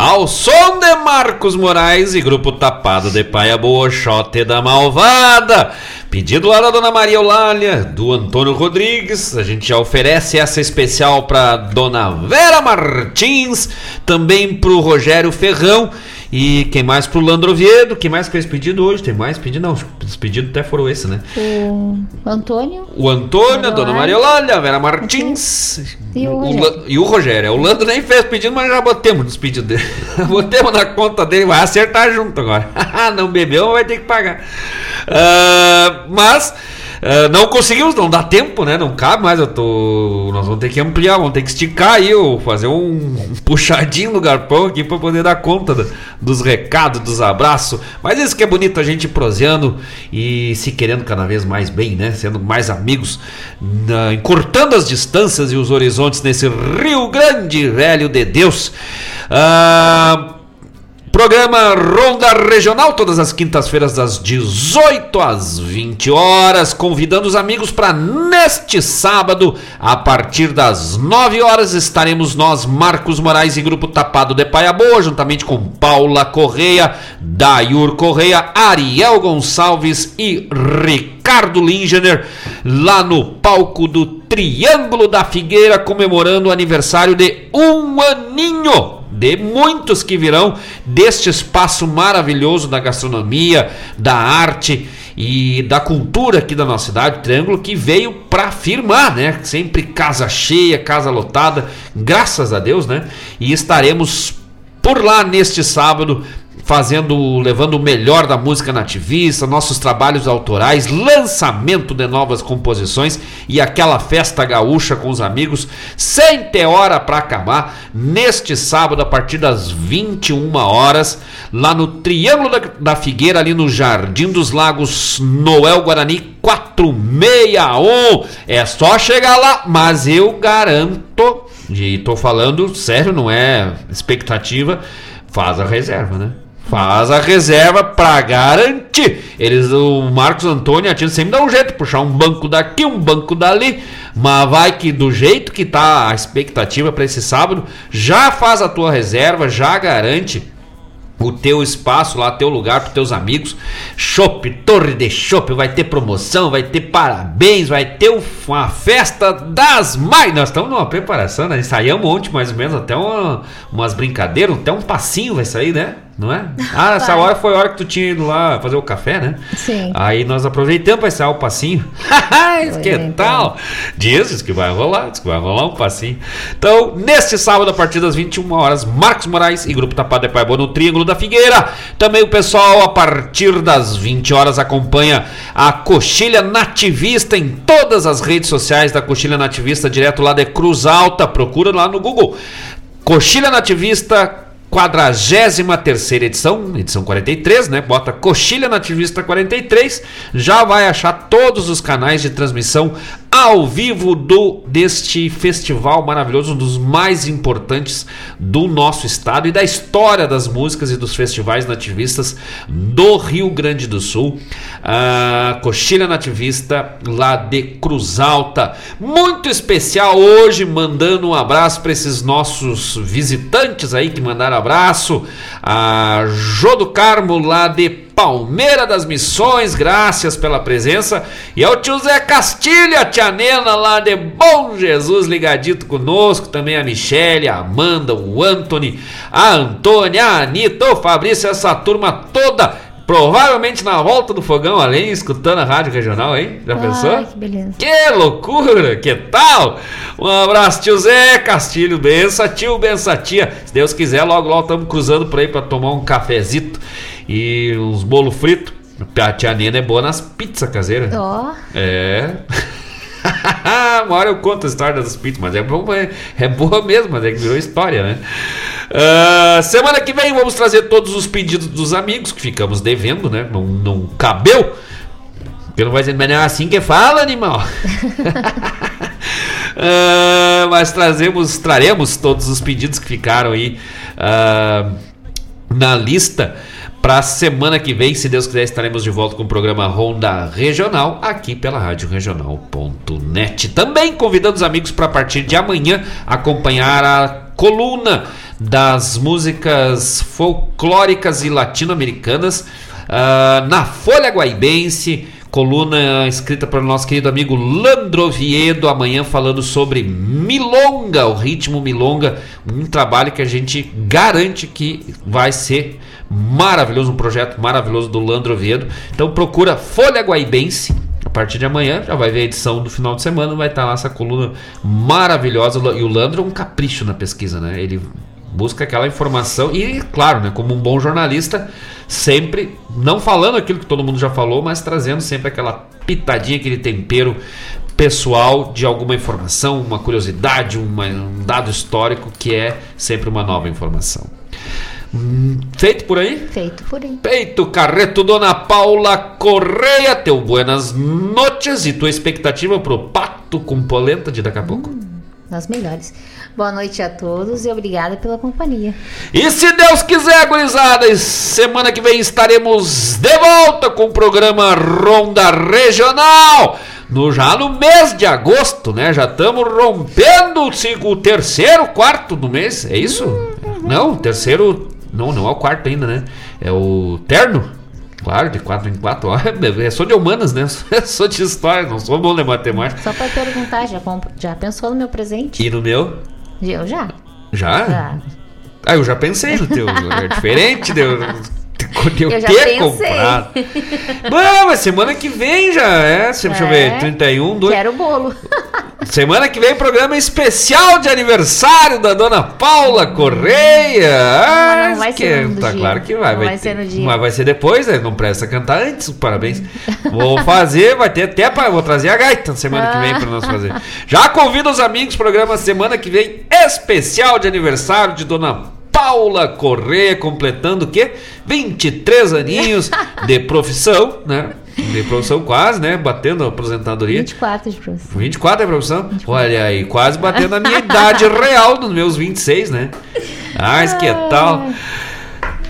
Ao som de Marcos Moraes e grupo Tapado de Paia Boa, Xote da Malvada. Pedido lá da Dona Maria Eulália, do Antônio Rodrigues. A gente já oferece essa especial para Dona Vera Martins, também pro Rogério Ferrão e quem mais pro Landro Oviedo. Quem mais fez pedido hoje? Tem mais pedido? Não, os pedidos até foram esse, né? O Antônio. O Antônio, a Dona Maria a Vera Martins E o o. La- e o Rogério. O Lando nem fez pedido, mas já botemos nos pedidos dele. botemos na conta dele, vai acertar junto agora. não bebeu, vai ter que pagar. Ah, mas ah, não conseguimos, não dá tempo, né? Não cabe mais. Eu tô. Nós vamos ter que ampliar, vamos ter que esticar aí, ou fazer um, puxadinho no garpão aqui para poder dar conta da- dos recados, dos abraços. Mas isso que é bonito, a gente proseando e se querendo cada vez mais bem, né? Sendo mais amigos, na- encurtando as distâncias e os horizontes nesse Rio Grande, velho de Deus. Ah, Programa Ronda Regional, todas as quintas-feiras, das 18 às 20 horas. Convidando os amigos para neste sábado, a partir das 9 horas, estaremos nós, Marcos Moraes e Grupo Tapado de Paia Boa, juntamente com Paula Correia, Dayur Correia, Ariel Gonçalves e Ricardo Lingener, lá no palco do Triângulo da Figueira, comemorando o aniversário de um aninho de muitos que virão deste espaço maravilhoso da gastronomia, da arte e da cultura aqui da nossa cidade, Triângulo, que veio para firmar, né? Sempre casa cheia, casa lotada, graças a Deus, né? E estaremos por lá neste sábado fazendo, levando o melhor da música nativista, nossos trabalhos autorais, lançamento de novas composições e aquela festa gaúcha com os amigos, sem ter hora para acabar, neste sábado a partir das 21 horas, lá no Triângulo da, da Figueira, ali no Jardim dos Lagos, Noel Guarani 461. É só chegar lá, mas eu garanto, e tô falando sério, não é expectativa, faz a reserva, né? Faz a reserva pra garantir. Eles, o Marcos Antônio a Tina sempre dá um jeito, puxar um banco daqui, um banco dali. Mas vai que do jeito que tá a expectativa para esse sábado, já faz a tua reserva, já garante o teu espaço lá, teu lugar para teus amigos. Chopp, torre de chopp, vai ter promoção, vai ter parabéns, vai ter uma festa das mães. Nós estamos numa preparação, né? ensaiamos ontem mais ou menos até uma, umas brincadeiras, até um passinho vai sair, né? Não é? Ah, essa hora foi a hora que tu tinha ido lá fazer o café, né? Sim. Aí nós aproveitamos para ensaiar o passinho. que então. tal? Diz, diz que vai rolar, diz que vai rolar um passinho. Então, neste sábado, a partir das 21 horas, Marcos Moraes e Grupo Tapado de Pai Boa no Triângulo da Figueira. Também o pessoal, a partir das 20 horas, acompanha a Coxilha Nativista em todas as redes sociais da Coxilha Nativista, direto lá de Cruz Alta. Procura lá no Google. Coxilha Nativista 43 edição, edição 43, né? Bota Coxilha Nativista 43, já vai achar todos os canais de transmissão ao vivo do deste festival maravilhoso, um dos mais importantes do nosso estado e da história das músicas e dos festivais nativistas do Rio Grande do Sul. A Coxilha Nativista lá de Cruz Alta. Muito especial hoje, mandando um abraço para esses nossos visitantes aí que mandaram abraço. A Jô do Carmo lá de Palmeira das Missões, graças pela presença. E ao tio Zé Castilho, a tia Nena lá de Bom Jesus ligadito conosco. Também a Michele, a Amanda, o Anthony, a Antônia, a Anitta, o Fabrício, essa turma toda. Provavelmente na volta do fogão, além escutando a rádio regional, hein? Já Ai, pensou? que beleza. Que loucura, que tal? Um abraço, tio Zé Castilho, bença, tio, bença, tia. Se Deus quiser, logo, logo estamos cruzando por aí para tomar um cafezito e uns bolo frito. A tia Nena é boa nas pizzas caseiras. Ó. É. Uma hora eu conto a história das pizzas, mas é, bom, é, é boa mesmo, mas é que virou história, né? Uh, semana que vem vamos trazer todos os pedidos dos amigos que ficamos devendo, né? Não, não cabeu. Porque não vai não é assim que fala, animal. uh, mas trazemos, traremos todos os pedidos que ficaram aí uh, na lista. Para a semana que vem, se Deus quiser, estaremos de volta com o programa Ronda Regional aqui pela Rádio Regional.net. Também convidando os amigos para a partir de amanhã acompanhar a coluna das músicas folclóricas e latino-americanas uh, na Folha Guaibense. Coluna escrita pelo nosso querido amigo Landro Oviedo, amanhã falando sobre Milonga, o ritmo Milonga, um trabalho que a gente garante que vai ser maravilhoso, um projeto maravilhoso do Landro Oviedo. Então procura Folha Guaibense. A partir de amanhã já vai ver a edição do final de semana, vai estar lá essa coluna maravilhosa. E o Landro é um capricho na pesquisa, né? Ele busca aquela informação e, claro, né, como um bom jornalista, sempre não falando aquilo que todo mundo já falou, mas trazendo sempre aquela pitadinha, aquele tempero pessoal de alguma informação, uma curiosidade, uma, um dado histórico que é sempre uma nova informação. Feito por aí? Feito por aí. Feito, Carreto, Dona Paula Correia, teu buenas noches e tua expectativa pro Pato com Polenta de daqui a pouco? Hum, das melhores. Boa noite a todos e obrigada pela companhia. E se Deus quiser, gurizada, semana que vem estaremos de volta com o programa Ronda Regional. No, já no mês de agosto, né? Já estamos rompendo o, o terceiro, quarto do mês. É isso? Uhum. Não, terceiro não, não é o quarto ainda, né? É o terno. Claro, de 4 em 4 horas. É só de humanas, né? sou de história, não sou bom de matemática. Só para perguntar, já, já pensou no meu presente? E no meu? Eu já. Já? Já. Ah, eu já pensei no teu. É diferente de de eu, eu ter comprado. Bom, mas semana que vem já é. Deixa é. eu ver, 31, 2. Quero o bolo. Semana que vem, programa especial de aniversário da dona Paula Correia. Não, não vai que, ser no Tá dia. claro que vai. Não vai ter- ser no dia. Mas vai ser depois, né? Não presta cantar antes. Parabéns. Vou fazer, vai ter até para Vou trazer a gaita semana que vem para nós fazer. Já convido os amigos, programa semana que vem especial de aniversário de dona Paula Correia, completando o quê? 23 aninhos de profissão, né? De profissão quase, né? Batendo a aposentadoria. 24 de profissão. 24 é profissão? Olha aí, quase batendo a minha idade real dos meus 26, né? Ah, que tal.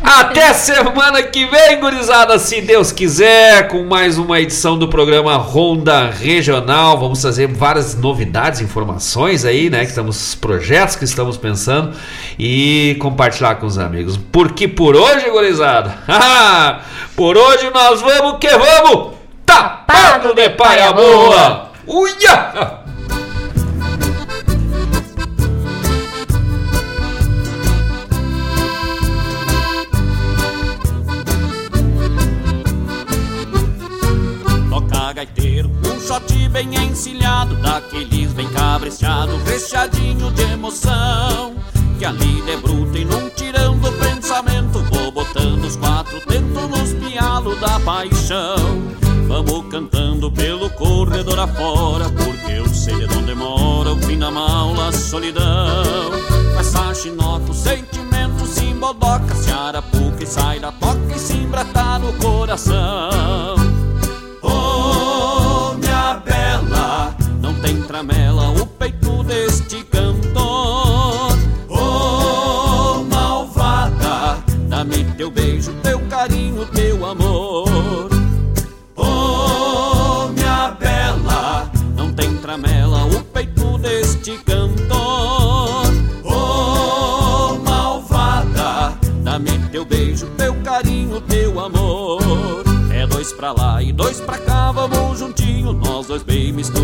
Até semana que vem, gurizada, se Deus quiser, com mais uma edição do programa Ronda Regional. Vamos trazer várias novidades, informações aí, né? Que estamos, projetos que estamos pensando e compartilhar com os amigos. Porque por hoje, gurizada, por hoje nós vamos que vamos! Tapado de paia boa! Uia! Shot bem encilhado Daqueles bem cabresteado, recheadinho de emoção Que ali debruta e num tirão do pensamento Vou botando os quatro tentos nos pialos da paixão. Vamos cantando pelo corredor afora Porque eu sei de onde mora o fim da maula, a solidão. Essa chinoca, o sentimento se embodoca Se arapuca e sai da toca e se embrata no coração tem tramela o peito deste cantor. Oh, malvada, dá-me teu beijo, teu carinho, teu amor. Oh, minha bela, não tem tramela o peito deste cantor. Oh, malvada, dá-me teu beijo, teu carinho, teu amor. É dois pra lá e dois pra cá, vamos juntinho, nós dois bem misturados.